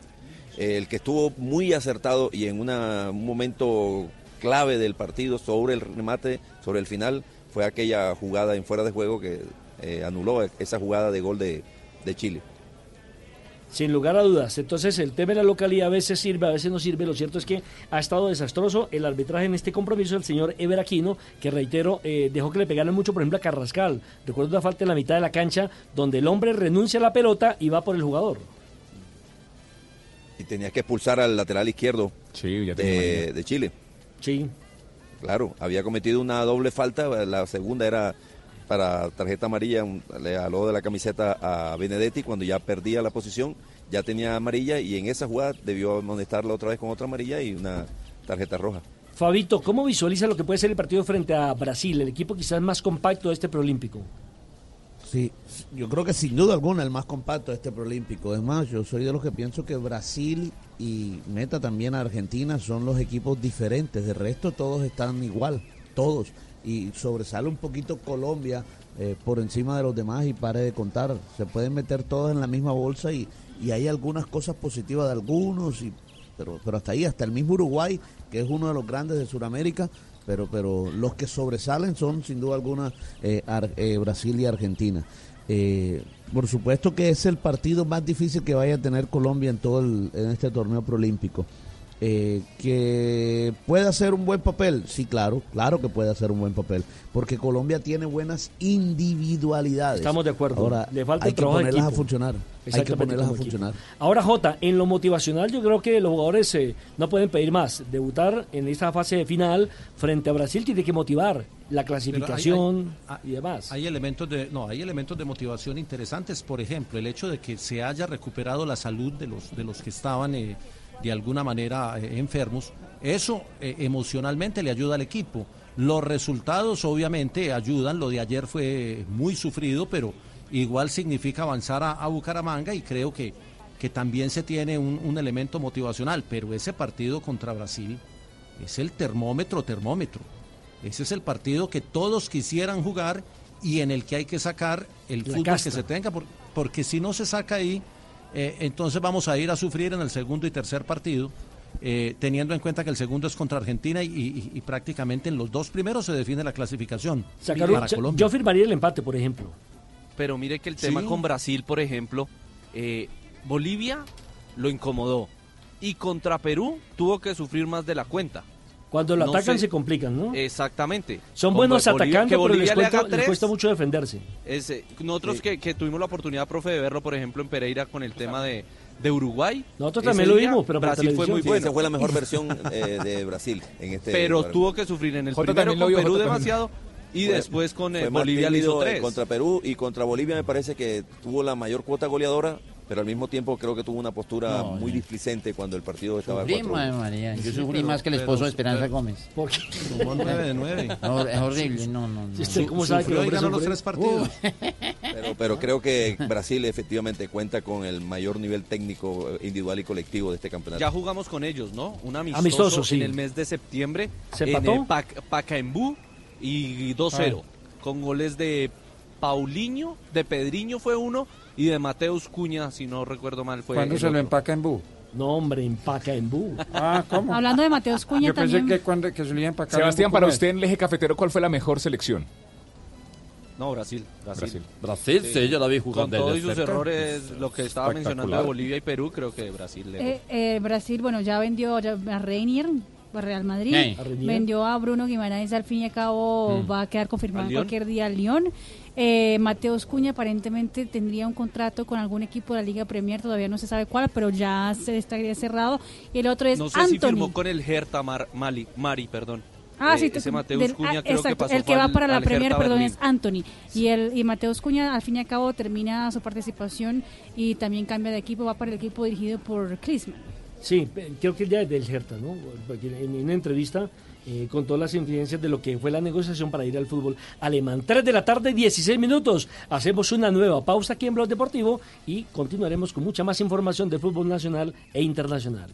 Speaker 21: El que estuvo muy acertado y en una- un momento clave del partido sobre el remate, sobre el final, fue aquella jugada en fuera de juego que eh, anuló esa jugada de gol de, de Chile.
Speaker 14: Sin lugar a dudas. Entonces, el tema de la localidad a veces sirve, a veces no sirve. Lo cierto es que ha estado desastroso el arbitraje en este compromiso del señor Ever Aquino, que reitero, eh, dejó que le pegaran mucho, por ejemplo, a Carrascal. Recuerdo una falta en la mitad de la cancha donde el hombre renuncia a la pelota y va por el jugador.
Speaker 21: Y tenía que expulsar al lateral izquierdo de,
Speaker 22: amarilla.
Speaker 21: de Chile.
Speaker 14: Sí.
Speaker 21: Claro, había cometido una doble falta. La segunda era para tarjeta amarilla, un- le aló de la camiseta a Benedetti cuando ya perdía la posición, ya tenía amarilla y en esa jugada debió amonestarla otra vez con otra amarilla y una tarjeta roja.
Speaker 14: Fabito, ¿cómo visualiza lo que puede ser el partido frente a Brasil, el equipo quizás más compacto de este preolímpico?
Speaker 23: Sí, yo creo que sin duda alguna el más compacto de este preolímpico. Es más, yo soy de los que pienso que Brasil y meta también a Argentina son los equipos diferentes. De resto todos están igual, todos. Y sobresale un poquito Colombia eh, por encima de los demás y pare de contar. Se pueden meter todos en la misma bolsa y, y hay algunas cosas positivas de algunos, y, pero, pero hasta ahí, hasta el mismo Uruguay, que es uno de los grandes de Sudamérica, pero pero los que sobresalen son sin duda alguna eh, Ar- eh, Brasil y Argentina. Eh, por supuesto que es el partido más difícil que vaya a tener Colombia en todo el- en este torneo proolímpico. Eh, que puede hacer un buen papel, sí, claro, claro que puede hacer un buen papel, porque Colombia tiene buenas individualidades.
Speaker 14: Estamos de acuerdo.
Speaker 23: Ahora,
Speaker 14: Le falta
Speaker 23: hay que ponerlas a funcionar. Hay que ponerlas a funcionar.
Speaker 14: Ahora, Jota, en lo motivacional yo creo que los jugadores eh, no pueden pedir más. Debutar en esta fase final frente a Brasil tiene que motivar la clasificación
Speaker 16: hay-
Speaker 14: y demás.
Speaker 16: Hay elementos de no, hay elementos de motivación interesantes, por ejemplo, el hecho de que se haya recuperado la salud de los de los que estaban eh, de alguna manera eh, enfermos, eso eh, emocionalmente le ayuda al equipo. Los resultados obviamente ayudan, lo de ayer fue muy sufrido, pero igual significa avanzar a, a Bucaramanga y creo que, que también se tiene un, un elemento motivacional, pero ese partido contra Brasil es el termómetro, termómetro. Ese es el partido que todos quisieran jugar y en el que hay que sacar el
Speaker 14: La
Speaker 16: fútbol
Speaker 14: casta.
Speaker 16: que se tenga, por- porque si no se saca ahí, eh, entonces vamos a ir a sufrir en el segundo y tercer partido, eh, teniendo en cuenta que el segundo es contra Argentina y, y- y prácticamente en los dos primeros se define la clasificación para Colombia.
Speaker 14: yo firmaría el empate, por ejemplo.
Speaker 20: Pero mire que el tema
Speaker 16: Sí.
Speaker 20: con Brasil, por ejemplo, eh, Bolivia lo incomodó y contra Perú tuvo que sufrir más de la cuenta.
Speaker 14: Cuando lo
Speaker 20: No
Speaker 14: atacan
Speaker 20: sé.
Speaker 14: se complican, ¿no?
Speaker 20: Exactamente.
Speaker 14: Son buenos
Speaker 20: Bolivia-
Speaker 14: atacando, pero les cuesta, les mucho defenderse.
Speaker 20: es, eh, nosotros
Speaker 14: Sí.
Speaker 20: que, que tuvimos la oportunidad, profe, de verlo, por ejemplo, en Pereira con el tema de, de Uruguay.
Speaker 14: Nosotros
Speaker 20: ese
Speaker 14: también lo vimos, pero
Speaker 20: Brasil fue muy
Speaker 21: Sí,
Speaker 20: bueno.
Speaker 21: esa fue la mejor versión eh, de Brasil en este
Speaker 20: pero tuvo que sufrir en el
Speaker 22: Jota
Speaker 20: primero con
Speaker 22: vio,
Speaker 20: Perú
Speaker 22: Jota también.
Speaker 20: Y
Speaker 21: Fue-
Speaker 20: después con eh, Bolivia le hizo tres.
Speaker 21: Contra Perú y contra Bolivia me parece que tuvo la mayor cuota goleadora, pero al mismo tiempo creo que tuvo una postura
Speaker 15: No,
Speaker 21: muy displicente cuando el partido estaba
Speaker 15: Sufrí,
Speaker 21: 4
Speaker 15: madre María. Yo
Speaker 16: Sí,
Speaker 15: sufrí
Speaker 16: pero-
Speaker 15: más que el
Speaker 16: pero-
Speaker 15: esposo de Esperanza
Speaker 16: pero-
Speaker 15: Gómez.
Speaker 14: ¿Por qué?
Speaker 16: Tomó nueve de nueve.
Speaker 15: No, es horrible, no, no. no.
Speaker 14: ¿Usted cómo sabe que hombre
Speaker 16: ganó los tres partidos.
Speaker 21: Pero Pero, pero creo que Brasil efectivamente cuenta con el mayor nivel técnico eh, individual y colectivo de este campeonato.
Speaker 20: Ya jugamos con ellos, ¿no? Un amistoso,
Speaker 14: Amistoso, sí.
Speaker 20: en el mes de septiembre
Speaker 14: ¿Se
Speaker 20: en
Speaker 14: empató?
Speaker 20: el Pac- Pacaembu y 2-0 con goles de Paulinho, de Pedriño fue uno y de Mateus Cuña, si no recuerdo mal, fue
Speaker 56: ¿Cuándo
Speaker 20: el
Speaker 56: se lo
Speaker 20: otro.
Speaker 56: empaca en bu?
Speaker 14: No, hombre, empaca en bu.
Speaker 56: Ah, ¿cómo?
Speaker 17: Hablando de Mateos Cuña
Speaker 56: Yo pensé
Speaker 17: también.
Speaker 56: que cuando que se lo iba a empacar
Speaker 22: Sebastián, para usted en el eje cafetero, ¿cuál fue la mejor selección?
Speaker 20: No, Brasil. Brasil.
Speaker 22: Brasil.
Speaker 56: Brasil, sí, yo la vi
Speaker 20: Con
Speaker 56: jugando
Speaker 20: todos
Speaker 56: desde
Speaker 20: sus
Speaker 56: cerca.
Speaker 20: errores, lo que estaba mencionando de. Bolivia y Perú, creo que Brasil le
Speaker 17: Eh, eh, Brasil, bueno, ya vendió a Reinier, Real Madrid, vendió a Bruno Guimaraes, al fin y al cabo
Speaker 20: Mm.
Speaker 17: va a quedar confirmado cualquier día al Lyon. Eh, Mateos Cuña aparentemente tendría un contrato con algún equipo de la Liga Premier, todavía no se sabe cuál, pero ya se estaría cerrado. Y el otro es
Speaker 20: No sé
Speaker 17: Anthony.
Speaker 20: si firmó con el Hertha Mar- Mali, Mari, perdón.
Speaker 17: Ah,
Speaker 20: Eh,
Speaker 17: sí,
Speaker 20: ese
Speaker 17: tú-
Speaker 20: Mateus
Speaker 17: del-
Speaker 20: Cuña
Speaker 17: ah,
Speaker 20: creo que
Speaker 17: exacto,
Speaker 20: pasó
Speaker 17: el que va
Speaker 20: al-
Speaker 17: para la
Speaker 20: al
Speaker 17: Premier, perdón,
Speaker 20: Berlín.
Speaker 17: es Anthony. Y el y Mateus Cuña al fin y al cabo termina su participación y también cambia de equipo, va para el equipo dirigido por Klinsmann.
Speaker 14: Sí, creo que ya es del Hertha, ¿no? Porque en una entrevista eh, con todas las incidencias de lo que fue la negociación para ir al fútbol alemán. 3 de la tarde, 16 minutos. Hacemos una nueva pausa aquí en Blog Deportivo y continuaremos con mucha más información de fútbol nacional e internacional.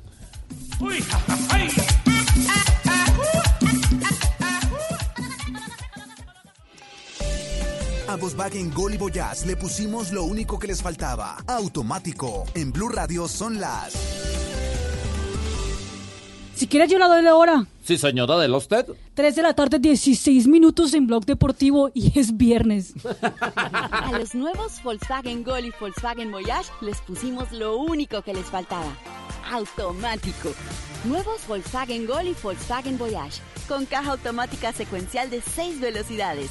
Speaker 57: A Volkswagen Gol y Voyage le pusimos lo único que les faltaba. Automático. En Blue Radio son las...
Speaker 17: Si quieres yo la doy la hora.
Speaker 56: Sí, señora de usted.
Speaker 17: 3 de la tarde, 16 minutos en Blog Deportivo y es viernes.
Speaker 58: A los nuevos Volkswagen Gol y Volkswagen Voyage les pusimos lo único que les faltaba. Automático. Nuevos Volkswagen Gol y Volkswagen Voyage. Con caja automática secuencial de 6 velocidades,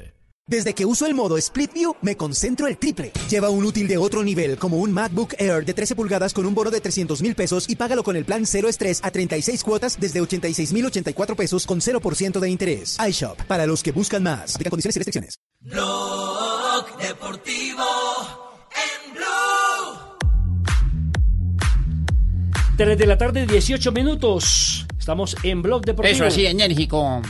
Speaker 27: Desde que uso el modo Split View, me concentro el triple. Lleva un útil de otro nivel, como un MacBook Air de 13 pulgadas con un bono de 300 mil pesos y págalo con el plan cero estrés a 36 cuotas desde 86 mil 84 pesos con 0% de interés. iShop, para los que buscan más. Aplica condiciones y restricciones.
Speaker 59: Blog Deportivo en Blue.
Speaker 14: 3 de la tarde, 18 minutos. Estamos en Blog Deportivo.
Speaker 60: Eso así, enérgico.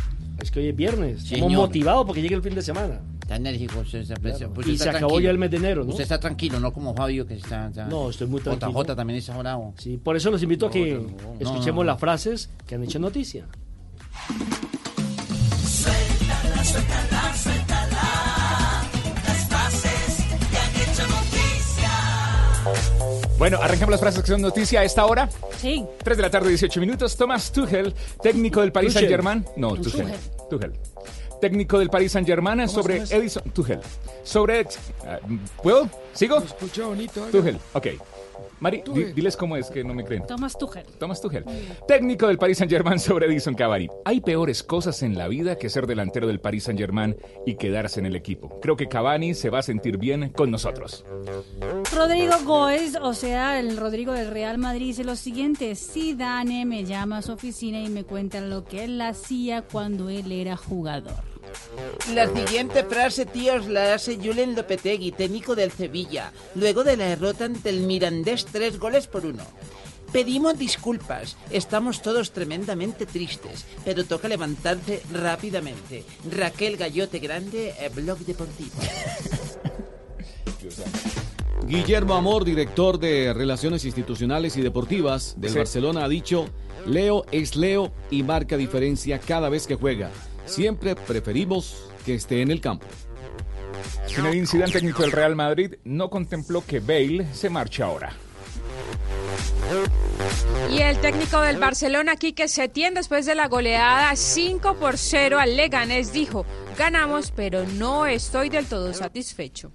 Speaker 14: Es que hoy es viernes. Estamos motivados porque llega el fin de semana.
Speaker 60: Está enérgico. Usted está, pues,
Speaker 14: Claro. Y
Speaker 60: está
Speaker 14: se acabó
Speaker 60: tranquilo.
Speaker 14: ya el mes de enero, ¿no?
Speaker 60: Usted está tranquilo, no como Fabio que está... está-
Speaker 14: No, estoy muy tranquilo.
Speaker 60: JJ también está bravo.
Speaker 14: Sí, por eso los invito a que
Speaker 60: No, no, no.
Speaker 14: escuchemos
Speaker 60: No.
Speaker 14: las frases que han hecho noticia.
Speaker 59: Suéltala, suéltala, suéltala. Las frases que han hecho noticia.
Speaker 22: Bueno, arrancamos las frases que son noticia a esta hora.
Speaker 17: Sí.
Speaker 22: 3 de la tarde, 18 minutos. Thomas Tuchel, técnico del Paris. Saint-Germain. No, Tuchel. Tuchel. Técnico del Paris Saint-Germain sobre? Edison. Tuchel. Sobre. ah, ¿Puedo? ¿Sigo?
Speaker 56: Escucha bonito.
Speaker 22: Tuchel, ok. Mari, di- diles cómo es que no me creen.
Speaker 17: Thomas Tuchel.
Speaker 22: Thomas Tuchel, técnico del Paris Saint-Germain sobre Edison Cavani. Hay peores cosas en la vida que ser delantero del Paris Saint-Germain y quedarse en el equipo. Creo que Cavani se va a sentir bien con nosotros.
Speaker 17: Rodrigo Goes, o sea, el Rodrigo del Real Madrid, dice lo siguiente: Zidane me llama a su oficina y me cuenta lo que él hacía cuando él era jugador.
Speaker 15: La siguiente frase, tíos, la hace Julen Lopetegui, técnico del Sevilla, luego de la derrota ante el Mirandés tres goles por uno. Pedimos disculpas, estamos todos tremendamente tristes, pero toca levantarse rápidamente. Raquel Gallote Grande, eh, Blog Deportivo.
Speaker 18: Guillermo Amor, director de Relaciones Institucionales y Deportivas del
Speaker 22: Sí.
Speaker 18: Barcelona, ha dicho, Leo es Leo y marca diferencia cada vez que juega. Siempre preferimos que esté en el campo.
Speaker 22: Zinedine Zidane, técnico del Real Madrid, no contempló que Bale se marche ahora.
Speaker 61: Y el técnico del Barcelona, Quique Setién, después de la goleada 5 por 0 al Leganés, dijo, ganamos, pero no estoy del todo satisfecho.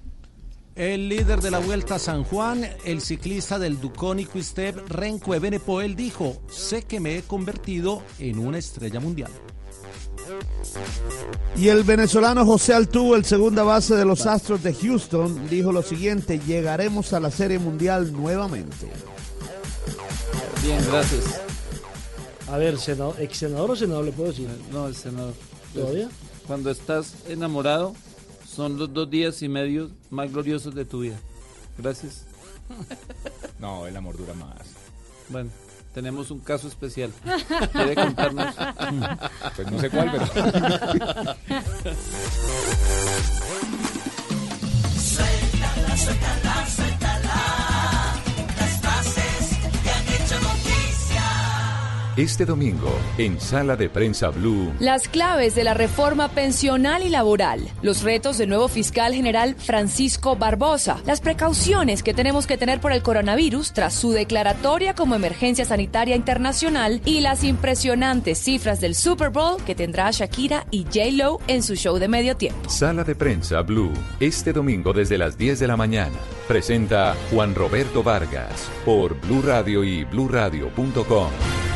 Speaker 16: El líder de la Vuelta a San Juan, el ciclista del Duconi Quick-Step, Renko Evenepoel, dijo, sé que me he convertido en una estrella mundial.
Speaker 23: Y el venezolano José Altuve, el segunda base de los Astros de Houston, dijo lo siguiente, llegaremos a la Serie Mundial nuevamente.
Speaker 18: Bien, gracias.
Speaker 14: A ver, senador, ex senador o senador le puedo decir.
Speaker 18: No, el senador.
Speaker 14: ¿Todavía?
Speaker 18: Cuando estás enamorado, son los dos días y medio más gloriosos de tu vida. Gracias.
Speaker 22: No, el amor dura más.
Speaker 18: Bueno, tenemos un caso especial. ¿Quiere contarnos?
Speaker 22: Pues no sé cuál, pero.
Speaker 62: Suéltala, suéltala, suéltala.
Speaker 2: Este domingo, en Sala de Prensa Blue,
Speaker 1: Las claves de la reforma pensional y laboral, los retos del nuevo fiscal general Francisco Barbosa, las precauciones que tenemos que tener por el coronavirus tras su declaratoria como emergencia sanitaria internacional y las impresionantes cifras del Super Bowl que tendrá Shakira y J. Lo en su show de medio tiempo.
Speaker 2: Sala de Prensa Blue, este domingo desde las 10 de la mañana. Presenta Juan Roberto Vargas por Blue Radio y bluradio.com.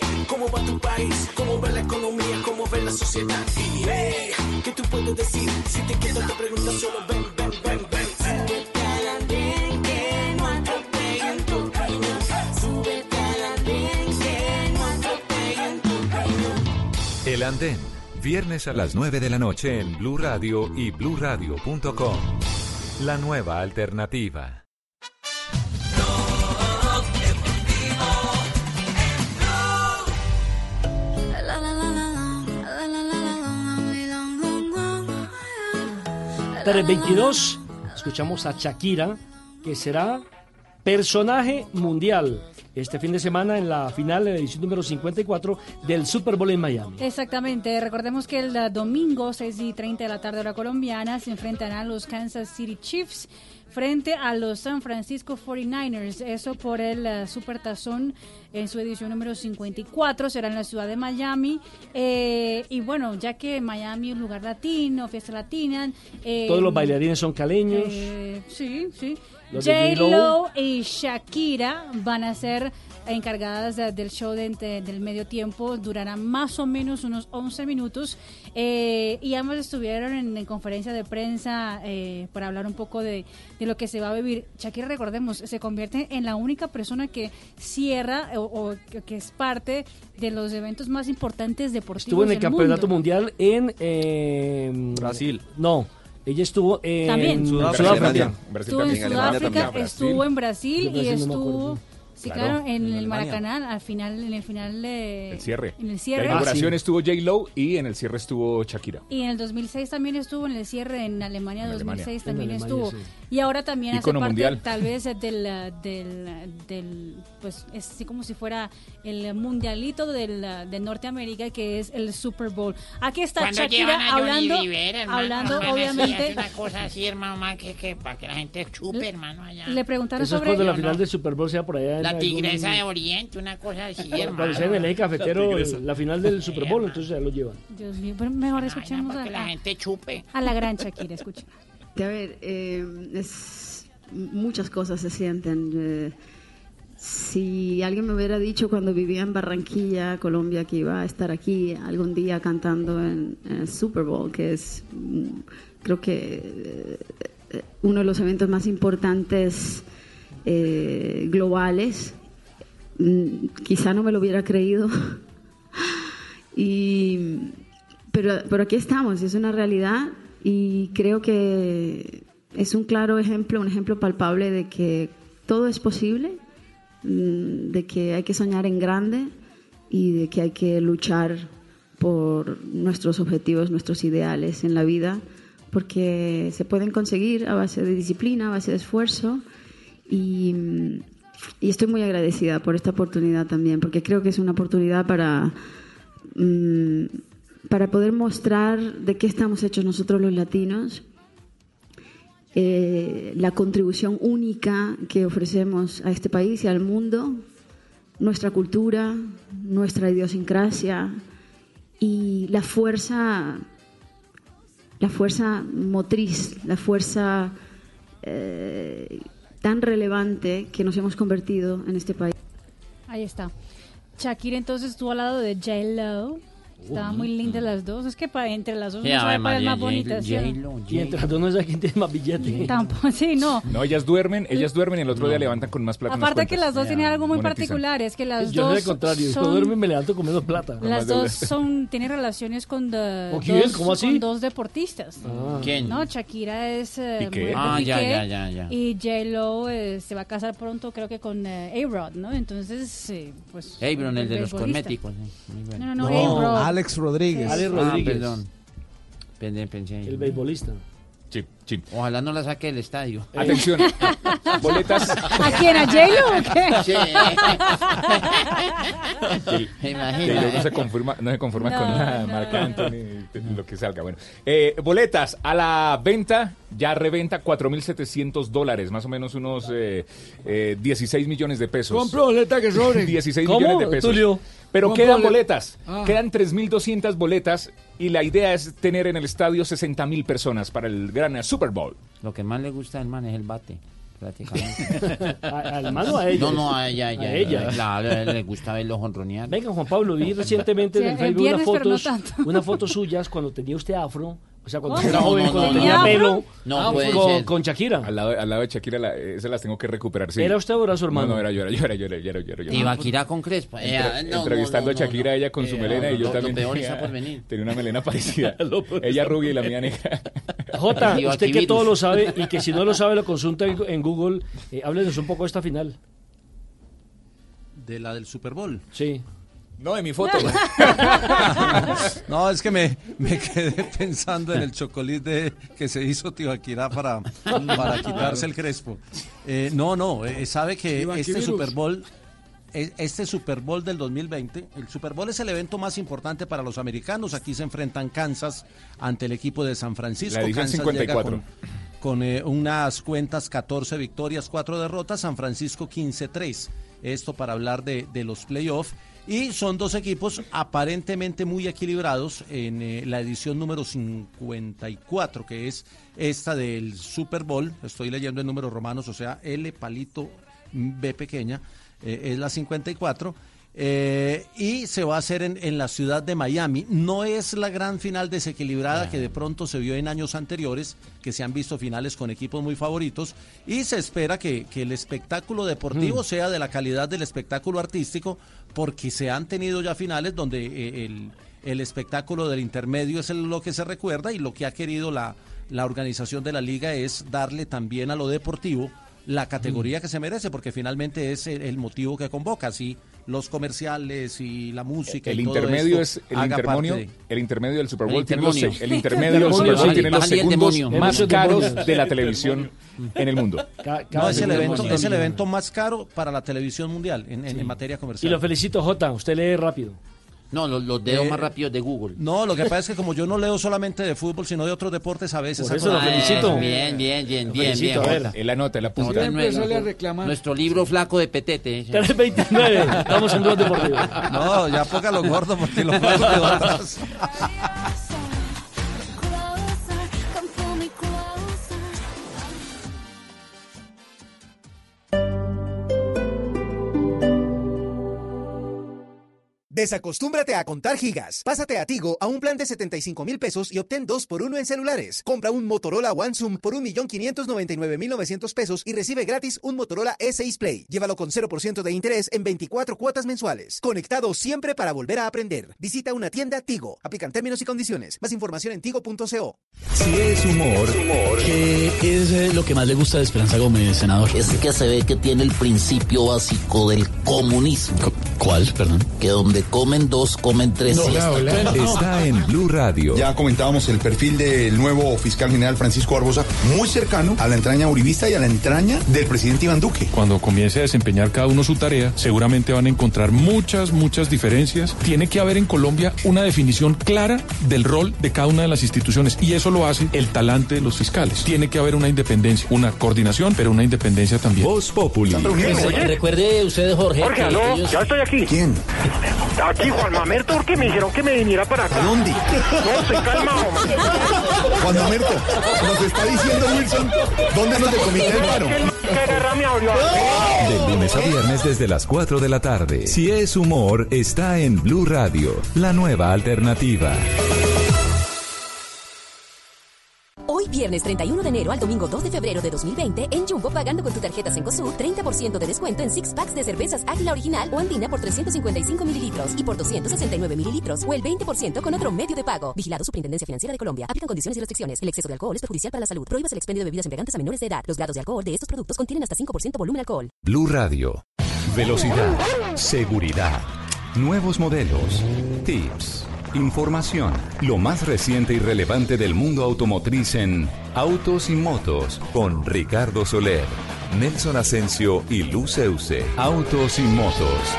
Speaker 57: ¿cómo va tu país? ¿Cómo va la economía? ¿Cómo ve la sociedad? Y hey, ¿qué tú puedes decir? Si te quedas te preguntas, solo ven, ven, ven, ven.
Speaker 62: Al andén que no atropellen tu. Súbete al andén que no tu.
Speaker 2: El Andén, viernes a las 9 de la noche en Blue Radio y bluradio.com. La nueva alternativa.
Speaker 14: 322, escuchamos a Shakira, que será personaje mundial este fin de semana en la final de la edición número 54 del Super Bowl en Miami.
Speaker 17: Exactamente, recordemos que el eh, domingo 6 y 30 de la tarde hora colombiana se enfrentarán los Kansas City Chiefs frente a los San Francisco 49ers, eso por el eh, Super Tazón en su edición número 54, será en la ciudad de Miami, Eh, y bueno, ya que Miami es un lugar latino, fiesta latina. eh,
Speaker 14: Todos los bailarines son caleños.
Speaker 17: eh, sí, sí. J-Lo. y Shakira van a ser encargadas de- del show de- de- del medio tiempo. Durará más o menos unos 11 minutos. Eh, y ambos estuvieron en, en conferencia de prensa eh, para hablar un poco de, de lo que se va a vivir. Shakira, recordemos, se convierte en la única persona que cierra o, o que- es parte de los eventos más importantes deportivos
Speaker 14: Estuvo en el
Speaker 17: del
Speaker 14: campeonato
Speaker 17: mundo.
Speaker 14: mundial en eh,
Speaker 20: Brasil.
Speaker 14: No, ella estuvo en
Speaker 17: También.
Speaker 14: Sudáfrica.
Speaker 20: Sudáfrica.
Speaker 17: Estuvo en Sudáfrica, estuvo en Brasil y
Speaker 14: Brasil no
Speaker 17: estuvo. Sí,
Speaker 22: Claro,
Speaker 17: claro, en,
Speaker 22: en
Speaker 17: el
Speaker 22: Alemania.
Speaker 17: Maracaná, al final, en el final de...
Speaker 22: El cierre.
Speaker 17: En el
Speaker 22: La
Speaker 17: cierre.
Speaker 22: inauguración estuvo J. Lo y en el cierre estuvo Shakira.
Speaker 17: Y en el 2006 también estuvo en el cierre en Alemania,
Speaker 22: En Alemania.
Speaker 17: 2006
Speaker 22: En
Speaker 17: también
Speaker 22: Alemania,
Speaker 17: estuvo.
Speaker 22: sí.
Speaker 17: Y ahora también hace parte
Speaker 22: mundial.
Speaker 17: tal vez del, del, del, pues es así como si fuera el mundialito del, uh, de Norteamérica que es el Super Bowl. Aquí está
Speaker 63: Cuando
Speaker 17: Shakira
Speaker 63: a
Speaker 17: hablando,
Speaker 63: Rivera, hermano,
Speaker 17: hablando
Speaker 63: hermano,
Speaker 17: obviamente...
Speaker 63: una cosa así, hermano, man, que, que para que la gente chupe, hermano, allá.
Speaker 17: Le preguntaron
Speaker 14: Eso es
Speaker 17: sobre...
Speaker 14: cuando la final del Super Bowl sea por allá. en
Speaker 63: La
Speaker 14: algún-
Speaker 63: tigresa de Oriente, una cosa así, hermano.
Speaker 14: Cuando sea en el eje cafetero,
Speaker 63: La
Speaker 14: la final del Super Bowl, entonces ya lo llevan.
Speaker 17: Dios mío, pero mejor escuchemos
Speaker 63: para
Speaker 17: a,
Speaker 63: que la
Speaker 17: a-
Speaker 63: gente chupe.
Speaker 17: a la gran Shakira, escuchen.
Speaker 64: A ver, eh, es, muchas cosas se sienten. eh, si alguien me hubiera dicho cuando vivía en Barranquilla, Colombia, que iba a estar aquí algún día cantando en, el Super Bowl, que es, mm, creo que eh, uno de los eventos más importantes eh, globales, mm, quizá no me lo hubiera creído. y, pero, pero aquí estamos, es una realidad y creo que es un claro ejemplo, un ejemplo palpable de que todo es posible, mm, de que hay que soñar en grande y de que hay que luchar por nuestros objetivos, nuestros ideales en la vida, porque se pueden conseguir a base de disciplina, a base de esfuerzo. Y, estoy muy agradecida por esta oportunidad también, porque creo que es una oportunidad para, mm, para poder mostrar de qué estamos hechos nosotros los latinos, eh, la contribución única que ofrecemos a este país y al mundo, nuestra cultura, nuestra idiosincrasia y la fuerza, la fuerza motriz, la fuerza eh, tan relevante que nos hemos convertido en este país.
Speaker 17: Ahí está. Shakira entonces estuvo al lado de J-Lo. Estaban muy lindas las dos. Es que pa- entre las dos no sabe cuál es más bonita.
Speaker 14: Y entre las dos no sé quién tiene más billete.
Speaker 17: Tampoco, sí, no.
Speaker 22: No, ellas duermen, ellas duermen y el otro día levantan con más plata.
Speaker 17: Aparte que las dos tienen algo muy
Speaker 22: Monetizan.
Speaker 17: particular, es que las
Speaker 14: Yo
Speaker 17: dos
Speaker 14: soy al contrario, yo duermo y me levanto con menos plata.
Speaker 17: Las dos son, tienen relaciones con, dos,
Speaker 14: ¿Cómo así?
Speaker 17: con dos deportistas.
Speaker 14: Ah.
Speaker 15: ¿Quién?
Speaker 17: No, Shakira es eh,
Speaker 15: Ah, ya, ya, ya, ya.
Speaker 17: Y J-Lo eh, se va a casar pronto, creo que con eh, A-Rod, ¿no? Entonces, eh, pues...
Speaker 15: Abron, el de los cosméticos.
Speaker 17: No, no, no, A-Rod.
Speaker 65: Alex Rodríguez.
Speaker 14: Alex
Speaker 15: Ah,
Speaker 14: Rodríguez.
Speaker 15: perdón. Pensé, pensé.
Speaker 14: El beisbolista.
Speaker 22: Sí, sí.
Speaker 15: Ojalá no la saque del estadio.
Speaker 22: Atención. Boletas.
Speaker 17: ¿A quién? ¿A J-Lo o qué?
Speaker 15: Sí.
Speaker 22: Luego no se conforma, no se conforma
Speaker 17: No,
Speaker 22: con nada,
Speaker 17: no.
Speaker 22: Marc Anthony, lo que salga. Bueno, Eh, boletas a la venta, ya reventa 4.700 dólares, más o menos unos eh, eh, 16 millones de pesos.
Speaker 55: Compro boleta que sobre.
Speaker 22: 16
Speaker 14: ¿Cómo,
Speaker 22: millones de pesos.
Speaker 14: Tulio?
Speaker 22: Pero quedan
Speaker 55: bolet-
Speaker 22: boletas,
Speaker 55: Ah.
Speaker 22: quedan 3.200 boletas y la idea es tener en el estadio 60.000 personas para el gran Super Bowl.
Speaker 15: Lo que más le gusta al man es el bate. Prácticamente.
Speaker 14: ¿A- ¿Al man o a ella?
Speaker 15: No, no, a ella. a ella,
Speaker 14: A ella.
Speaker 15: Claro, a él le gusta verlo jonronear.
Speaker 14: Venga, Juan Pablo, vi recientemente
Speaker 17: Sí,
Speaker 14: en el Facebook
Speaker 17: viernes,
Speaker 14: fotos, unas fotos suyas cuando tenía usted afro, o sea, cuando
Speaker 17: ¿Cómo?
Speaker 14: era
Speaker 15: No,
Speaker 14: joven,
Speaker 15: no,
Speaker 14: cuando
Speaker 15: no,
Speaker 14: tenía
Speaker 17: no.
Speaker 14: pelo,
Speaker 15: No
Speaker 14: ah,
Speaker 15: puede
Speaker 14: con,
Speaker 15: ser.
Speaker 14: con Shakira.
Speaker 22: Al lado, al lado de Shakira, la- esas las tengo que recuperar, sí.
Speaker 14: ¿Era usted o era su hermano?
Speaker 22: No, no, era yo, era yo, era yo, era yo, era yo. era yo.
Speaker 15: Y Vaquira con Crespa. Eh,
Speaker 22: Entre-
Speaker 15: no,
Speaker 22: entrevistando
Speaker 15: no, no,
Speaker 22: a Shakira,
Speaker 15: no.
Speaker 22: ella con su
Speaker 15: Eh,
Speaker 22: melena y yo
Speaker 15: lo-
Speaker 22: también
Speaker 15: Lo peor
Speaker 22: tenía,
Speaker 15: está por venir.
Speaker 22: tenía una melena parecida. Ella rubia y la mía negra.
Speaker 14: Jota, usted que todo lo sabe y que si no lo sabe lo consulta en, en Google, eh, háblenos un poco de esta final.
Speaker 16: De la del Super Bowl.
Speaker 14: Sí.
Speaker 22: No, de mi foto.
Speaker 16: No, es que me, me quedé pensando en el chocolate que se hizo Tibaquirá para, para quitarse el crespo. Eh, no, no, eh, sabe que este. Super Bowl, eh, este Super Bowl del 2020, el Super Bowl es el evento más importante para los americanos. Aquí se enfrentan Kansas ante el equipo de San Francisco.
Speaker 22: La
Speaker 16: Kansas
Speaker 22: 54.
Speaker 16: llega con, con, eh, unas cuentas 14 victorias, 4 derrotas, San Francisco 15-3. Esto para hablar de, de los playoffs. Y son dos equipos aparentemente muy equilibrados en eh, la edición número 54, que es esta del Super Bowl. Estoy leyendo en números romanos, o sea, L palito B pequeña, eh, es la 54. Eh, y se va a hacer en, en la ciudad de Miami. No es la gran final desequilibrada que de pronto se vio en años anteriores, que se han visto finales con equipos muy favoritos, y se espera que, que el espectáculo deportivo sea de la calidad del espectáculo artístico, porque se han tenido ya finales donde eh, el, el espectáculo del intermedio es el- lo que se recuerda y lo que ha querido la, la organización de la liga es darle también a lo deportivo la categoría que se merece, porque finalmente es el, el motivo que convoca, así los comerciales y la música.
Speaker 22: El
Speaker 16: y todo
Speaker 22: intermedio
Speaker 16: esto
Speaker 22: es el
Speaker 16: haga
Speaker 22: intermonio,
Speaker 16: parte de-
Speaker 22: el intermedio del Super
Speaker 15: El
Speaker 22: los, intermedio del Super Bowl tiene los segundos
Speaker 15: demonio.
Speaker 22: más caros de la televisión en el mundo.
Speaker 16: No, es el, evento,
Speaker 14: más
Speaker 16: es el
Speaker 14: grande.
Speaker 16: evento más caro para la televisión mundial en, en- en materia
Speaker 14: Y
Speaker 16: comercial.
Speaker 14: lo felicito, Jota, usted lee rápido.
Speaker 15: No, los, los dedos
Speaker 16: Eh,
Speaker 15: más rápidos de Google.
Speaker 16: No, lo que pasa es que como yo no leo solamente de fútbol, sino de otros deportes, a veces...
Speaker 14: Por eso lo felicito.
Speaker 15: Bien, bien, bien,
Speaker 14: Lo
Speaker 15: bien,
Speaker 14: felicito,
Speaker 15: bien.
Speaker 22: Él anota.
Speaker 15: Jota,
Speaker 55: Siempre
Speaker 15: nuestro- libro flaco de petete. ese.
Speaker 14: 329, estamos en dos deportivos.
Speaker 16: No, ya póngalo gordo porque lo pongo de atrás.
Speaker 66: Desacostúmbrate a contar gigas. Pásate a Tigo a un plan de 75 mil pesos y obtén 2 por 1 en celulares. Compra un Motorola One Zoom por 1.599.900 pesos y recibe gratis un Motorola E6 Play. Llévalo con 0% de interés en 24 cuotas mensuales. Conectado siempre para volver a aprender. Visita una tienda Tigo. Aplican términos y condiciones. Más información en tigo.co.
Speaker 67: Si es humor, ¿qué es lo que más le gusta de Esperanza Gómez, senador?
Speaker 68: Es que se ve que tiene el principio básico del comunismo.
Speaker 67: ¿Cuál, perdón?
Speaker 68: Que donde
Speaker 57: comen dos, comen tres. siestas.
Speaker 2: Está en Blue Radio.
Speaker 27: Ya comentábamos el perfil del nuevo fiscal general Francisco Barbosa, muy cercano a la entraña uribista y a la entraña del presidente Iván Duque.
Speaker 25: Cuando comience a desempeñar cada uno su tarea, seguramente van a encontrar muchas, muchas diferencias. Tiene que haber en Colombia una definición clara del rol de cada una de las instituciones y eso lo hace el talante de los fiscales. Tiene que haber una independencia, una coordinación, pero una independencia también.
Speaker 2: Voz Populi.
Speaker 30: Recuerde usted, Jorge.
Speaker 69: Jorge,
Speaker 30: que
Speaker 69: aló,
Speaker 30: ellos-
Speaker 69: ya estoy aquí.
Speaker 27: ¿Quién?
Speaker 69: Aquí, Juan Mamerto, porque me dijeron que me viniera para acá.
Speaker 27: ¿A dónde?
Speaker 69: No, estoy calmado.
Speaker 27: Juan Mamerto, nos está diciendo Wilson, ¿dónde nos decomité el paro?
Speaker 2: De lunes a viernes desde las 4 de la tarde. Si es humor, está en Blue Radio, la nueva alternativa.
Speaker 3: Hoy viernes 31 de enero al domingo 2 de febrero de 2020 en Jumbo pagando con tu tarjeta Cencosud 30% de descuento en six packs de cervezas Águila Original o Andina por 355 mililitros y por 269 mililitros o el 20% con otro medio de pago. Vigilado Superintendencia Financiera de Colombia. Aplican condiciones y restricciones. El exceso de alcohol es perjudicial para la salud. Prohíbas el expendio de bebidas embriagantes a menores de edad. Los grados de alcohol de estos productos contienen hasta 5% volumen alcohol.
Speaker 2: Blue Radio. Velocidad. Seguridad. Nuevos modelos. Tips. Información. Lo más reciente y relevante del mundo automotriz en Autos y Motos con Ricardo Soler, Nelson Asensio y Luceuse. Autos y Motos.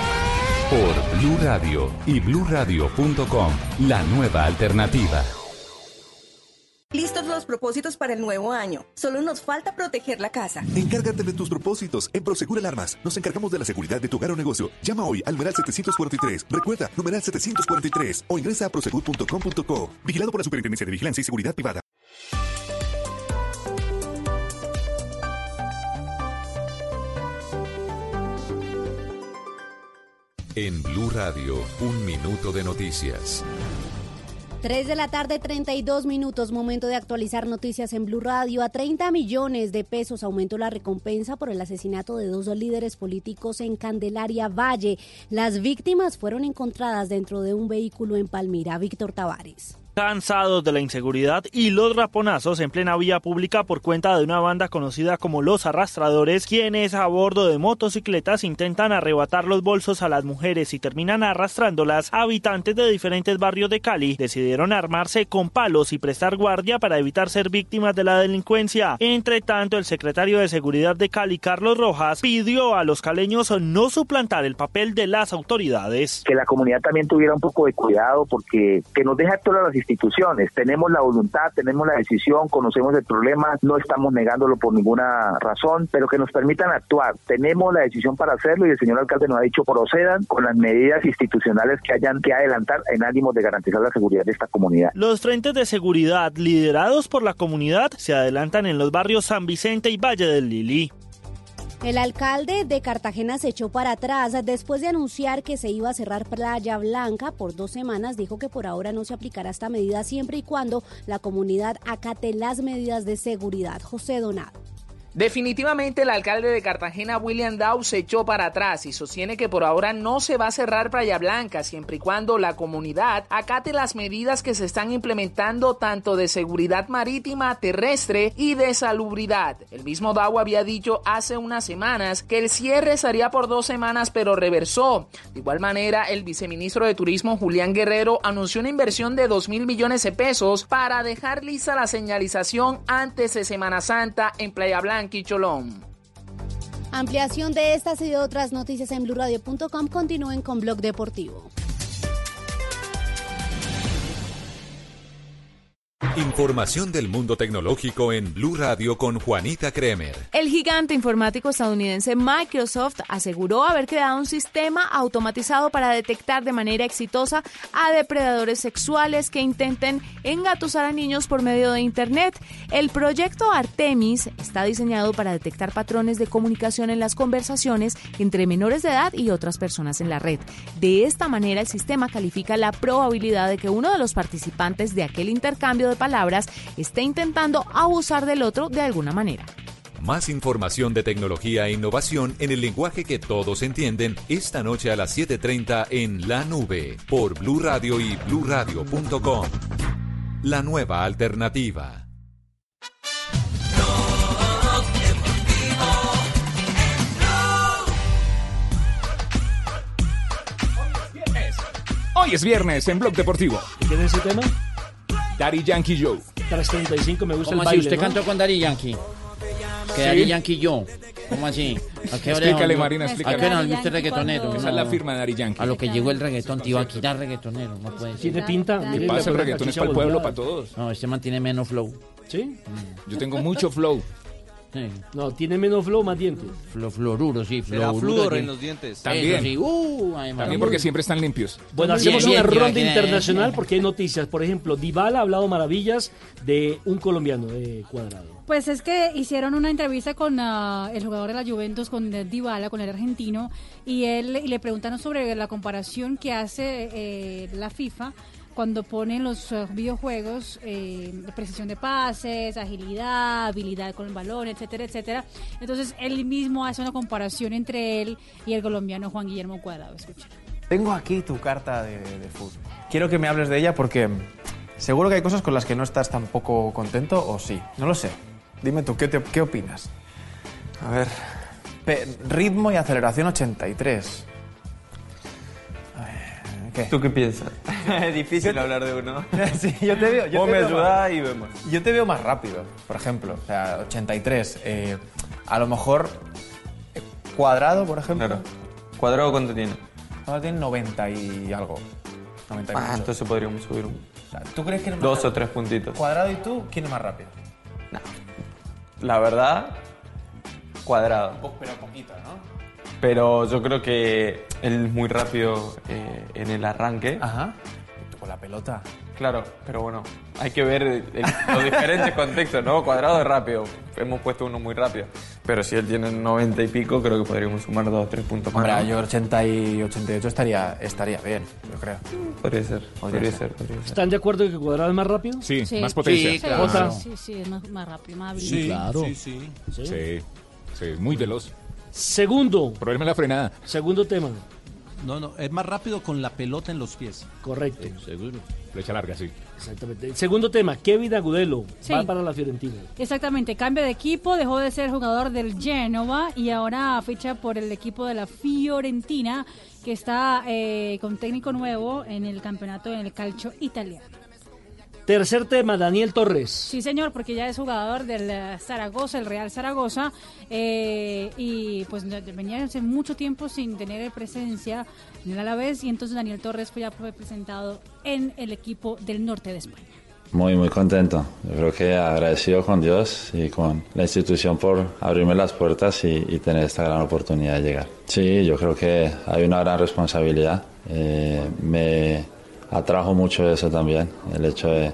Speaker 2: Por Blue Radio y bluradio.com. La nueva alternativa.
Speaker 70: Listos los propósitos para el nuevo año. Solo nos falta proteger la casa.
Speaker 71: Encárgate de tus propósitos. En Prosegur Alarmas nos encargamos de la seguridad de tu hogar o negocio. Llama hoy al numeral 743. Recuerda, numeral 743 o ingresa a prosegur.com.co. Vigilado por la Superintendencia de Vigilancia y Seguridad Privada.
Speaker 2: En Blue Radio, un minuto de noticias.
Speaker 38: 3 de la tarde, 32 minutos, momento de actualizar noticias en Blue Radio. A 30 millones de pesos aumentó la recompensa por el asesinato de dos líderes políticos en Candelaria Valle. Las víctimas fueron encontradas dentro de un vehículo en Palmira. Víctor Tavares.
Speaker 72: Cansados de la inseguridad y los raponazos en plena vía pública por cuenta de una banda conocida como Los Arrastradores, quienes a bordo de motocicletas intentan arrebatar los bolsos a las mujeres y terminan arrastrándolas, habitantes de diferentes barrios de Cali decidieron armarse con palos y prestar guardia para evitar ser víctimas de la delincuencia. Entre tanto, el secretario de Seguridad de Cali, Carlos Rojas, pidió a los caleños no suplantar el papel de las autoridades.
Speaker 73: que la comunidad también tuviera un poco de cuidado porque que nos deje actuar a las instituciones. Tenemos la voluntad, tenemos la decisión, conocemos el problema, no estamos negándolo por ninguna razón, pero que nos permitan actuar. Tenemos la decisión para hacerlo y el señor alcalde nos ha dicho procedan con las medidas institucionales que hayan que adelantar en ánimo de garantizar la seguridad de esta comunidad.
Speaker 72: Los frentes de seguridad liderados por la comunidad se adelantan en los barrios San Vicente y Valle del Lili.
Speaker 38: El alcalde de Cartagena se echó para atrás después de anunciar que se iba a cerrar Playa Blanca por dos semanas. Dijo que por ahora no se aplicará esta medida siempre y cuando la comunidad acate las medidas de seguridad. José Donado.
Speaker 74: Definitivamente el alcalde de Cartagena, William Dow, se echó para atrás y sostiene que por ahora no se va a cerrar Playa Blanca siempre y cuando la comunidad acate las medidas que se están implementando tanto de seguridad marítima, terrestre y de salubridad. El mismo Dow había dicho hace unas semanas que el cierre sería por dos semanas pero reversó. De igual manera, el viceministro de Turismo, Julián Guerrero, anunció una inversión de 2 mil millones de pesos para dejar lista la señalización antes de Semana Santa en Playa Blanca
Speaker 38: Ampliación de estas y de otras noticias en blurradio.com. Continúen con Blog Deportivo.
Speaker 2: Información del mundo tecnológico en Blue Radio con Juanita Kremer.
Speaker 49: El gigante informático estadounidense Microsoft aseguró haber creado un sistema automatizado para detectar de manera exitosa a depredadores sexuales que intenten engatusar a niños por medio de Internet. El proyecto Artemis está diseñado para detectar patrones de comunicación en las conversaciones entre menores de edad y otras personas en la red. De esta manera, el sistema califica la probabilidad de que uno de los participantes de aquel intercambio de palabras esté intentando abusar del otro de alguna manera.
Speaker 2: Más información de tecnología e innovación en el lenguaje que todos entienden esta noche a las 7:30 en La Nube por Blue Radio y bluradio.com. La nueva alternativa.
Speaker 22: Hoy es viernes en Blog Deportivo.
Speaker 14: ¿Y ¿Quién es ese tema?
Speaker 22: Daddy Yankee Joe.
Speaker 14: 335 me gusta el
Speaker 15: ¿Cómo así?
Speaker 14: baile,
Speaker 15: ¿Usted
Speaker 14: ¿no?
Speaker 15: cantó con Daddy Yankee? Que
Speaker 22: Sí.
Speaker 15: Daddy Yankee yo. ¿Cómo así? ¿A qué hora
Speaker 22: Explícale, Marina,
Speaker 15: ¿A
Speaker 22: explícale.
Speaker 15: qué hora volvió usted reggaetonero?
Speaker 22: Esa es la firma de Daddy Yankee.
Speaker 15: A lo que llegó el reggaetón, te iba a quitar reggaetonero, no puede ser.
Speaker 14: Tiene pinta.
Speaker 22: ¿Qué pasa? El reggaetón es para el pueblo, para todos.
Speaker 15: No, este man tiene menos flow.
Speaker 14: ¿Sí?
Speaker 22: Yo tengo mucho flow.
Speaker 14: No, tiene menos flow, más dientes.
Speaker 15: Flo, floruro, sí,
Speaker 16: Será
Speaker 15: floruro.
Speaker 16: flúor en los dientes.
Speaker 22: También.
Speaker 15: Eso sí, uh, ay,
Speaker 22: También porque siempre están limpios.
Speaker 14: Bueno, hacemos una
Speaker 15: bien,
Speaker 14: ronda
Speaker 15: bien,
Speaker 14: internacional
Speaker 15: bien.
Speaker 14: porque hay noticias. Por ejemplo, Dybala ha hablado maravillas de un colombiano de cuadrado.
Speaker 17: Pues es que hicieron una entrevista con ah, el jugador de la Juventus, con Dybala, con el argentino, y él y le preguntaron sobre la comparación que hace eh, la FIFA cuando ponen los eh, videojuegos, eh, de precisión de pases, agilidad, habilidad con el balón, etcétera, etcétera. Entonces él mismo hace una comparación entre él y el colombiano Juan Guillermo Cuadrado. Escucha.
Speaker 75: Tengo aquí tu carta de, de fútbol. Quiero que me hables de ella porque seguro que hay cosas con las que no estás tampoco contento o sí. No lo sé. Dime tú, ¿qué, te- qué opinas? A ver. pe- ritmo y aceleración 83.
Speaker 76: ¿Tú qué piensas? es difícil hablar de uno.
Speaker 75: sí, yo te veo. Yo
Speaker 76: Vos
Speaker 75: te
Speaker 76: me
Speaker 75: veo
Speaker 76: ayudás
Speaker 75: más-
Speaker 76: y vemos.
Speaker 75: Yo te veo más rápido, por ejemplo. O sea, 83. eh, a lo mejor. eh, Cuadrado, por ejemplo.
Speaker 76: Claro. ¿Cuadrado cuánto tiene?
Speaker 75: Ahora tiene 90 y algo. 90 y
Speaker 76: Ah,
Speaker 75: mucho.
Speaker 76: entonces podríamos subir un...
Speaker 75: ¿Tú crees que eres más
Speaker 76: Dos
Speaker 75: rápido?
Speaker 76: o tres puntitos.
Speaker 75: Cuadrado y tú, ¿quién es más rápido?
Speaker 76: La verdad, cuadrado.
Speaker 75: Pero poquito, ¿no?
Speaker 76: Pero yo creo que él es muy rápido eh, en el arranque.
Speaker 75: Ajá. Con la pelota.
Speaker 76: Claro, pero bueno, hay que ver el- el- los diferentes contextos, ¿no? Cuadrado es rápido, hemos puesto uno muy rápido. Pero si él tiene 90 y pico, creo que podríamos sumar dos o tres puntos más.
Speaker 75: Hombre, yo 80 y 88 estaría, estaría bien, yo creo.
Speaker 76: Podría ser, podría ser, podría ser.
Speaker 14: ¿Están de acuerdo que Cuadrado es más rápido?
Speaker 22: Sí,
Speaker 17: Sí.
Speaker 22: más potencia.
Speaker 17: Sí,
Speaker 14: claro.
Speaker 17: sí, sí, sí, es más, más rápido, más hábil.
Speaker 22: Sí, claro. sí, sí. Sí, sí, muy veloz.
Speaker 14: Segundo.
Speaker 22: Problema la frenada.
Speaker 14: Segundo tema.
Speaker 16: No, no, es más rápido con la pelota en los pies.
Speaker 14: Correcto.
Speaker 22: seguro. Flecha larga, sí.
Speaker 14: Exactamente. El segundo tema, Kevin Agudelo
Speaker 17: Sí.
Speaker 14: va para la Fiorentina.
Speaker 17: Exactamente, cambia de equipo, dejó de ser jugador del Genova y ahora ficha por el equipo de la Fiorentina, que está eh, con técnico nuevo en el campeonato en el calcio italiano.
Speaker 14: Tercer tema, Daniel Torres.
Speaker 17: Sí, señor, porque ya es jugador del eh, Zaragoza, el Real Zaragoza, eh, y pues venía hace mucho tiempo sin tener presencia en el Alavés, y entonces Daniel Torres fue, ya fue presentado en el equipo del norte de España.
Speaker 77: Muy, muy contento. Yo creo que agradecido con Dios y con la institución por abrirme las puertas y, y tener esta gran oportunidad de llegar. Sí, yo creo que hay una gran responsabilidad. Eh, me atrajo mucho eso también, el hecho de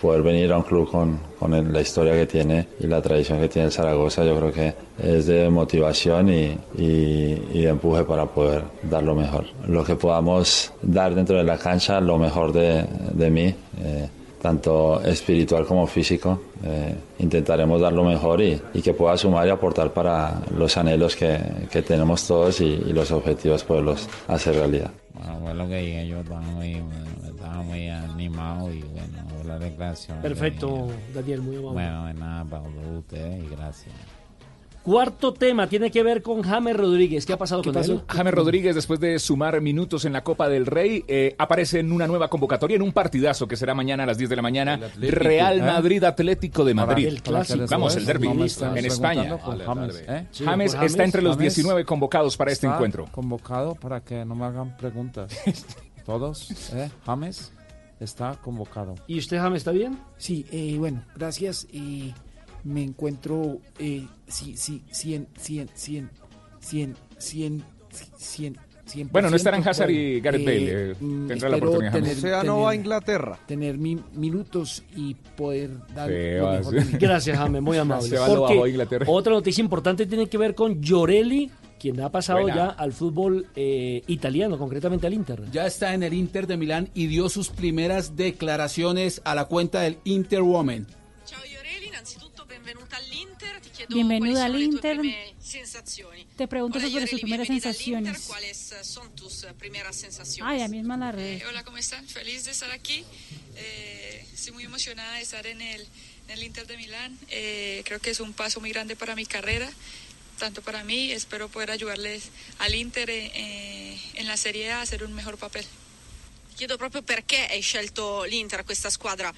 Speaker 77: poder venir a un club con, la historia que tiene y la tradición que tiene Zaragoza. Yo creo que es de motivación y, de empuje para poder dar lo mejor. Lo que podamos dar dentro de la cancha, lo mejor de, de mí. eh, tanto espiritual como físico. Eh, intentaremos dar lo mejor y, que pueda sumar y aportar para los anhelos que, tenemos todos y, los objetivos poderlos hacer realidad.
Speaker 15: Bueno, fue lo que dije yo, estaba muy, estaba muy animado y bueno, la declaración.
Speaker 14: Perfecto, Daniel, muy amable.
Speaker 15: Bueno, de nada, para ustedes y gracias.
Speaker 14: Cuarto tema tiene que ver con James Rodríguez. ¿Qué ha pasado
Speaker 22: ¿Qué
Speaker 14: con
Speaker 22: pasó?
Speaker 14: él?
Speaker 22: James Rodríguez, después de sumar minutos en la Copa del Rey, eh, aparece en una nueva convocatoria en un partidazo que será mañana a las 10 de la mañana.
Speaker 57: Atlético,
Speaker 22: Real
Speaker 57: ¿eh?
Speaker 22: Madrid Atlético de Madrid.
Speaker 57: El clásico.
Speaker 22: Vamos, el derby
Speaker 57: No
Speaker 22: en España.
Speaker 57: James, ¿eh? Sí,
Speaker 22: James
Speaker 57: por
Speaker 22: está entre los
Speaker 57: James.
Speaker 22: 19 convocados para este encuentro.
Speaker 57: convocado para que no me hagan preguntas. Todos, ¿eh? James está convocado.
Speaker 14: ¿Y usted, James, está bien?
Speaker 75: Sí, eh, bueno, gracias. eh, me encuentro eh, sí, sí, 100, 100, 100, 100, 100, 100, 100%.
Speaker 22: Bueno, no estarán Hazard y Gareth
Speaker 75: Eh,
Speaker 22: Bale, eh,
Speaker 75: mm,
Speaker 22: tendrá la oportunidad,
Speaker 75: tener-
Speaker 22: O sea, no
Speaker 75: tener-
Speaker 22: va a
Speaker 75: Inglaterra. Tener mi- minutos y poder dar
Speaker 22: Sí,
Speaker 75: lo
Speaker 22: va,
Speaker 75: mejor
Speaker 22: sí.
Speaker 75: de mí.
Speaker 14: Gracias, James, muy amable.
Speaker 22: Se va
Speaker 14: Porque
Speaker 22: a Inglaterra.
Speaker 14: otra noticia importante tiene que ver con Llorelli, quien ha pasado
Speaker 76: Buena.
Speaker 14: ya al fútbol eh, italiano, concretamente al Inter.
Speaker 76: Ya está en el Inter de Milán y dio sus primeras declaraciones a la cuenta del Inter Woman.
Speaker 17: Bienvenido al Inter. Te pregunto sobre sus primeras sensaciones. Ay, a mí es mala red.
Speaker 77: Eh, hola, ¿cómo están? Feliz de estar aquí. Eh, estoy muy emocionada de estar en el, en el Inter de Milán. Eh, creo que es un paso muy grande para mi carrera, tanto para mí. Espero poder ayudarles al Inter eh, eh, en la Serie A a hacer un mejor papel.
Speaker 78: chiedo proprio perché hai scelto l'Inter, questa squadra.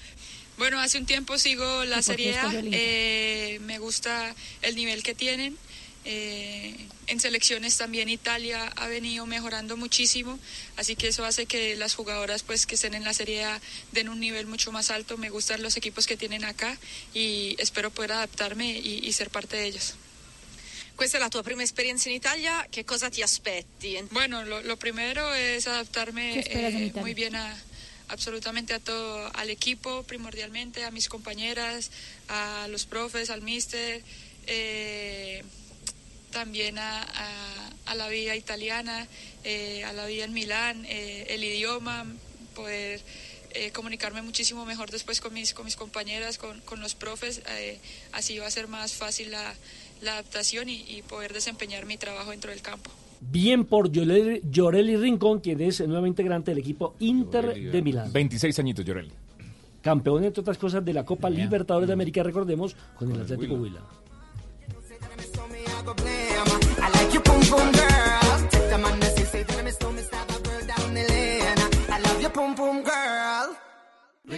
Speaker 79: Bueno, hace un tiempo sigo la
Speaker 78: ¿Y por qué
Speaker 79: Serie A, eh, me gusta el nivel que tienen. eh, en selecciones también Italia ha venido mejorando muchísimo, así que eso hace que las jugadoras pues que estén en la Serie A den un nivel mucho más alto. Me gustan los equipos que tienen acá y espero poder adaptarme y, y ser parte de ellos.
Speaker 78: Questa è la tua prima esperienza in Italia, che cosa ti aspetti?
Speaker 79: Bueno, lo, lo primero es adaptarme
Speaker 78: ¿Qué esperas en
Speaker 79: eh, muy bien a absolutamente a todo, al equipo primordialmente, a mis compañeras, a los profes, al míster, eh, también a, a- la vida italiana, eh, a la vida en Milán, eh, el idioma, poder comunicarme muchísimo mejor después con mis, con mis compañeras, con, con los profes, así va a ser más fácil la, adaptación y poder desempeñar mi trabajo dentro del campo.
Speaker 14: Bien por Llorelli, Llorelli Rincón, quien es el nuevo integrante del equipo Inter de Milán.
Speaker 80: 26 añitos, Llorelli.
Speaker 14: Campeón, entre otras cosas, de la Copa Libertadores de América, recordemos, con el Atlético Huila.
Speaker 81: I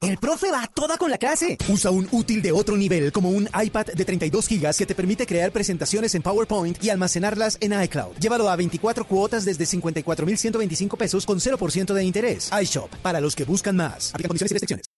Speaker 82: El profe va toda con la clase. Usa un útil de otro nivel como un iPad de 32 gigas que te permite crear presentaciones en PowerPoint y almacenarlas en iCloud. Llévalo a 24 cuotas desde 54,125 pesos con 0% de interés. iShop, para los que buscan más. Aplica condiciones y restricciones.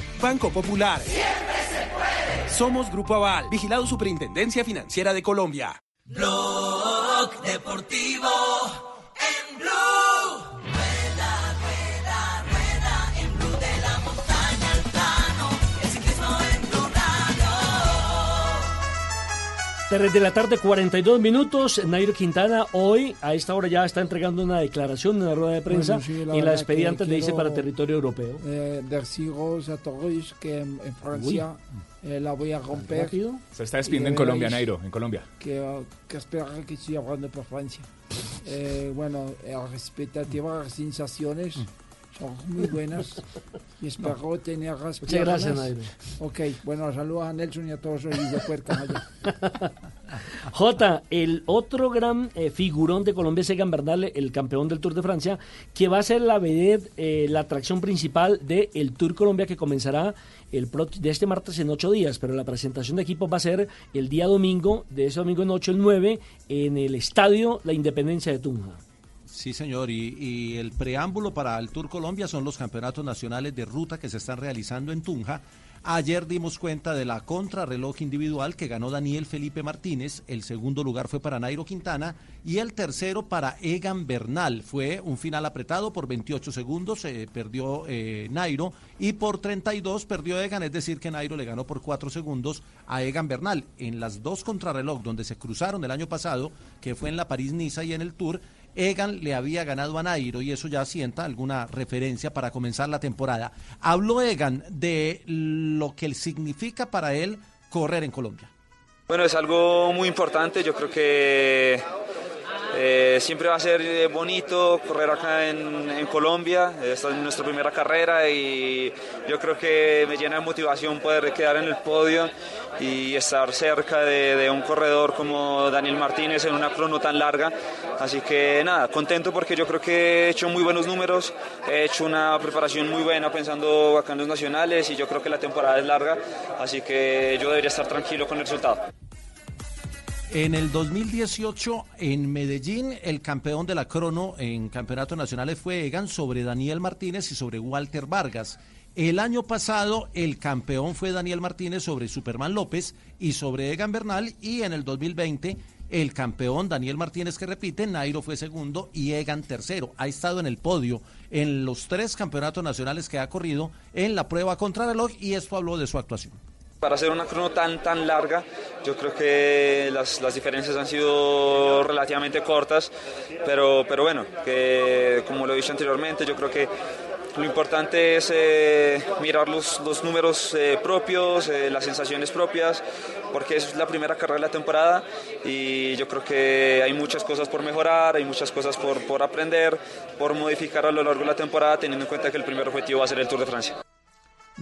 Speaker 83: Banco Popular.
Speaker 84: Siempre se puede.
Speaker 83: Somos Grupo Aval, vigilado Superintendencia Financiera de Colombia.
Speaker 84: Blog Deportivo en Blue.
Speaker 14: 3 de la tarde, 42 minutos. Nairo Quintana hoy, a esta hora ya está entregando una declaración en una rueda de prensa
Speaker 75: Bueno, sí, la
Speaker 14: y la despedida antes le dice para territorio europeo.
Speaker 75: Eh, deciros a todos que en, en Francia eh, la voy a romper.
Speaker 80: Se está despidiendo en Colombia, Nairo, en Colombia.
Speaker 75: Que, que espero que siga hablando por Francia. Eh, bueno, eh, las expectativas, las sensaciones son muy buenas y espero tener las
Speaker 14: Muchas gracias. Nairo.
Speaker 75: Ok, bueno, saludos a Nelson y a todos los de Puerto allá.
Speaker 14: J, el otro gran eh, figurón de Colombia es Egan Bernal, el campeón del Tour de Francia, que va a ser la vedette, eh, la atracción principal del Tour Colombia que comenzará el pro- de este martes en ocho días, pero la presentación de equipos va a ser el día domingo, de ese domingo en 8 el 9, en el Estadio La Independencia de Tunja.
Speaker 16: Sí, señor, y, el preámbulo para el Tour Colombia son los campeonatos nacionales de ruta que se están realizando en Tunja. Ayer dimos cuenta de la contrarreloj individual que ganó Daniel Felipe Martínez, el segundo lugar fue para Nairo Quintana y el tercero para Egan Bernal. Fue un final apretado por 28 segundos, eh, perdió eh, Nairo y por 32 perdió Egan, es decir que Nairo le ganó por 4 segundos a Egan Bernal. En las dos contrarreloj donde se cruzaron el año pasado, que fue en la París-Niza y en el Tour, Egan le había ganado a Nairo y eso ya sienta alguna referencia para comenzar la temporada. Habló Egan de lo que significa para él correr en Colombia.
Speaker 85: Bueno, es algo muy importante. Yo creo que eh, siempre va a ser eh, bonito correr acá en, en Colombia. Esta es nuestra primera carrera y yo creo que me llena de motivación poder quedar en el podio y estar cerca de, de un corredor como Daniel Martínez en una crono tan larga. Así que nada, contento porque yo creo que he hecho muy buenos números, he hecho una preparación muy buena pensando acá en los nacionales y yo creo que la temporada es larga, así que yo debería estar tranquilo con el resultado.
Speaker 16: En el 2018, en Medellín, el campeón de la crono en campeonatos nacionales fue Egan sobre Daniel Martínez y sobre Walter Vargas. El año pasado el campeón fue Daniel Martínez sobre Superman López y sobre Egan Bernal y en el 2020 el campeón Daniel Martínez que repite, Nairo fue segundo y Egan tercero. Ha estado en el podio en los tres campeonatos nacionales que ha corrido en la prueba contrarreloj y esto habló de su actuación.
Speaker 85: Para hacer una crono tan, tan larga, yo creo que las, las diferencias han sido relativamente cortas, pero, pero bueno, que como lo he dicho anteriormente, yo creo que lo importante es eh, mirar los, los números eh, propios, eh, las sensaciones propias, porque es la primera carrera de la temporada y yo creo que hay muchas cosas por mejorar, hay muchas cosas por, por aprender, por modificar a lo largo de la temporada, teniendo en cuenta que el primer objetivo va a ser el Tour de Francia.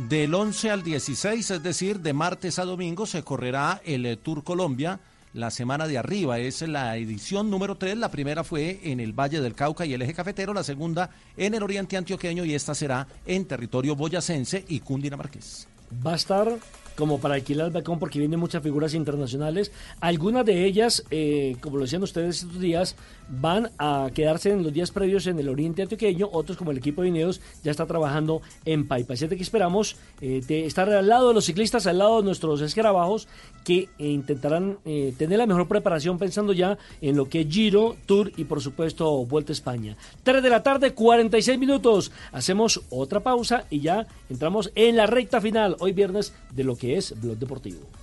Speaker 16: Del 11 al 16, es decir, de martes a domingo, se correrá el eh, Tour Colombia. La semana de arriba es la edición número 3. La primera fue en el Valle del Cauca y el Eje Cafetero, la segunda en el Oriente Antioqueño y esta será en territorio boyacense y cundinamarqués.
Speaker 14: Va a estar como para alquilar el balcón porque vienen muchas figuras internacionales. Algunas de ellas, eh, como lo decían ustedes estos días, van a quedarse en los días previos en el Oriente Antioqueño. Otros, como el equipo de Vinedos, ya está trabajando en Paipa. Así que esperamos eh, estar al lado de los ciclistas, al lado de nuestros escarabajos, que eh, intentarán eh, tener la mejor preparación pensando ya en lo que es Giro, Tour y por supuesto Vuelta a España. 3 de la tarde, 46 minutos. Hacemos otra pausa y ya entramos en la recta final, hoy viernes, de lo que es Blog Deportivo.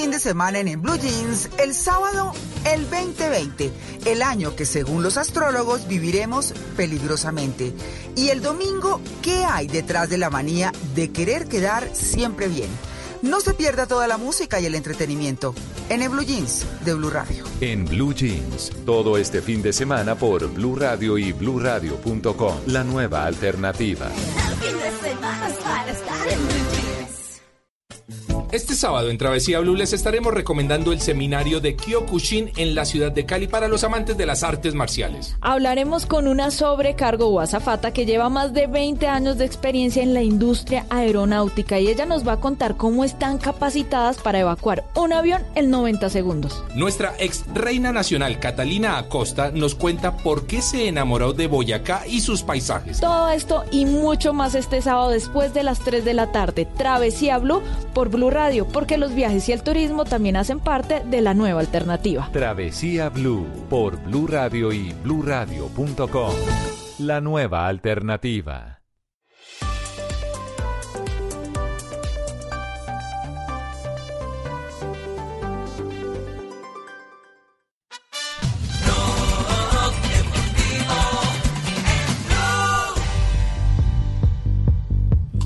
Speaker 86: Fin de semana en el Blue Jeans, el sábado, el 2020, el año que según los astrólogos viviremos peligrosamente. Y el domingo, ¿qué hay detrás de la manía de querer quedar siempre bien? No se pierda toda la música y el entretenimiento en el Blue Jeans de Blue Radio.
Speaker 2: En Blue Jeans, todo este fin de semana por Blue Radio y BlueRadio.com, la nueva alternativa.
Speaker 87: Este sábado en Travesía Blue les estaremos recomendando el seminario de Kyokushin en la ciudad de Cali para los amantes de las artes marciales.
Speaker 1: Hablaremos con una sobrecargo o azafata que lleva más de 20 años de experiencia en la industria aeronáutica y ella nos va a contar cómo están capacitadas para evacuar un avión en 90 segundos.
Speaker 87: Nuestra ex reina nacional Catalina Acosta nos cuenta por qué se enamoró de Boyacá y sus paisajes.
Speaker 1: Todo esto y mucho más este sábado después de las 3 de la tarde. Travesía Blue por Blue Radio, porque los viajes y el turismo también hacen parte de la nueva alternativa.
Speaker 2: Travesía Blue por Blue Radio y BlueRadio.com, la nueva alternativa.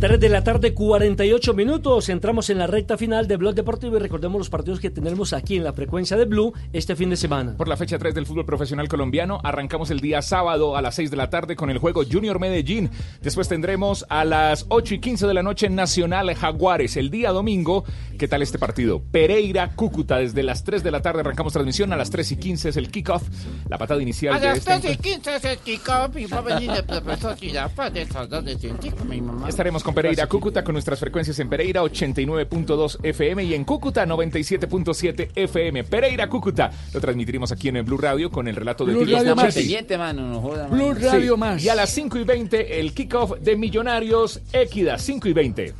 Speaker 14: Tres de la tarde, 48 minutos. Entramos en la recta final de Blog Deportivo y recordemos los partidos que tenemos aquí en la frecuencia de Blue este fin de semana.
Speaker 22: Por la fecha 3 del fútbol profesional colombiano, arrancamos el día sábado a las 6 de la tarde con el juego Junior Medellín. Después tendremos a las 8 y 15 de la noche Nacional Jaguares. El día domingo, ¿qué tal este partido? Pereira Cúcuta. Desde las 3 de la tarde arrancamos transmisión. A las 3 y 15 es el kickoff, la patada inicial
Speaker 15: A
Speaker 22: de
Speaker 15: las
Speaker 22: este
Speaker 15: 3 y 15 es el kickoff y va a venir el profesor Girafales de esas dos de científico, mi mamá.
Speaker 22: Estaremos con Pereira Cúcuta con nuestras frecuencias en Pereira 89.2 FM y en Cúcuta 97.7 FM. Pereira Cúcuta. Lo transmitiremos aquí en el Blue Radio con el relato de
Speaker 15: Blue Radio más.
Speaker 22: Puchetti.
Speaker 15: Pendiente, mano, no joda, mano.
Speaker 22: Blue Radio más. Y a las 5 y 20 el kickoff de Millonarios Equida. 5 y 20.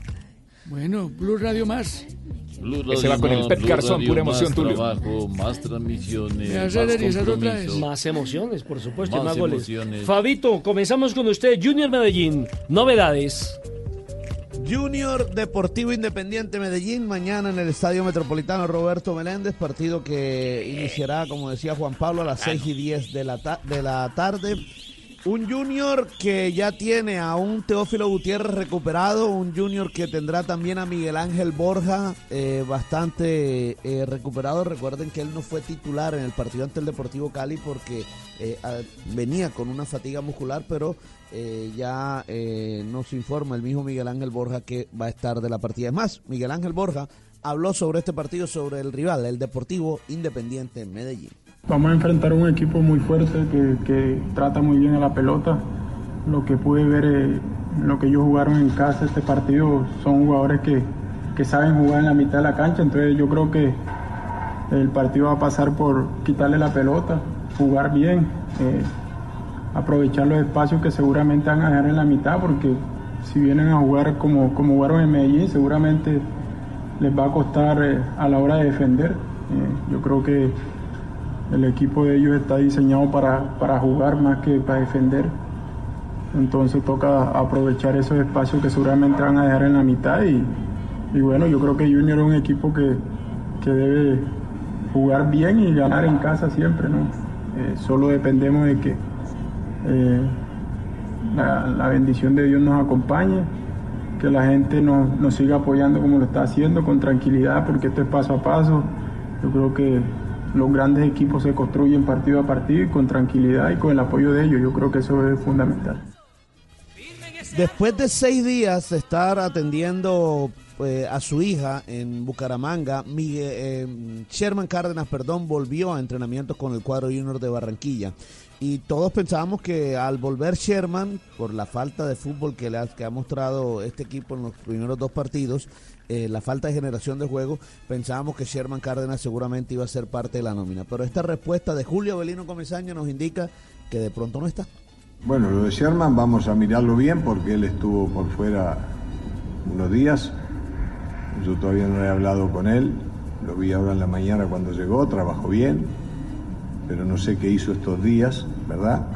Speaker 25: Bueno, Blue Radio más.
Speaker 22: Ese va con el Pet Garzón, pura emoción,
Speaker 56: más
Speaker 22: Tulio.
Speaker 56: trabajo, más transmisiones,
Speaker 25: Me
Speaker 56: más.
Speaker 14: Más emociones, por supuesto, y
Speaker 56: Más
Speaker 14: más goles.
Speaker 56: emociones.
Speaker 14: Fabito, comenzamos con usted. Junior Medellín, novedades.
Speaker 23: Junior Deportivo Independiente Medellín mañana en el Estadio Metropolitano Roberto Meléndez, partido que iniciará, como decía Juan Pablo, a las 6 y 10 de la, ta- de la tarde. Un Junior que ya tiene a un Teófilo Gutiérrez recuperado, un Junior que tendrá también a Miguel Ángel Borja eh, bastante eh, recuperado. Recuerden que él no fue titular en el partido ante el Deportivo Cali porque eh, venía con una fatiga muscular, pero eh, ya nos informa el mismo Miguel Ángel Borja que va a estar de la partida. Es más, Miguel Ángel Borja habló sobre este partido, sobre el rival, el Deportivo Independiente Medellín.
Speaker 75: Vamos a enfrentar un equipo muy fuerte que, que trata muy bien a la pelota. Lo que pude ver, eh, lo que ellos jugaron en casa este partido, son jugadores que, que saben jugar en la mitad de la cancha. Entonces yo creo que
Speaker 88: El partido va a pasar por quitarle la pelota, jugar bien, eh, aprovechar los espacios que seguramente van a dejar en la mitad, porque si vienen a jugar como, como jugaron en Medellín, seguramente les va a costar eh, a la hora de defender. Eh, yo creo que el equipo de ellos está diseñado para, para jugar más que para defender. Entonces toca aprovechar esos espacios que seguramente van a dejar en la mitad y, y bueno, yo creo que Junior es un equipo que, que debe jugar bien y ganar en casa siempre, ¿no? Eh, solo dependemos de que eh, la, la bendición de Dios nos acompañe, que la gente nos, nos siga apoyando como lo está haciendo, con tranquilidad, porque esto es paso a paso. Yo creo que los grandes equipos se construyen partido a partido y con tranquilidad y con el apoyo de ellos. Yo creo que eso es fundamental.
Speaker 23: Después de seis días de estar atendiendo eh, a su hija en Bucaramanga, Miguel, eh, Sherman Cárdenas, perdón, volvió a entrenamientos con el cuadro junior de Barranquilla. Y todos pensábamos que al volver Sherman, por la falta de fútbol que, le que ha mostrado este equipo en los primeros dos partidos, eh, la falta de generación de juego, pensábamos que Sherman Cárdenas seguramente iba a ser parte de la nómina. Pero esta respuesta de Julio Belino Comesaña nos indica que de pronto no está.
Speaker 76: Bueno, lo de Sherman vamos a mirarlo bien porque él estuvo por fuera unos días. Yo todavía no he hablado con él. Lo vi ahora en la mañana cuando llegó, trabajó bien, pero no sé qué hizo estos días, ¿verdad?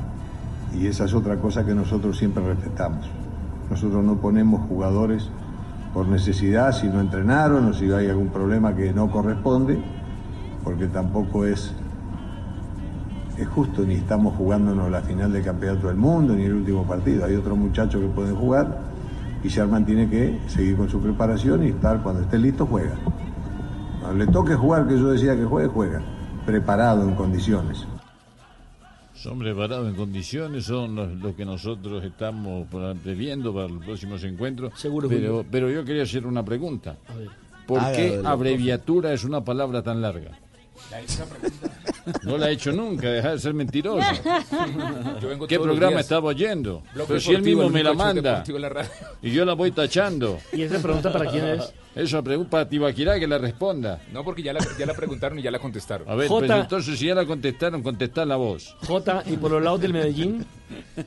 Speaker 76: Y esa es otra cosa que nosotros siempre respetamos. Nosotros no ponemos jugadores por necesidad si no entrenaron o si hay algún problema que no corresponde, porque tampoco es es justo, ni estamos jugándonos la final del campeonato del mundo, ni el último partido. Hay otros muchachos que pueden jugar y Sherman tiene que seguir con su preparación y estar cuando esté listo, juega. Cuando le toque jugar, que yo decía que juegue, juega. Preparado en condiciones.
Speaker 56: Son preparados en condiciones, son los, los que nosotros estamos previendo para los próximos encuentros.
Speaker 14: Seguro,
Speaker 56: pero, pero yo quería hacer una pregunta. ¿Por qué abreviatura es una palabra tan larga? No la he hecho nunca, deja de ser mentiroso.
Speaker 22: Yo vengo
Speaker 56: ¿Qué programa estaba oyendo?
Speaker 22: Bloque
Speaker 56: Pero si él mismo me la manda.
Speaker 22: la.
Speaker 56: Y yo la voy tachando.
Speaker 14: ¿Y esa pregunta para quién es?
Speaker 56: Esa pregunta para Tibaquirá que la responda.
Speaker 22: No, porque ya la, ya la preguntaron y ya la contestaron.
Speaker 56: A ver,
Speaker 14: Jota.
Speaker 56: pues entonces si ya la contestaron, contestá la voz.
Speaker 14: Jota, y por los lados del Medellín.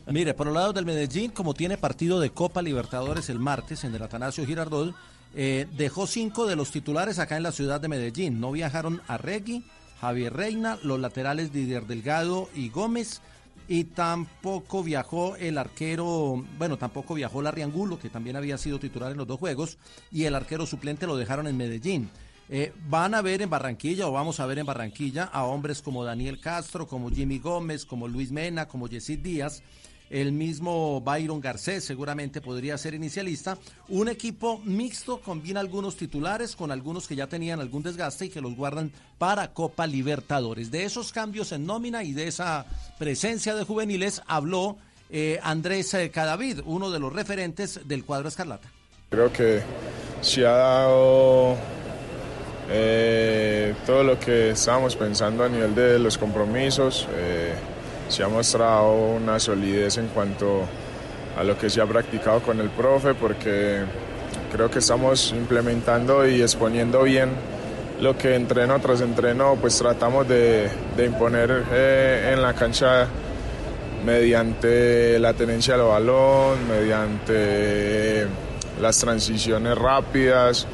Speaker 16: Mire, por los lados del Medellín, como tiene partido de Copa Libertadores el martes en el Atanasio Girardot, eh, dejó cinco de los titulares acá en la ciudad de Medellín. No viajaron a Regui, Javier Reina, los laterales Didier Delgado y Gómez. Y tampoco viajó el arquero, bueno, tampoco viajó Larry Angulo, que también había sido titular en los dos juegos, y el arquero suplente lo dejaron en Medellín. Eh, van a ver en Barranquilla, o vamos a ver en Barranquilla, a hombres como Daniel Castro, como Jimmy Gómez, como Luis Mena, como Yesid Díaz, el mismo Byron Garcés seguramente podría ser inicialista. Un equipo mixto combina algunos titulares con algunos que ya tenían algún desgaste y que los guardan para Copa Libertadores. De esos cambios en nómina y de esa presencia de juveniles habló eh, Andrés eh, Cadavid, uno de los referentes del cuadro escarlata.
Speaker 75: Creo que se ha dado eh, todo lo que estábamos pensando a nivel de los compromisos. Se ha mostrado una solidez en cuanto a lo que se ha practicado con el profe, porque creo que estamos implementando y exponiendo bien lo que entreno tras entreno, pues tratamos de, imponer eh, en la cancha mediante la tenencia del balón, mediante las transiciones rápidas,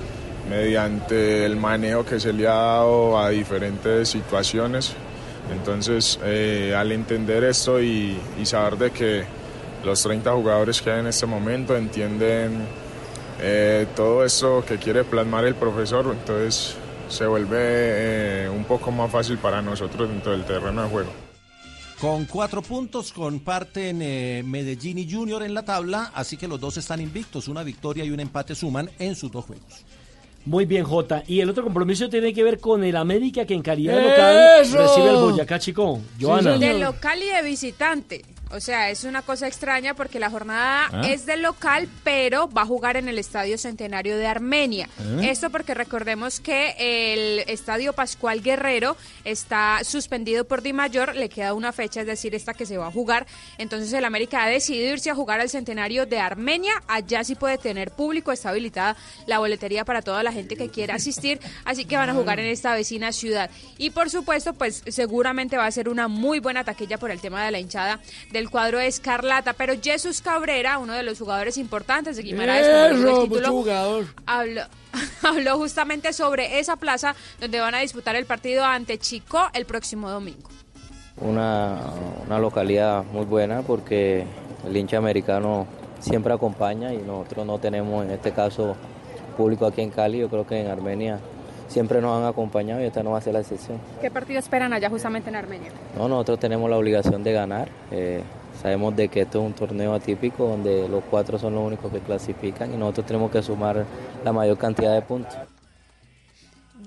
Speaker 75: mediante el manejo que se le ha dado a diferentes situaciones. Entonces, eh, al entender esto y, saber de que los 30 jugadores que hay en este momento entienden eh, todo esto que quiere plasmar el profesor, entonces se vuelve eh, un poco más fácil para nosotros dentro del terreno de juego.
Speaker 16: Con cuatro puntos comparten eh, Medellín y Junior en la tabla, así que los dos están invictos. Una victoria y un empate suman en sus dos juegos.
Speaker 14: Muy bien, Jota. Y el otro compromiso tiene que ver con el América que en calidad local
Speaker 61: ¡Eso!
Speaker 14: recibe el Boyacá Chico. Joana.
Speaker 61: De local y de visitante. O sea, es una cosa extraña porque la jornada
Speaker 89: ¿Ah?
Speaker 61: es del local, pero va a jugar en el Estadio Centenario de Armenia.
Speaker 89: ¿Eh?
Speaker 61: Esto porque recordemos que el Estadio Pascual Guerrero está suspendido por Di Mayor, le queda una fecha, es decir, esta que se va a jugar. Entonces el América ha decidido irse a jugar al Centenario de Armenia. Allá sí puede tener público, está habilitada la boletería para toda la gente que quiera asistir, así que van a jugar en esta vecina ciudad. Y por supuesto, pues seguramente va a ser una muy buena taquilla por el tema de la hinchada del cuadro Escarlata. Pero Jesús Cabrera, uno de los jugadores importantes de Guimaraes, el título,
Speaker 25: jugador.
Speaker 61: habló, habló justamente sobre esa plaza donde van a disputar el partido ante Chico el próximo domingo.
Speaker 85: Una, una localidad muy buena porque el hincha americano siempre acompaña y nosotros no tenemos en este caso público aquí en Cali, yo creo que en Armenia siempre nos han acompañado y esta no va a ser la excepción.
Speaker 61: ¿Qué partido esperan allá justamente en Armenia?
Speaker 85: No, nosotros tenemos la obligación de ganar, eh, sabemos de que esto es un torneo atípico donde los cuatro son los únicos que clasifican y nosotros tenemos que sumar la mayor cantidad de puntos.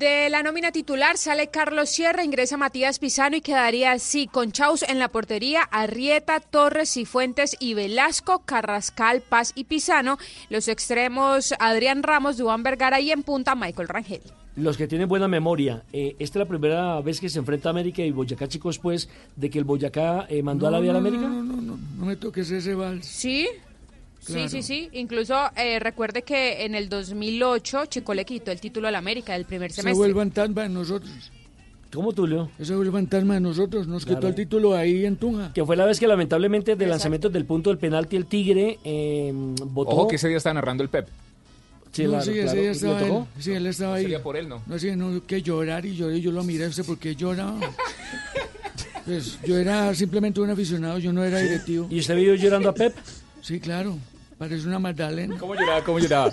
Speaker 61: De la nómina titular sale Carlos Sierra, ingresa Matías Pisano y quedaría así con Chaus en la portería, Arrieta, Torres, Cifuentes y Velasco, Carrascal, Paz y Pisano. Los extremos Adrián Ramos, Duván Vergara y en punta Michael Rangel.
Speaker 14: Los que tienen buena memoria, eh, esta es la primera vez que se enfrenta América y Boyacá, chicos, pues, de que el Boyacá eh, mandó a la vía a la América.
Speaker 25: No, no, no, no me toques ese vals.
Speaker 61: Sí.
Speaker 25: Claro.
Speaker 61: Sí, sí, sí. Incluso eh, recuerde que en el 2008 Chico le quitó el título al América del primer
Speaker 25: Se
Speaker 61: semestre.
Speaker 25: fue el fantasma de nosotros.
Speaker 14: ¿Cómo, Tulio?
Speaker 25: Ese fue el fantasma de nosotros. Nos
Speaker 14: Claro.
Speaker 25: quitó el título ahí en Tunja.
Speaker 14: Que fue la vez que lamentablemente de lanzamientos del punto del penalti el Tigre eh, votó.
Speaker 22: Ojo que ese día está narrando el Pep.
Speaker 14: Sí,
Speaker 25: no,
Speaker 14: claro,
Speaker 25: sí, ese
Speaker 14: claro.
Speaker 25: día
Speaker 14: ¿Le
Speaker 25: estaba él. Sí, él estaba ahí.
Speaker 22: Sería por él, ¿no?
Speaker 25: No, sí, no, que llorar y lloré. Yo lo miré, ¿usted por qué lloraba? Pues yo era simplemente un aficionado, yo no era directivo.
Speaker 14: ¿Y usted vio llorando a Pep?
Speaker 25: Sí, claro. Parece una Magdalena.
Speaker 22: ¿Cómo lloraba? ¿Cómo lloraba?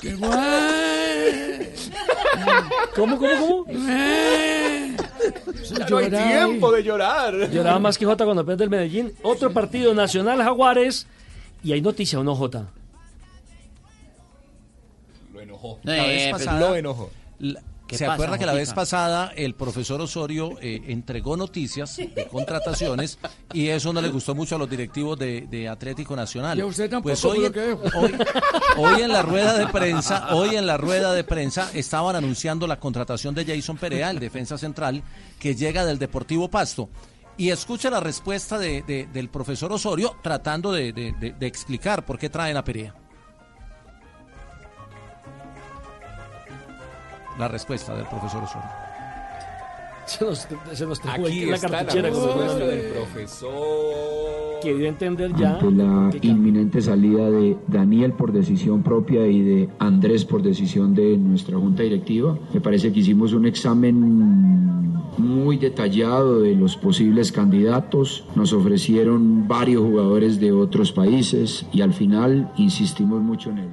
Speaker 25: ¡Qué guay!
Speaker 14: ¿Cómo, cómo, cómo?
Speaker 25: Ya no hay tiempo
Speaker 22: de llorar.
Speaker 14: Lloraba más que Jota cuando pierde el Medellín. Otro partido nacional Jaguares. Y hay noticia o no, Jota.
Speaker 22: Lo enojó.
Speaker 16: La vez pasada-
Speaker 22: Lo enojó.
Speaker 16: La-
Speaker 22: ¿Qué
Speaker 16: ¿Se
Speaker 22: pasa,
Speaker 16: acuerda que la vez pasada el profesor Osorio eh, entregó noticias de contrataciones y eso no le gustó mucho a los directivos de, de Atlético Nacional?
Speaker 25: Y a usted tampoco,
Speaker 16: Pues hoy, en-
Speaker 25: lo que veo.
Speaker 16: hoy, hoy en la rueda de prensa, hoy en la rueda de prensa estaban anunciando la contratación de Jason Perea, el defensa central, que llega del Deportivo Pasto. Y escucha la respuesta de- de- del profesor Osorio tratando de, de- de- de explicar por qué traen a Perea. La respuesta del profesor Osorio.
Speaker 14: Se nos, se nos trajo
Speaker 22: Aquí
Speaker 14: ahí la
Speaker 22: está la
Speaker 14: cartuchera. como
Speaker 22: respuesta del profesor.
Speaker 14: Que dio a entender ya.
Speaker 90: ante la inminente salida de Daniel por decisión propia y de Andrés por decisión de nuestra junta directiva. Me parece que hicimos un examen muy detallado de los posibles candidatos. Nos ofrecieron varios jugadores de otros países y al final insistimos mucho en él.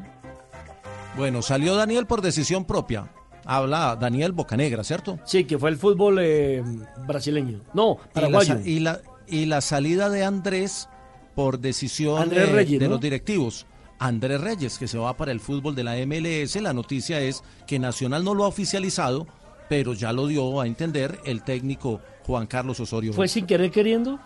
Speaker 16: Bueno, salió Daniel por decisión propia. Habla Daniel Bocanegra, ¿cierto?
Speaker 14: Sí, que fue el fútbol eh, brasileño. No, paraguayo.
Speaker 16: Y la, y la- y la salida de Andrés por decisión
Speaker 14: Andrés Reyes,
Speaker 16: de
Speaker 14: ¿no?
Speaker 16: los directivos. Andrés Reyes, que se va para el fútbol de la MLS. La noticia es que Nacional no lo ha oficializado, pero ya lo dio a entender el técnico Juan Carlos Osorio.
Speaker 14: ¿Fue sin querer queriendo?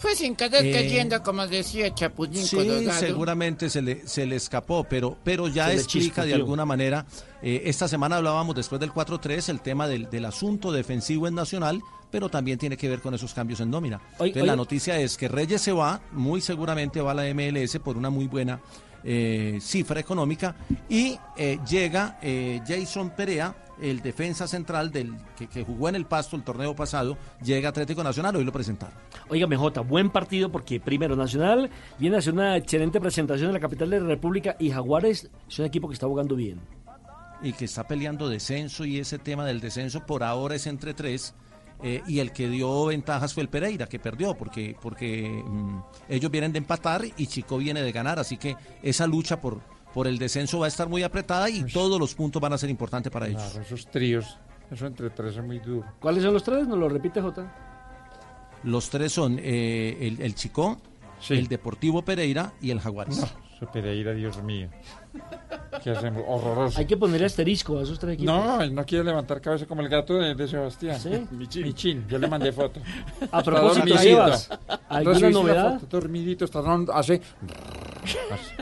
Speaker 63: Fue sin querer
Speaker 16: Eh,
Speaker 63: queriendo, como decía Chapulín
Speaker 16: Sí,
Speaker 63: Colorado.
Speaker 16: seguramente se le, se le escapó, pero, pero ya
Speaker 63: Se
Speaker 16: explica de alguna manera. eh, esta semana hablábamos después del 4-3 el tema del, del asunto defensivo en Nacional, pero también tiene que ver con esos cambios en nómina.
Speaker 14: Oye,
Speaker 16: Entonces, la noticia es que Reyes se va, muy seguramente va a la MLS por una muy buena eh, cifra económica, y eh, llega eh, Jason Perea, el defensa central del que, que jugó en el Pasto el torneo pasado, llega a Atlético Nacional, hoy lo presentaron.
Speaker 14: Oiga, Jota, buen partido porque primero Nacional viene a hacer una excelente presentación en la capital de la República y Jaguares es un equipo que está jugando bien.
Speaker 16: y que está peleando descenso y ese tema del descenso por ahora es entre tres eh, y el que dio ventajas fue el Pereira que perdió porque porque mm, ellos vienen de empatar y Chico viene de ganar así que esa lucha por por el descenso va a estar muy apretada y todos los puntos van a ser importantes para ellos.
Speaker 89: Claro, esos tríos, eso entre tres es muy duro.
Speaker 14: ¿Cuáles son los tres? ¿Nos lo repite, Jota?
Speaker 16: Los tres son eh, el, el Chico, el Deportivo Pereira y el Jaguares.
Speaker 89: No, eso Pereira, Dios mío.
Speaker 90: Que hacemos horroroso.
Speaker 14: Hay que ponerle asterisco a esos tres equipos.
Speaker 90: No, él no quiere levantar cabeza como el gato de, de Sebastián.
Speaker 14: ¿Sí?
Speaker 90: Michín. Yo le mandé foto.
Speaker 14: A propósito. Sebas, ¿alguna
Speaker 90: ¿Recibiste la
Speaker 14: novedad?
Speaker 90: foto? Dormidito, está dando- hace...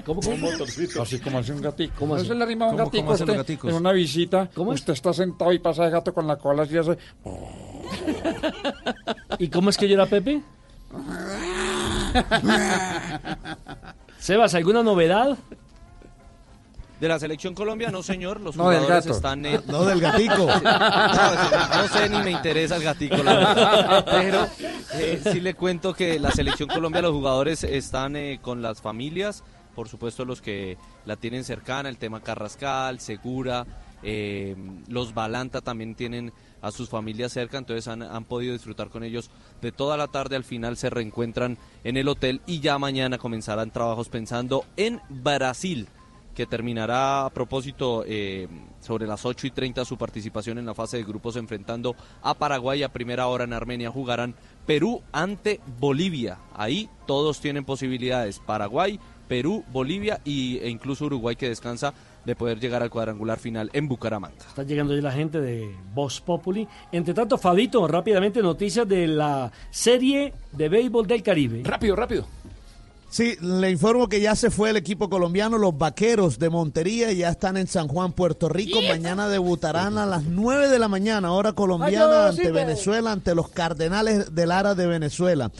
Speaker 14: ¿Cómo, cómo?
Speaker 90: Así como hace un gatito.
Speaker 14: ¿Cómo
Speaker 90: ¿No
Speaker 14: así?
Speaker 90: se le arrima un
Speaker 20: ¿Cómo-
Speaker 90: gatico usted en una visita?
Speaker 14: ¿Cómo es?
Speaker 90: Usted está sentado y pasa el gato con la cola así hace...
Speaker 14: ¿Y cómo es que llora Pepe? Sebas, ¿alguna novedad?
Speaker 20: De la selección Colombia, no señor, los
Speaker 90: No, del
Speaker 20: jugadores
Speaker 90: gato.
Speaker 20: están... eh,
Speaker 23: No, del gatico.
Speaker 20: No, no sé ni me interesa el gatico, la verdad. Pero eh, sí le cuento que la selección Colombia, los jugadores están eh, con las familias, por supuesto los que la tienen cercana, el tema Carrascal, Segura, eh, los Balanta también tienen a sus familias cerca, entonces han, han podido disfrutar con ellos de toda la tarde, al final se reencuentran en el hotel y ya mañana comenzarán trabajos pensando en Brasil que terminará a propósito eh, sobre las 8 y 30 su participación en la fase de grupos enfrentando a Paraguay a primera hora en Armenia jugarán Perú ante Bolivia. Ahí todos tienen posibilidades, Paraguay, Perú, Bolivia y, e incluso Uruguay que descansa de poder llegar al cuadrangular final en Bucaramanga.
Speaker 14: Está llegando ya la gente de Voz Populi. Entre tanto, Fabito, rápidamente noticias de la serie de béisbol del Caribe.
Speaker 22: Rápido, rápido.
Speaker 23: Sí, le informo que ya se fue el equipo colombiano, los vaqueros de Montería, ya están en San Juan, Puerto Rico. Mañana debutarán a las 9 de la mañana, hora colombiana,
Speaker 25: Ay,
Speaker 23: ante. Venezuela, ante los Cardenales de Lara de Venezuela.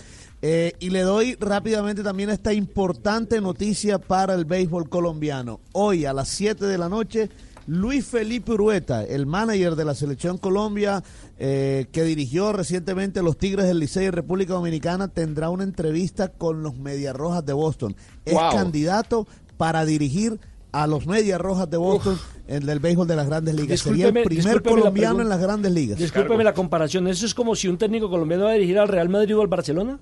Speaker 23: Eh, y le doy rápidamente también esta importante noticia para el béisbol colombiano. Hoy a las 7 de la noche, Luis Felipe Urueta, el manager de la selección Colombia, eh, que dirigió recientemente los Tigres del Licey en República Dominicana, tendrá una entrevista con los Medias Rojas de Boston. Es
Speaker 22: Wow.
Speaker 23: candidato para dirigir a los Medias Rojas de Boston en el béisbol de las grandes ligas. Sería el primer colombiano en las grandes ligas.
Speaker 14: Discúlpeme la comparación. ¿Eso es como si un técnico colombiano va a dirigir al Real Madrid o al Barcelona?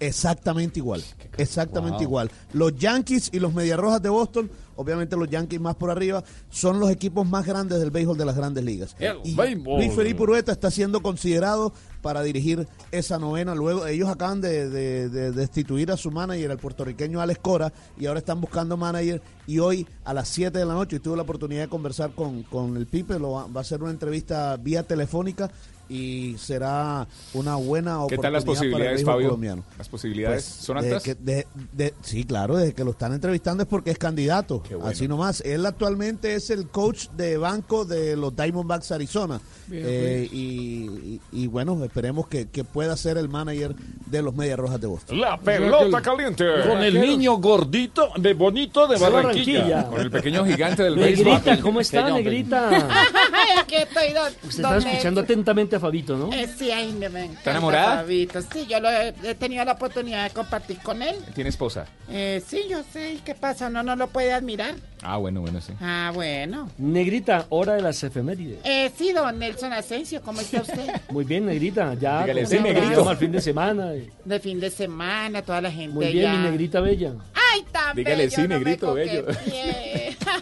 Speaker 23: Exactamente igual. Exactamente
Speaker 14: Wow.
Speaker 23: igual. Los Yankees y los Medias Rojas de Boston, obviamente los Yankees más por arriba, son los equipos más grandes del béisbol de las grandes ligas.
Speaker 90: El
Speaker 23: Y
Speaker 90: béisbol.
Speaker 23: Luis Felipe Urueta está siendo considerado para dirigir esa novena. Luego ellos acaban de, de- de destituir a su manager, el puertorriqueño Alex Cora, y ahora están buscando manager. Y hoy a las 7 de la noche tuve la oportunidad de conversar con, con el Pipe, lo va, va a ser una entrevista vía telefónica y será una buena
Speaker 22: ¿Qué
Speaker 23: oportunidad
Speaker 22: tal las
Speaker 23: para el
Speaker 22: posibilidades, Fabio?
Speaker 23: colombiano.
Speaker 22: ¿Las posibilidades
Speaker 23: Pues,
Speaker 22: son altas?
Speaker 23: que- de- de- sí, claro, desde que lo están entrevistando es porque es candidato.
Speaker 22: bueno.
Speaker 23: Así nomás. Él actualmente es el coach de banco de los Diamondbacks Arizona.
Speaker 25: Bien,
Speaker 23: Eh, y, y- y bueno, esperemos que, que pueda ser el manager de los Medias Rojas de Boston.
Speaker 22: La pelota caliente.
Speaker 90: Con el niño gordito, de bonito de Barranquilla.
Speaker 14: Barranquilla.
Speaker 22: Con el pequeño gigante del
Speaker 14: Negrita. ¿cómo está, Negrita?
Speaker 63: Estoy, don.
Speaker 14: Usted está escuchando atentamente a Fabito, ¿no?
Speaker 63: Eh, sí, ay, me, me encanta
Speaker 22: enamorada?
Speaker 63: Fabito. Sí, yo lo he, he tenido la oportunidad de compartir con él.
Speaker 22: Tiene esposa.
Speaker 63: Eh, sí, yo sé. ¿Y ¿Qué pasa? ¿No, no lo puede admirar?
Speaker 22: Ah, bueno, bueno, sí.
Speaker 63: Ah, bueno.
Speaker 14: Negrita, hora de las efemérides.
Speaker 63: Eh, sí, don Nelson Asensio, ¿cómo está usted?
Speaker 14: Muy bien, Negrita. Ya
Speaker 22: Dígale, sí, Negrito.
Speaker 14: al fin de semana.
Speaker 63: De fin de semana, toda la gente
Speaker 14: Muy bien,
Speaker 63: allá.
Speaker 14: mi Negrita bella.
Speaker 63: Ay, tan
Speaker 22: Dígale,
Speaker 63: bello,
Speaker 22: sí,
Speaker 63: no
Speaker 22: negrito, bello.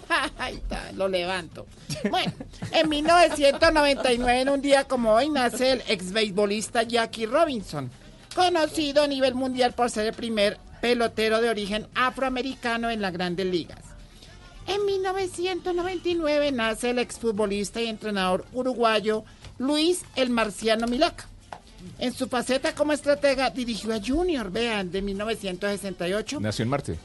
Speaker 63: Ay, lo levanto. Bueno, en 1999, en un día como hoy, nace el ex beisbolista Jackie Robinson, conocido a nivel mundial por ser el primer pelotero de origen afroamericano en las grandes ligas. En 1999 nace el exfutbolista y entrenador uruguayo Luis el Marciano Milaca. En su faceta como estratega dirigió a Junior, vean, de 1968
Speaker 22: Nació en Marte.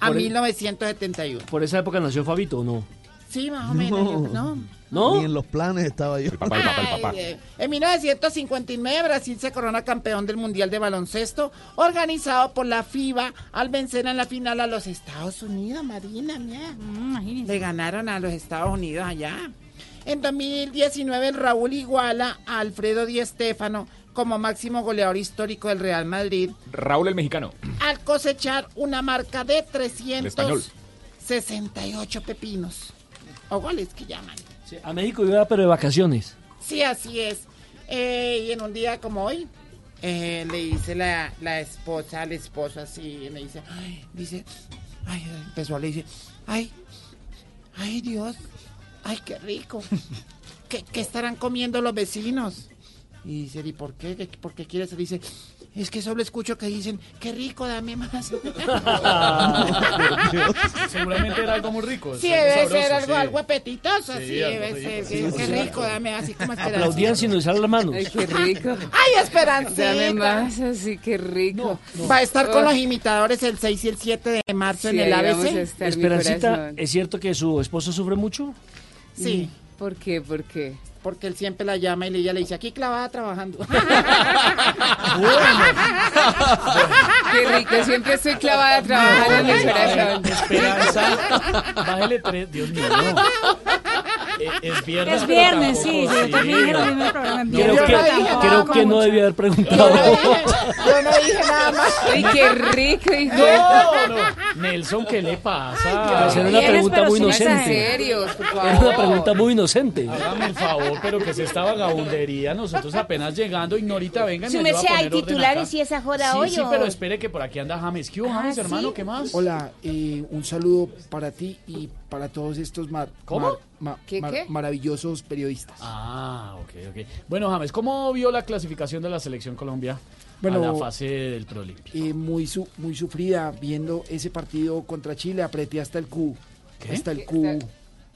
Speaker 63: a
Speaker 14: Por el-
Speaker 63: 1971.
Speaker 14: ¿Por esa época nació Fabito o no?
Speaker 63: Sí, más o menos. yo- ¿no?
Speaker 14: ¿No?
Speaker 23: Ni en los planes estaba yo.
Speaker 22: El papá, el papá, el papá.
Speaker 63: Ay, eh, en 1959 Brasil se corona campeón del Mundial de Baloncesto organizado por la FIBA al vencer en la final a los Estados Unidos, Marina, mira. Le ganaron a los Estados Unidos allá. En 2019 el Raúl iguala a Alfredo Di Stéfano como máximo goleador histórico del Real Madrid
Speaker 22: Raúl el mexicano.
Speaker 63: al cosechar una marca de
Speaker 22: español.
Speaker 63: 368 pepinos. O goles que llaman.
Speaker 14: Sí, a México iba, pero de vacaciones.
Speaker 63: Sí, así es. Eh, y en un día como hoy, eh, le dice la, la esposa al esposo así, y le dice, ay, dice, ay, empezó a le dice, ay, ay Dios, ay, qué rico. ¿Qué, qué estarán comiendo los vecinos? Y dice, ¿y por qué? ¿Qué- ¿Por qué quieres? Dice, Es que solo escucho que dicen, qué rico, dame más.
Speaker 29: Seguramente era algo muy rico.
Speaker 63: Sí, debe
Speaker 29: sabroso,
Speaker 63: ser algo,
Speaker 29: sí.
Speaker 63: algo apetitoso,
Speaker 29: Sí,
Speaker 63: sí,
Speaker 29: algo
Speaker 63: debe
Speaker 29: rico,
Speaker 63: ser.
Speaker 29: sí,
Speaker 63: sí,
Speaker 29: sí,
Speaker 63: qué rico, dame así como esperancita.
Speaker 14: Aplaudían sin usar las manos.
Speaker 91: Ay, qué rico.
Speaker 63: ¡Ay, esperancita!
Speaker 91: Dame más, así que rico.
Speaker 63: Va a estar con los imitadores el 6 y el 7 de marzo
Speaker 91: Sí,
Speaker 63: en el ABC.
Speaker 14: Esperancita. ¿es cierto que su esposo sufre mucho?
Speaker 63: Sí.
Speaker 91: ¿Por qué? ¿Por qué?
Speaker 63: Porque él siempre la llama y ella le dice, aquí clavada trabajando.
Speaker 91: Qué rico, siempre estoy clavada trabajando en mi corazón.
Speaker 29: Esperanza, bájele tres, Dios mío. Es viernes.
Speaker 92: Es viernes, sí, yo también dije lo mismo en el programa.
Speaker 14: Creo que,
Speaker 63: no dije nada
Speaker 14: creo que no debía haber preguntado.
Speaker 63: Yo no dije nada más.
Speaker 91: Ay, qué rico, hijo.
Speaker 29: No, no. Nelson, ¿qué le pasa?
Speaker 14: Era una pregunta muy inocente.
Speaker 91: serios, por
Speaker 14: Era una pregunta muy inocente.
Speaker 29: Hágame el favor, pero que es esta vagabundería. Nosotros apenas llegando, ignorita, venga, y
Speaker 92: Su
Speaker 29: me ayuda a
Speaker 92: merced, hay titulares y esa joda
Speaker 29: Sí,
Speaker 92: hoy,
Speaker 29: sí,
Speaker 92: ¿o?
Speaker 29: pero espere que por aquí anda James. ¿Qué hubo,
Speaker 92: Ah,
Speaker 29: James,
Speaker 92: ¿sí?
Speaker 29: hermano? ¿Qué más?
Speaker 75: Hola, eh, un saludo para ti y para todos estos mar-
Speaker 29: ¿Cómo?
Speaker 75: mar- ma-
Speaker 91: ¿Qué,
Speaker 75: mar-
Speaker 91: qué?
Speaker 75: maravillosos periodistas.
Speaker 29: Ah, ok, ok. Bueno, James, ¿cómo vio la clasificación de la selección Colombia
Speaker 75: Bueno,
Speaker 29: a la fase del Prolímpico?
Speaker 75: Eh, muy, su- muy sufrida viendo ese partido contra Chile, apreté hasta el Q,
Speaker 29: ¿Qué?
Speaker 75: hasta el Q,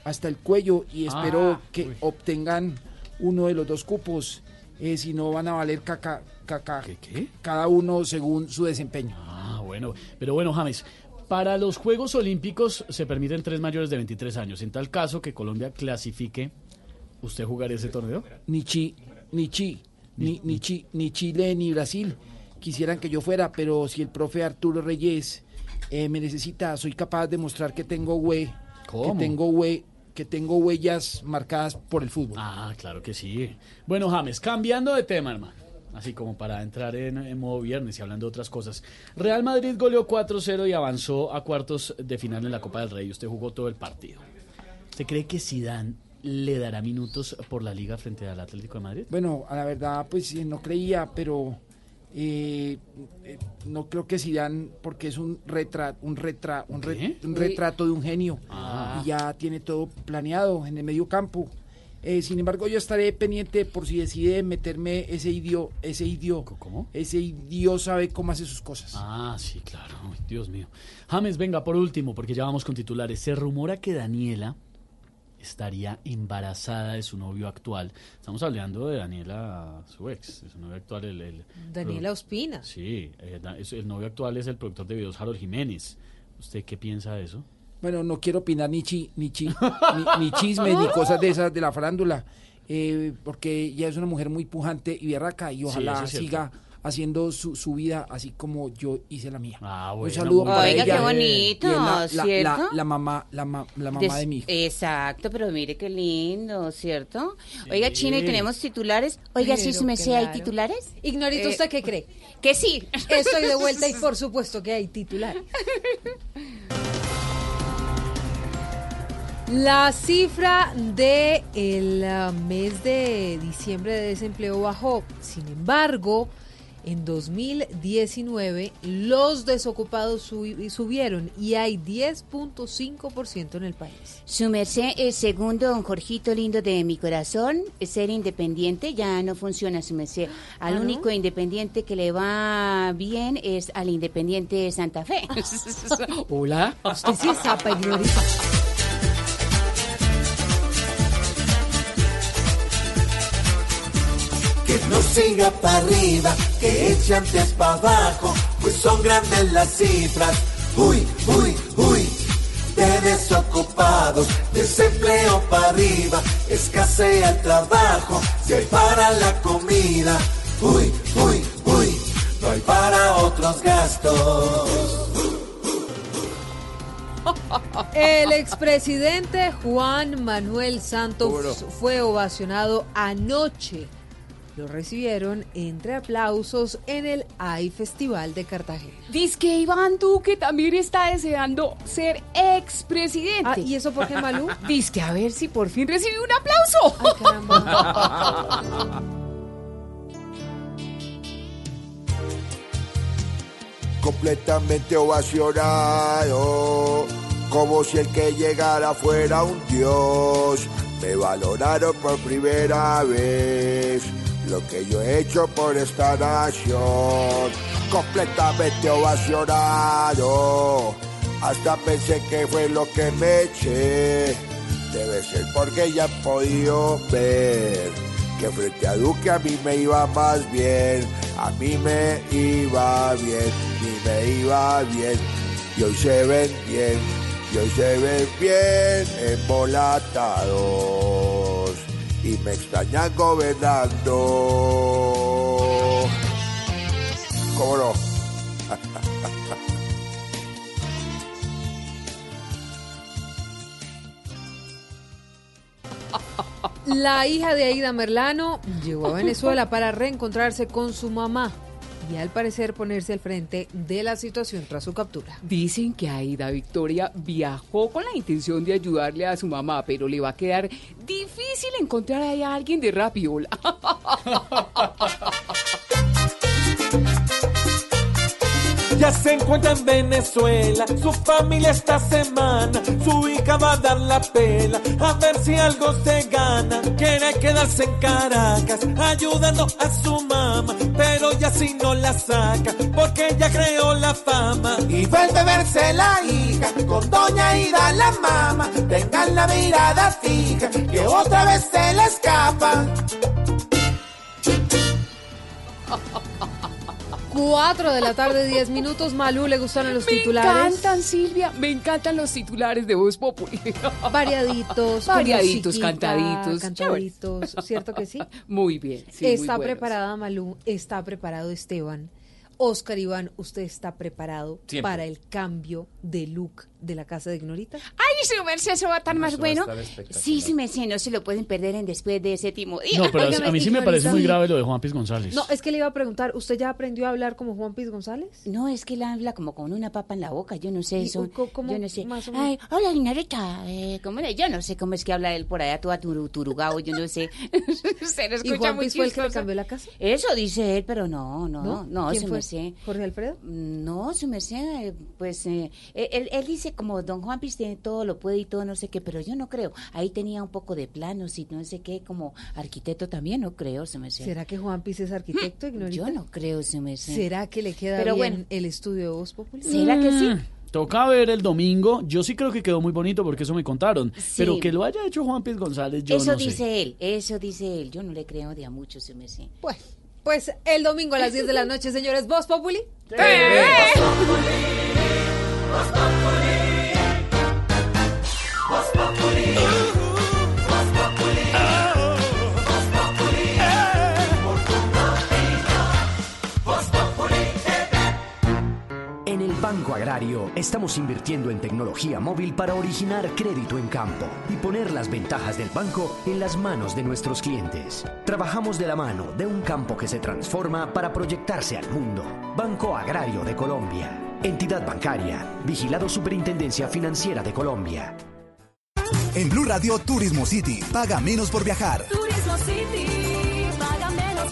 Speaker 75: hasta el cuello y espero
Speaker 29: Ah,
Speaker 75: que
Speaker 29: uy.
Speaker 75: obtengan uno de los dos cupos, eh, si no van a valer caca, caca,
Speaker 29: ¿Qué, qué?
Speaker 75: cada uno según su desempeño.
Speaker 29: Ah, bueno. Pero bueno, James, para los Juegos Olímpicos se permiten tres mayores de 23 años. En tal caso que Colombia clasifique, ¿usted jugaría ese torneo?
Speaker 75: Ni Chi, ni Chi, ni, ni, Chi- ni Chile ni Brasil quisieran que yo fuera, pero si el profe Arturo Reyes eh, me necesita, soy capaz de mostrar que tengo hue, que tengo hue, que tengo huellas marcadas por el fútbol.
Speaker 29: Ah, claro que sí. Bueno, James, cambiando de tema, hermano. Así como para entrar en, en modo viernes y hablando de otras cosas. Real Madrid goleó 4-0 y avanzó a cuartos de final en la Copa del Rey. Usted jugó todo el partido. ¿Usted cree que Zidane le dará minutos por la liga frente al Atlético de Madrid?
Speaker 75: Bueno, a la verdad, pues eh, no creía, pero eh, eh, no creo que Zidane, porque es un retrato, un retra, un, re-
Speaker 29: ¿Qué?
Speaker 75: un retrato de un genio
Speaker 29: Ah.
Speaker 75: y ya tiene todo planeado en el medio campo. Eh, sin embargo, yo estaré pendiente por si decide meterme ese idio, ese idio,
Speaker 29: ¿Cómo?
Speaker 75: ese idio sabe cómo hace sus cosas.
Speaker 29: Ah, sí, claro. Ay, Dios mío. James, venga, por último, porque ya vamos con titulares. Se rumora que Daniela estaría embarazada de su novio actual. Estamos hablando de Daniela, su ex, de su novio actual. El, el-
Speaker 93: Daniela Ospina.
Speaker 29: Sí, eh, el novio actual es el productor de videos Harold Jiménez. ¿Usted qué piensa de eso?
Speaker 75: Bueno, no quiero opinar ni, chi, ni, chi, ni, ni chismes ni cosas de esas de la farándula, eh, porque ella es una mujer muy pujante y berraca y
Speaker 29: Sí,
Speaker 75: ojalá siga haciendo su, su vida así como yo hice la mía.
Speaker 29: Ah,
Speaker 75: Un
Speaker 29: bueno,
Speaker 75: saludo
Speaker 29: muy
Speaker 75: para.
Speaker 63: Oiga,
Speaker 75: ella.
Speaker 63: qué bonito,
Speaker 75: la, la-
Speaker 63: ¿cierto?
Speaker 75: la- la mamá, la, ma- la mamá
Speaker 63: Des-
Speaker 75: de mi hijo.
Speaker 63: Exacto, pero mire qué lindo, ¿cierto? Oiga,
Speaker 75: Sí.
Speaker 63: Chino, y tenemos titulares. Oiga, sí,
Speaker 93: Pero
Speaker 63: su merced, ¿hay
Speaker 93: claro.
Speaker 63: titulares?
Speaker 93: Ignorito,
Speaker 63: Eh,
Speaker 93: ¿usted qué cree?
Speaker 63: Que sí.
Speaker 93: Estoy de vuelta y por supuesto que hay titular. La cifra de el ah, mes de diciembre de desempleo bajó. Sin embargo, en 2019 los desocupados subi- subieron y hay 10.5% en el país.
Speaker 63: Su merced, el segundo, don Jorgito lindo de mi corazón, ser independiente ya no funciona, su merced. Al
Speaker 93: ¿Ah, no?
Speaker 63: único independiente que le va bien es al independiente de Santa Fe.
Speaker 14: Hola.
Speaker 93: Usted sí es
Speaker 94: siga para arriba, que eche antes para abajo, pues son grandes las cifras. Uy, uy, uy, de desocupados, desempleo para arriba, escasea el trabajo, si hay para la comida. Uy, uy, uy, no hay para otros gastos.
Speaker 93: El expresidente Juan Manuel Santos fue ovacionado anoche. Lo recibieron entre aplausos en el AI Festival de Cartagena.
Speaker 91: Dice que Iván Duque también está deseando ser expresidente.
Speaker 93: Ah, ¿y eso por qué, Malú?
Speaker 91: Dice que a ver si por fin recibe un aplauso.
Speaker 94: completamente ovacionado, como si el que llegara fuera un dios. Me valoraron por primera vez,
Speaker 86: lo que yo he hecho por esta nación. Completamente ovacionado, hasta pensé que fue lo que me eché. Debe ser porque ya han podido ver que frente a Duque a mí me iba más bien, a mí me iba bien, y me iba bien, y hoy se ven bien, y hoy se ven bien embolatados, y me extrañan gobernando. ¿Cómo no?
Speaker 93: La hija de Aida Merlano llegó a Venezuela para reencontrarse con su mamá y al parecer ponerse al frente de la situación tras su captura.
Speaker 49: Dicen que Aida Victoria viajó con la intención de ayudarle a su mamá, pero le va a quedar difícil encontrar a alguien de Rapiola.
Speaker 95: Ya se encuentra en Venezuela, su familia esta semana, su hija va a dar la pela, a ver si algo se gana. Quiere quedarse en Caracas, ayudando a su mamá, pero ya si no la saca, porque ya creó la fama.
Speaker 63: Y vuelve a verse la hija con doña Ida la mama. Tengan la mirada fija que otra vez se le escapa.
Speaker 93: 4 de la tarde, 10 minutos. Malú, ¿le gustaron los
Speaker 49: Me
Speaker 93: titulares?
Speaker 49: encantan, Silvia, me encantan los titulares de Voz Populi.
Speaker 93: Variaditos.
Speaker 49: Variaditos, cantaditos.
Speaker 93: Cantaditos, ¿cierto que sí?
Speaker 49: Muy bien. sí,
Speaker 93: está preparada Malú, está preparado Esteban. Oscar Iván, ¿usted está preparado
Speaker 49: Siempre.
Speaker 93: para el cambio de look de la casa de Ignorita?
Speaker 96: Ay, su merced, eso va a estar más bueno.
Speaker 93: estar espectacular.
Speaker 96: Sí, su merced, no se lo pueden perder en después de ese timo.
Speaker 97: No, pero a mí sí me
Speaker 93: Ignorita.
Speaker 97: parece muy
Speaker 93: Sí.
Speaker 97: grave lo de Juan Piz González.
Speaker 93: No, es que le iba a preguntar, ¿usted ya aprendió a hablar como Juan Piz González?
Speaker 96: No, es que él habla como con una papa en la boca, yo no sé
Speaker 93: ¿Y
Speaker 96: eso. yo no sé.
Speaker 93: más o menos?
Speaker 96: Ay, hola, señorita. Eh, ¿cómo le- Yo no sé cómo es que habla él por allá, toda turu, turugao, yo no sé. Se lo
Speaker 93: ¿Y
Speaker 96: escucha
Speaker 93: Juan
Speaker 96: muy
Speaker 93: Piz fue el que le cambió la casa?
Speaker 96: Eso dice él, pero no, no,
Speaker 93: ¿No?
Speaker 96: no,
Speaker 93: ¿Quién
Speaker 96: su
Speaker 93: fue?
Speaker 96: merced.
Speaker 93: ¿Jorge Alfredo?
Speaker 96: No, su merced, eh, pues eh, él, él como don Juan Piz tiene todo, lo puede y todo, no sé qué, pero yo no creo. Ahí tenía un poco de planos y no sé qué, como arquitecto también, no creo, su merced.
Speaker 93: ¿Será que Juan Piz es arquitecto, Ignorita?
Speaker 96: Yo no creo, su merced.
Speaker 93: ¿Será que le queda
Speaker 96: Pero
Speaker 93: bien
Speaker 96: bueno.
Speaker 93: el estudio de Voz Populi?
Speaker 96: ¿Será que sí?
Speaker 97: Mm, Toca ver el domingo. Yo sí creo que quedó muy bonito porque eso me contaron. Pero que lo haya hecho Juan Piz González, yo
Speaker 96: eso
Speaker 97: no sé.
Speaker 96: dice él, eso dice él. Yo no le creo de a mucho, su merced.
Speaker 93: Pues, pues el domingo a las 10 de la noche, señores, Voz Populi.
Speaker 29: En el Banco Agrario estamos invirtiendo en tecnología móvil para originar crédito en campo y poner las ventajas del banco en las manos de nuestros clientes. Trabajamos de la mano de un campo que se transforma para proyectarse al mundo. Banco Agrario de Colombia. Entidad bancaria. Vigilado Superintendencia Financiera de Colombia.
Speaker 27: En Blue Radio Turismo City. Paga menos por viajar.
Speaker 98: Turismo City,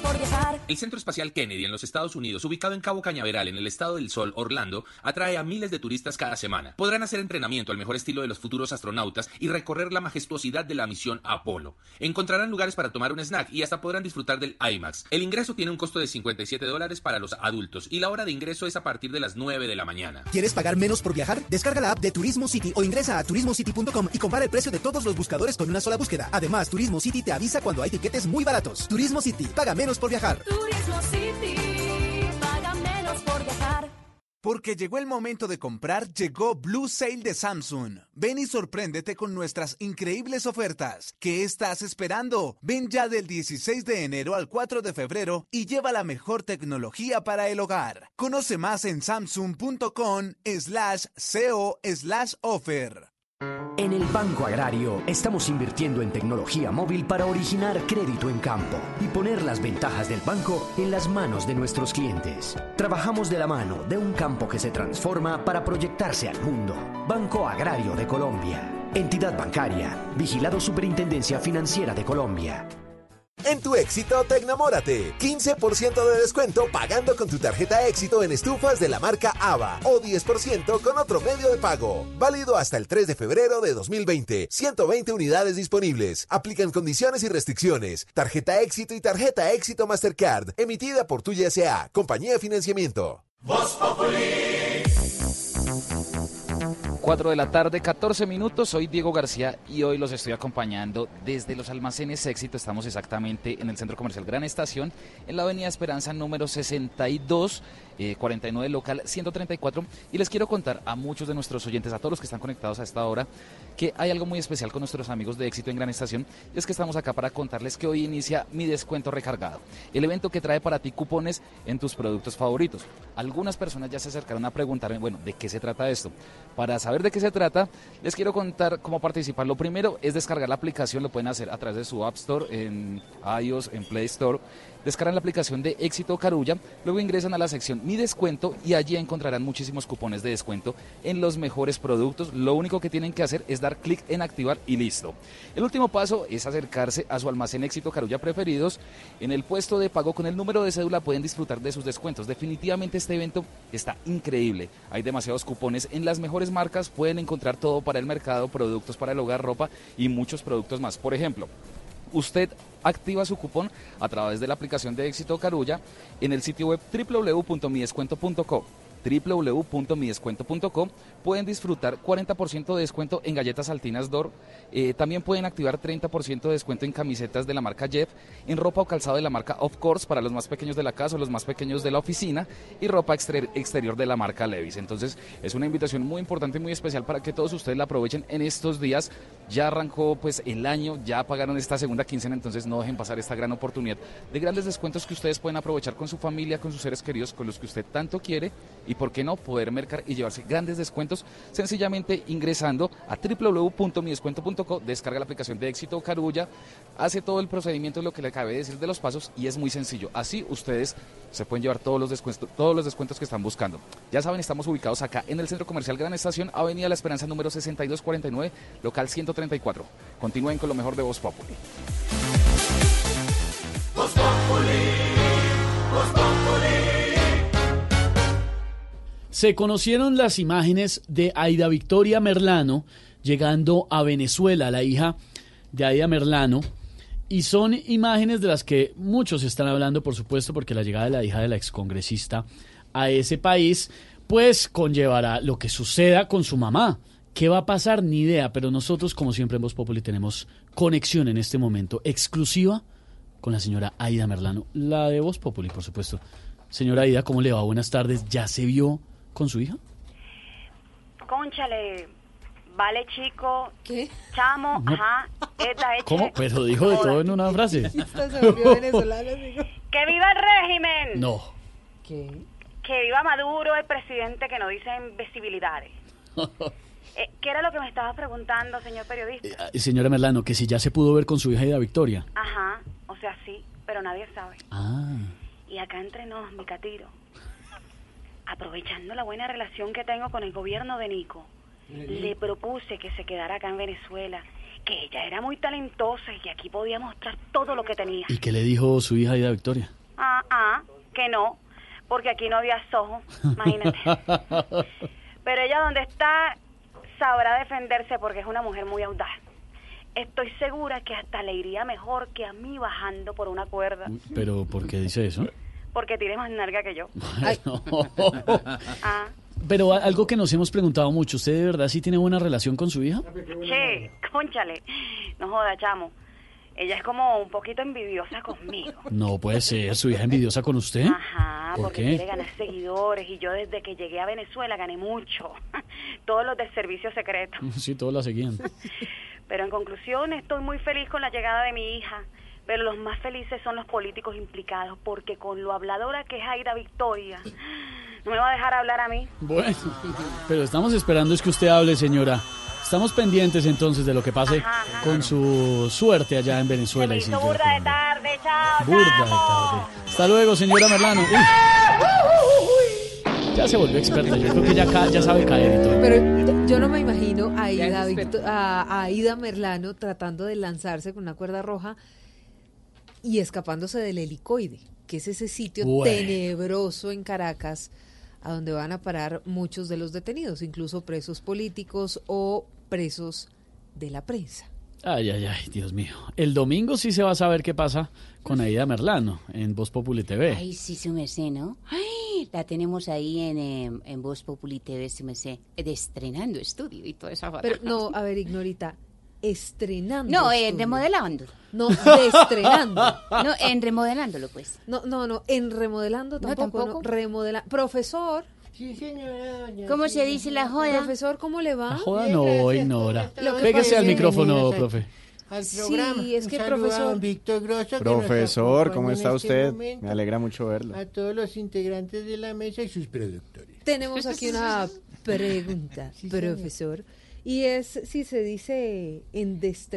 Speaker 98: por viajar.
Speaker 16: El Centro Espacial Kennedy en los Estados Unidos, ubicado en Cabo Cañaveral, en el estado del Sol, Orlando, atrae a miles de turistas cada semana. Podrán hacer entrenamiento al mejor estilo de los futuros astronautas y recorrer la majestuosidad de la misión Apolo. Encontrarán lugares para tomar un snack y hasta podrán disfrutar del IMAX. El ingreso tiene un costo de 57 dólares para los adultos y la hora de ingreso es a partir de las 9 de la mañana.
Speaker 27: ¿Quieres pagar menos por viajar? Descarga la app de Turismo City o ingresa a turismocity.com y compara el precio de todos los buscadores con una sola búsqueda. Además, Turismo City te avisa cuando hay tiquetes muy baratos. Turismo City, paga menos por viajar.
Speaker 98: Turismo City, paga menos por viajar.
Speaker 99: Porque llegó el momento de comprar, llegó Blue Sale de Samsung. Ven y sorpréndete con nuestras increíbles ofertas. ¿Qué estás esperando? Ven ya del 16 de enero al 4 de febrero y lleva la mejor tecnología para el hogar. Conoce más en samsung.com slash co slash offer.
Speaker 29: En el Banco Agrario estamos invirtiendo en tecnología móvil para originar crédito en campo y poner las ventajas del banco en las manos de nuestros clientes. Trabajamos de la mano de un campo que se transforma para proyectarse al mundo. Banco Agrario de Colombia. Entidad bancaria. Vigilado Superintendencia Financiera de Colombia.
Speaker 86: En tu éxito, Tecnamórate. 15% de descuento pagando con tu tarjeta éxito en estufas de la marca AVA o 10% con otro medio de pago. Válido hasta el 3 de febrero de 2020. 120 unidades disponibles. Aplican condiciones y restricciones. Tarjeta éxito y tarjeta éxito Mastercard. Emitida por Tuya S.A. Compañía de Financiamiento.
Speaker 20: 4 de la tarde, 14 minutos. Soy Diego García y hoy los estoy acompañando desde los almacenes Éxito. Estamos exactamente en el Centro Comercial Gran Estación, en la Avenida Esperanza número 62. Eh, 49 local 134 y les quiero contar a muchos de nuestros oyentes, a todos los que están conectados a esta hora, que hay algo muy especial con nuestros amigos de éxito en Gran Estación y es que estamos acá para contarles que hoy inicia mi descuento recargado, el evento que trae para ti cupones en tus productos favoritos. Algunas personas ya se acercaron a preguntarme, bueno, ¿de qué se trata esto? Para saber de qué se trata, les quiero contar cómo participar. Lo primero es descargar la aplicación, lo pueden hacer a través de su App Store, en iOS, en Play Store. Descargan la aplicación de Éxito Carulla, luego ingresan a la sección Mi Descuento y allí encontrarán muchísimos cupones de descuento en los mejores productos. Lo único que tienen que hacer es dar clic en activar y listo. El último paso es acercarse a su almacén Éxito Carulla preferidos. En el puesto de pago con el número de cédula pueden disfrutar de sus descuentos. Definitivamente este evento está increíble. Hay demasiados cupones en las mejores marcas. Pueden encontrar todo para el mercado, productos para el hogar, ropa y muchos productos más. Por ejemplo, usted activa su cupón a través de la aplicación de Éxito Carulla en el sitio web www.midescuento.co www.midescuento.co pueden disfrutar 40% de descuento en galletas Altinas Dor. Eh, también pueden activar 30% de descuento en camisetas de la marca Jeff, en ropa o calzado de la marca Of Course para los más pequeños de la casa o los más pequeños de la oficina y ropa exter- exterior de la marca Levis. Entonces es una invitación muy importante y muy especial para que todos ustedes la aprovechen en estos días. Ya arrancó pues el año, ya pagaron esta segunda quincena, entonces no dejen pasar esta gran oportunidad de grandes descuentos que ustedes pueden aprovechar con su familia, con sus seres queridos, con los que usted tanto quiere y por qué no poder mercar y llevarse grandes descuentos sencillamente ingresando a www.midescuento.co, descarga la aplicación de éxito Carulla, hace todo el procedimiento lo que le acabé de decir de los pasos y es muy sencillo. Así ustedes se pueden llevar todos los descuentos, todos los descuentos que están buscando. Ya saben, estamos ubicados acá en el Centro Comercial Gran Estación, Avenida La Esperanza número 6249, local 134. Continúen con lo mejor de Voz Populi.
Speaker 29: Se conocieron las imágenes de Aida Victoria Merlano llegando a Venezuela, la hija de Aida Merlano, y son imágenes de las que muchos están hablando, por supuesto, porque la llegada de la hija de la excongresista a ese país, pues conllevará lo que suceda con su mamá. ¿Qué va a pasar? Ni idea, pero nosotros, como siempre en Voz Populi, tenemos conexión en este momento exclusiva con la señora Aida Merlano, la de Voz Populi, por supuesto. Señora Aida, ¿cómo le va? Buenas tardes. ¿Ya se vio con su hija?
Speaker 98: Conchale, vale chico, ¿Qué? chamo,
Speaker 29: No.
Speaker 98: ajá, esta es
Speaker 29: ¿Cómo? Pero dijo de todo en una frase.
Speaker 98: ¡Que viva el régimen!
Speaker 29: No.
Speaker 98: ¡Que viva Maduro, el presidente que no dice invisibilidades! Eh, ¿Qué era lo que me estaba preguntando, señor periodista?
Speaker 29: Eh, Señora Merlano, que si ya se pudo ver con su hija Aida Victoria.
Speaker 98: Ajá, o sea, sí, pero nadie sabe.
Speaker 29: Ah.
Speaker 98: Y acá entre nos, mi catiro, aprovechando la buena relación que tengo con el gobierno de Nico, le propuse que se quedara acá en Venezuela, que ella era muy talentosa y que aquí podía mostrar todo lo que tenía.
Speaker 29: ¿Y qué le dijo su hija Aida Victoria?
Speaker 98: Ah, ah, que no, porque aquí no había sojo, imagínate. Pero ella donde está sabrá defenderse porque es una mujer muy audaz. Estoy segura que hasta le iría mejor que a mí bajando por una cuerda,
Speaker 29: Pero, ¿por qué dice eso?
Speaker 98: Porque tiene más narga que yo. Ah,
Speaker 29: Pero algo que nos hemos preguntado mucho, ¿usted de verdad sí tiene buena relación con su hija?
Speaker 98: che, conchale, no joda, chamo. Ella es como un poquito envidiosa conmigo.
Speaker 29: No puede ser, su hija envidiosa con usted.
Speaker 98: Ajá,
Speaker 29: ¿Por
Speaker 98: porque
Speaker 29: qué?
Speaker 98: quiere ganar seguidores y yo desde que llegué a Venezuela gané mucho. Todos los del servicio secreto.
Speaker 29: Sí, todos la seguían.
Speaker 98: Pero en conclusión, estoy muy feliz con la llegada de mi hija. Pero los más felices son los políticos implicados, porque con lo habladora que es Aida Victoria, no me va a dejar hablar a mí.
Speaker 29: Bueno, pero estamos esperando es que usted hable, señora. Estamos pendientes entonces de lo que pase con su suerte allá en Venezuela. Y
Speaker 98: burda de tarde, chao.
Speaker 29: Burda de tarde. Hasta luego, señora Merlano. Uy, ya se volvió experta. Yo creo que ya, ca- ya sabe caer y todo.
Speaker 93: Pero yo no me imagino a Aida, Victo- a, a Aida Merlano tratando de lanzarse con una cuerda roja y escapándose del helicoide, que es ese sitio
Speaker 29: Bueno.
Speaker 93: tenebroso en Caracas a donde van a parar muchos de los detenidos, incluso presos políticos o presos de la prensa.
Speaker 29: Ay, ay, ay, Dios mío. El domingo sí se va a saber qué pasa con Aida Merlano en Voz Populi TV.
Speaker 96: Ay, sí, su merced, ¿no? Ay, la tenemos ahí en, eh, en Voz Populi TV, su merced, de estrenando estudio y toda esa
Speaker 93: Pero no, a ver, Ignorita, estrenando.
Speaker 96: No, en
Speaker 93: estudio.
Speaker 96: remodelando.
Speaker 93: No, destrenando.
Speaker 96: No, en remodelándolo, pues.
Speaker 93: No, no, no, en remodelando
Speaker 96: No,
Speaker 93: tampoco. No, remodela- Profesor.
Speaker 100: Sí, señora. doña
Speaker 96: ¿Cómo se dice la joda?
Speaker 93: Profesor, ¿cómo le va?
Speaker 29: La joda no, ignora.
Speaker 93: Lo que
Speaker 29: Pégase al micrófono, profe.
Speaker 100: Al
Speaker 93: Sí, es que, profesor-
Speaker 100: don Víctor Grosso. que nos
Speaker 101: Profesor, ¿cómo está
Speaker 100: este
Speaker 101: usted?
Speaker 100: momento,
Speaker 101: Me alegra mucho verlo.
Speaker 100: A todos los integrantes de la mesa y sus productores.
Speaker 93: Tenemos aquí una pregunta,
Speaker 100: Sí, señor.
Speaker 93: Y es si se dice en.